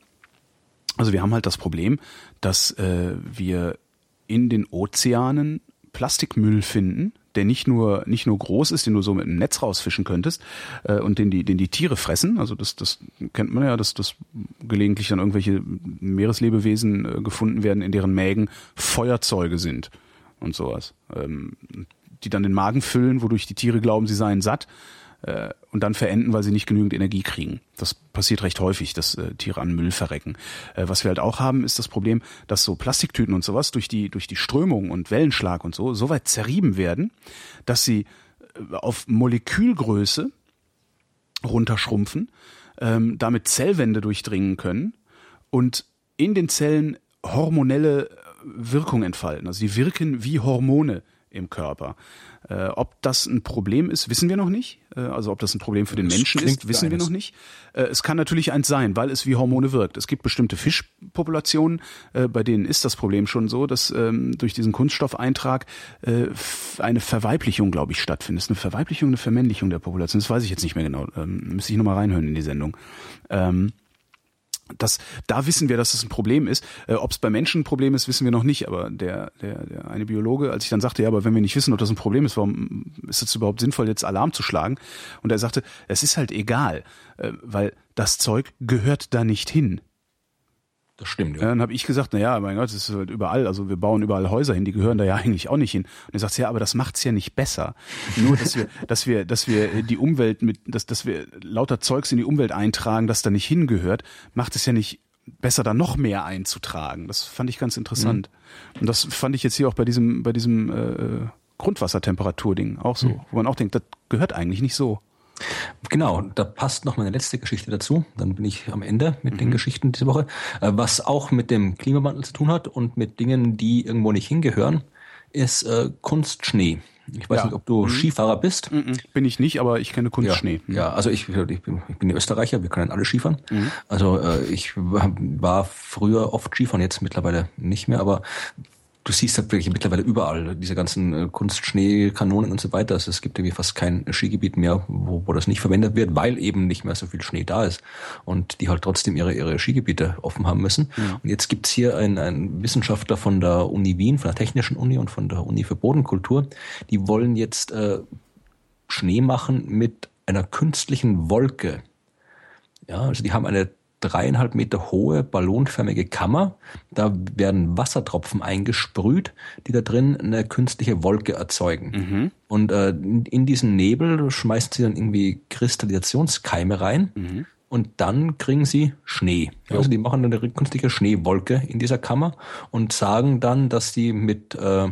also wir haben halt das Problem, dass äh, wir in den Ozeanen Plastikmüll finden, der nicht nur nicht nur groß ist, den du so mit einem Netz rausfischen könntest äh, und den die den die Tiere fressen. Also das das kennt man ja, dass das gelegentlich dann irgendwelche Meereslebewesen äh, gefunden werden, in deren Mägen Feuerzeuge sind und sowas, ähm, die dann den Magen füllen, wodurch die Tiere glauben, sie seien satt äh, und dann verenden, weil sie nicht genügend Energie kriegen. Das passiert recht häufig, dass äh, Tiere an Müll verrecken. Äh, was wir halt auch haben, ist das Problem, dass so Plastiktüten und sowas durch die durch die Strömung und Wellenschlag und so so weit zerrieben werden, dass sie äh, auf Molekülgröße runterschrumpfen, ähm, damit Zellwände durchdringen können und in den Zellen hormonelle Wirkung entfalten. Also die wirken wie Hormone im Körper. Äh, ob das ein Problem ist, wissen wir noch nicht. Äh, also ob das ein Problem für den Das Menschen ist, wissen wir noch nicht. Äh, es kann natürlich eins sein, weil es wie Hormone wirkt. Es gibt bestimmte Fischpopulationen, äh, bei denen ist das Problem schon so, dass ähm, durch diesen Kunststoffeintrag äh, eine Verweiblichung, glaube ich, stattfindet. Ist eine Verweiblichung, eine Vermännlichung der Population. Das weiß ich jetzt nicht mehr genau. Ähm, müsste ich nochmal reinhören in die Sendung. Ähm, das, da wissen wir, dass es ein Problem ist. Äh, ob es bei Menschen ein Problem ist, wissen wir noch nicht. Aber der, der, der eine Biologe, als ich dann sagte, ja, aber wenn wir nicht wissen, ob das ein Problem ist, warum ist es überhaupt sinnvoll, jetzt Alarm zu schlagen? Und er sagte, es ist halt egal, äh, weil das Zeug gehört da nicht hin. Das stimmt, Ja, dann habe ich gesagt, na ja, mein Gott, das ist halt überall, also wir bauen überall Häuser hin, die gehören da ja eigentlich auch nicht hin. Und er sagt, ja, aber das macht's ja nicht besser. Nur, dass wir, dass wir, dass wir die Umwelt mit, dass, dass wir lauter Zeugs in die Umwelt eintragen, das da nicht hingehört, macht es ja nicht besser, da noch mehr einzutragen. Das fand ich ganz interessant. Und das fand ich jetzt hier auch bei diesem, bei diesem äh, Grundwassertemperaturding auch so, wo man auch denkt, das gehört eigentlich nicht so. Genau, da passt noch meine letzte Geschichte dazu. Dann bin ich am Ende mit Mhm. den Geschichten diese Woche. Äh, Was auch mit dem Klimawandel zu tun hat und mit Dingen, die irgendwo nicht hingehören, ist äh, Kunstschnee. Ich weiß Ja. nicht, ob du Skifahrer bist. Bin ich nicht, aber ich kenne Kunstschnee. Ja, ja, also ich, ich, bin, ich bin Österreicher, wir können alle Skifahren. Mhm. Also äh, ich war früher oft Skifahren, jetzt mittlerweile nicht mehr, aber du siehst halt wirklich mittlerweile überall diese ganzen äh, Kunstschneekanonen und so weiter. Also es gibt irgendwie fast kein Skigebiet mehr, wo, wo das nicht verwendet wird, weil eben nicht mehr so viel Schnee da ist und die halt trotzdem ihre, ihre Skigebiete offen haben müssen. Und jetzt gibt's hier einen, einen Wissenschaftler von der Uni Wien, von der Technischen Uni und von der Uni für Bodenkultur, die wollen jetzt äh, Schnee machen mit einer künstlichen Wolke. Ja, also die haben eine dreieinhalb Meter hohe ballonförmige Kammer. Da werden Wassertropfen eingesprüht, die da drin eine künstliche Wolke erzeugen. Und äh, in, diesen Nebel schmeißen sie dann irgendwie Kristallisationskeime rein. Und dann kriegen sie Schnee. Also die machen eine künstliche Schneewolke in dieser Kammer und sagen dann, dass die mit äh,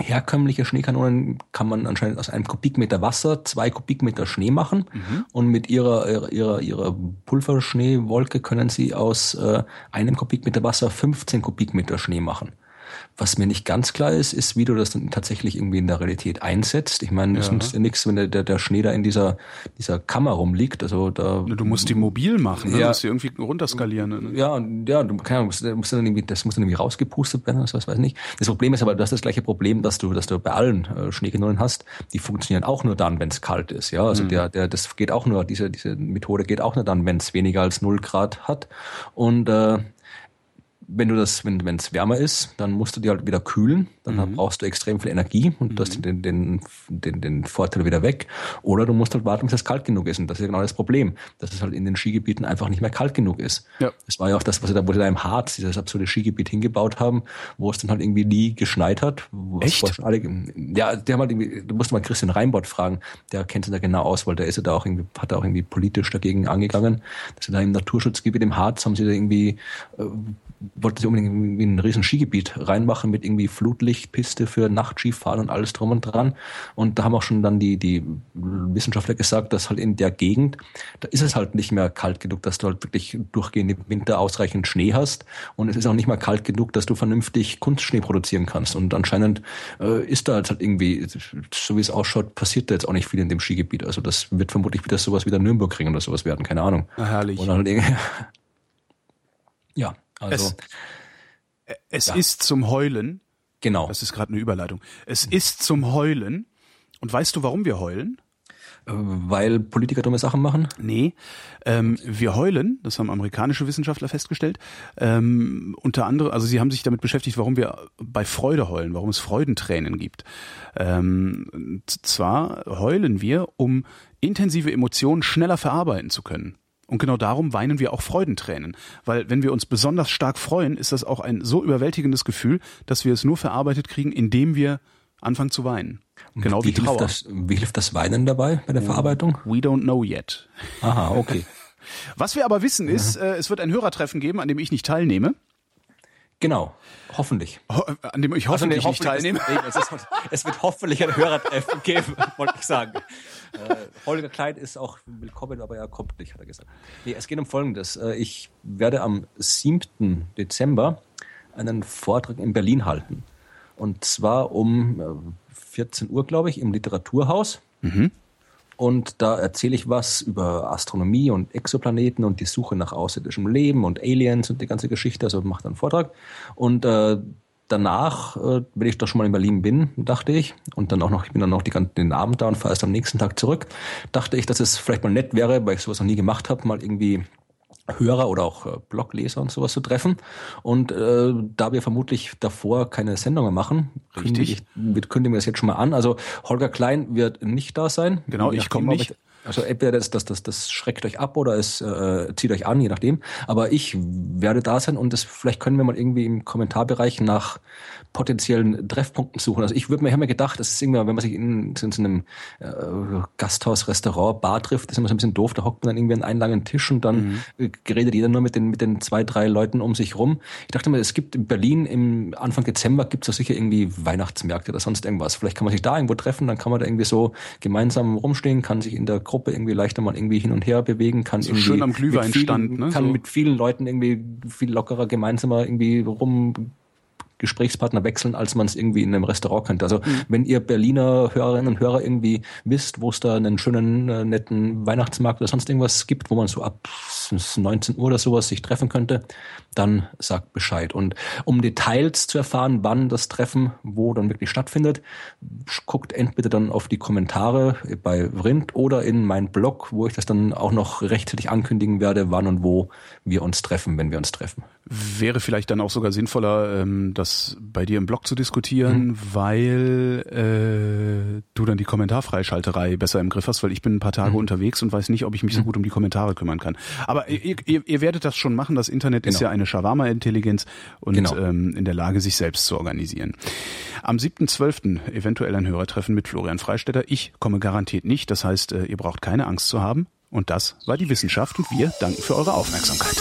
herkömmliche Schneekanonen kann man anscheinend aus einem Kubikmeter Wasser zwei Kubikmeter Schnee machen und mit ihrer ihrer ihrer, ihrer Pulverschneewolke können sie aus äh, einem Kubikmeter Wasser 15 Kubikmeter Schnee machen. Was mir nicht ganz klar ist, ist, wie du das dann tatsächlich irgendwie in der Realität einsetzt. Ich meine, es Ja. nützt ja nichts, wenn der, der, der Schnee da in dieser, dieser Kammer rumliegt. Also da Du musst die mobil machen, ne? Ja. Du musst die irgendwie runterskalieren. Ne? ja, ja, du keine Ahnung, musst, musst dann irgendwie, das muss dann irgendwie rausgepustet werden, was weiß ich nicht. Das Problem ist aber, du hast das gleiche Problem, dass du, dass du bei allen äh, Schneekanonen hast, die funktionieren auch nur dann, wenn es kalt ist. Ja, also der, der, das geht auch nur, diese, diese Methode geht auch nur dann, wenn es weniger als 0 Grad hat. Und äh, wenn du das, wenn es wärmer ist, dann musst du die halt wieder kühlen. Dann brauchst du extrem viel Energie und du hast den, den, den, den Vorteil wieder weg. Oder du musst halt warten, bis es kalt genug ist. Und das ist ja genau das Problem, dass es halt in den Skigebieten einfach nicht mehr kalt genug ist. Ja. Das war ja auch das, was sie da, wo sie da im Harz dieses absurde Skigebiet hingebaut haben, wo es dann halt irgendwie nie geschneit hat. Echt? Alle, ja, der haben halt irgendwie, du musst mal Christian Reinbott fragen, der kennt sich da genau aus, weil der ist ja da auch irgendwie, hat da auch irgendwie politisch dagegen angegangen. Dass sie da im Naturschutzgebiet im Harz haben sie da irgendwie äh, wollten sie unbedingt irgendwie ein riesen Skigebiet reinmachen mit irgendwie Flutlichtpiste für Nachtskifahren und alles drum und dran. Und da haben auch schon dann die, die Wissenschaftler gesagt, dass halt in der Gegend, da ist es halt nicht mehr kalt genug, dass du halt wirklich durchgehend im Winter ausreichend Schnee hast. Und es ist auch nicht mehr kalt genug, dass du vernünftig Kunstschnee produzieren kannst. Und anscheinend äh, ist da jetzt halt irgendwie, so wie es ausschaut, passiert da jetzt auch nicht viel in dem Skigebiet. Also das wird vermutlich wieder sowas wie der Nürnbergring oder sowas werden, keine Ahnung. Na, herrlich. Und halt irgendwie, ja, also. Es, es ja. ist zum Heulen. Genau. Das ist gerade eine Überleitung. Es ist zum Heulen. Und weißt du, warum wir heulen? Äh, weil Politiker dumme Sachen machen? Nee, ähm, wir heulen, das haben amerikanische Wissenschaftler festgestellt. Ähm, unter anderem, also sie haben sich damit beschäftigt, warum wir bei Freude heulen, warum es Freudentränen gibt. Ähm, zwar heulen wir, um intensive Emotionen schneller verarbeiten zu können. Und genau darum weinen wir auch Freudentränen. Weil wenn wir uns besonders stark freuen, ist das auch ein so überwältigendes Gefühl, dass wir es nur verarbeitet kriegen, indem wir anfangen zu weinen. Genau wie, wie Trauer. Hilft das, wie hilft das Weinen dabei bei der Verarbeitung? We don't know yet. Aha, okay. Was wir aber wissen ist, äh, es wird ein Hörertreffen geben, an dem ich nicht teilnehme. Genau, hoffentlich. Ho an dem ich hoffentlich, also, nee, nicht teilnehme. Es, ist, es, wird hoffentlich ein Hörertreffen geben, wollte ich sagen. Äh, Holger Kleid ist auch willkommen, aber er kommt nicht, hat er gesagt. Nee, es geht um Folgendes. Äh, ich werde am 7. Dezember einen Vortrag in Berlin halten. Und zwar um 14 äh, Uhr, glaube ich, im Literaturhaus. Mhm. Und da erzähle ich was über Astronomie und Exoplaneten und die Suche nach außerirdischem Leben und Aliens und die ganze Geschichte. Also mache einen Vortrag. Und äh, danach, äh, wenn ich doch schon mal in Berlin bin, dachte ich, und dann auch noch, ich bin dann noch die ganzen, den Abend da und fahre erst am nächsten Tag zurück, dachte ich, dass es vielleicht mal nett wäre, weil ich sowas noch nie gemacht habe, mal irgendwie Hörer oder auch äh, Blogleser und sowas zu treffen. Und äh, da wir vermutlich davor keine Sendungen machen, Richtig. wir kündigen wir das jetzt schon mal an. Also Holger Klein wird nicht da sein. Genau, ich komme nicht. Also entweder das, das, das, das schreckt euch ab oder es äh, zieht euch an, je nachdem. Aber ich werde da sein und das vielleicht können wir mal irgendwie im Kommentarbereich nach potenziellen Treffpunkten suchen. Also ich würde mir, ich mir gedacht, das ist irgendwie, wenn man sich in, in so einem äh, Gasthaus, Restaurant, Bar trifft, das ist immer so ein bisschen doof, da hockt man dann irgendwie an einen langen Tisch und dann mhm. geredet jeder nur mit den, mit den zwei, drei Leuten um sich rum. Ich dachte mir, es gibt in Berlin im Anfang Dezember gibt es sicher irgendwie Weihnachtsmärkte oder sonst irgendwas. Vielleicht kann man sich da irgendwo treffen, dann kann man da irgendwie so gemeinsam rumstehen, kann sich in der Gruppe irgendwie leichter mal irgendwie hin und her bewegen, kann so schön am Glühweinstand, ne? kann so. mit vielen Leuten irgendwie viel lockerer gemeinsamer irgendwie rum Gesprächspartner wechseln, als man es irgendwie in einem Restaurant könnte. Also mhm. wenn ihr Berliner Hörerinnen und Hörer irgendwie wisst, wo es da einen schönen, äh, netten Weihnachtsmarkt oder sonst irgendwas gibt, wo man so ab 19 Uhr oder sowas sich treffen könnte, dann sagt Bescheid. Und um Details zu erfahren, wann das Treffen wo dann wirklich stattfindet, guckt entweder dann auf die Kommentare bei Vrind oder in meinen Blog, wo ich das dann auch noch rechtzeitig ankündigen werde, wann und wo wir uns treffen, wenn wir uns treffen. Wäre vielleicht dann auch sogar sinnvoller, ähm, das bei dir im Blog zu diskutieren, mhm. weil äh, du dann die Kommentarfreischalterei besser im Griff hast, weil ich bin ein paar Tage mhm. unterwegs und weiß nicht, ob ich mich so mhm. gut um die Kommentare kümmern kann. Aber ihr, ihr, ihr werdet das schon machen. Das Internet genau. ist ja eine Shawarma-Intelligenz und genau. ähm, in der Lage, sich selbst zu organisieren. Am 7.12. eventuell ein Hörertreffen mit Florian Freistetter. Ich komme garantiert nicht. Das heißt, äh, ihr braucht keine Angst zu haben. Und das war die Wissenschaft und wir danken für eure Aufmerksamkeit.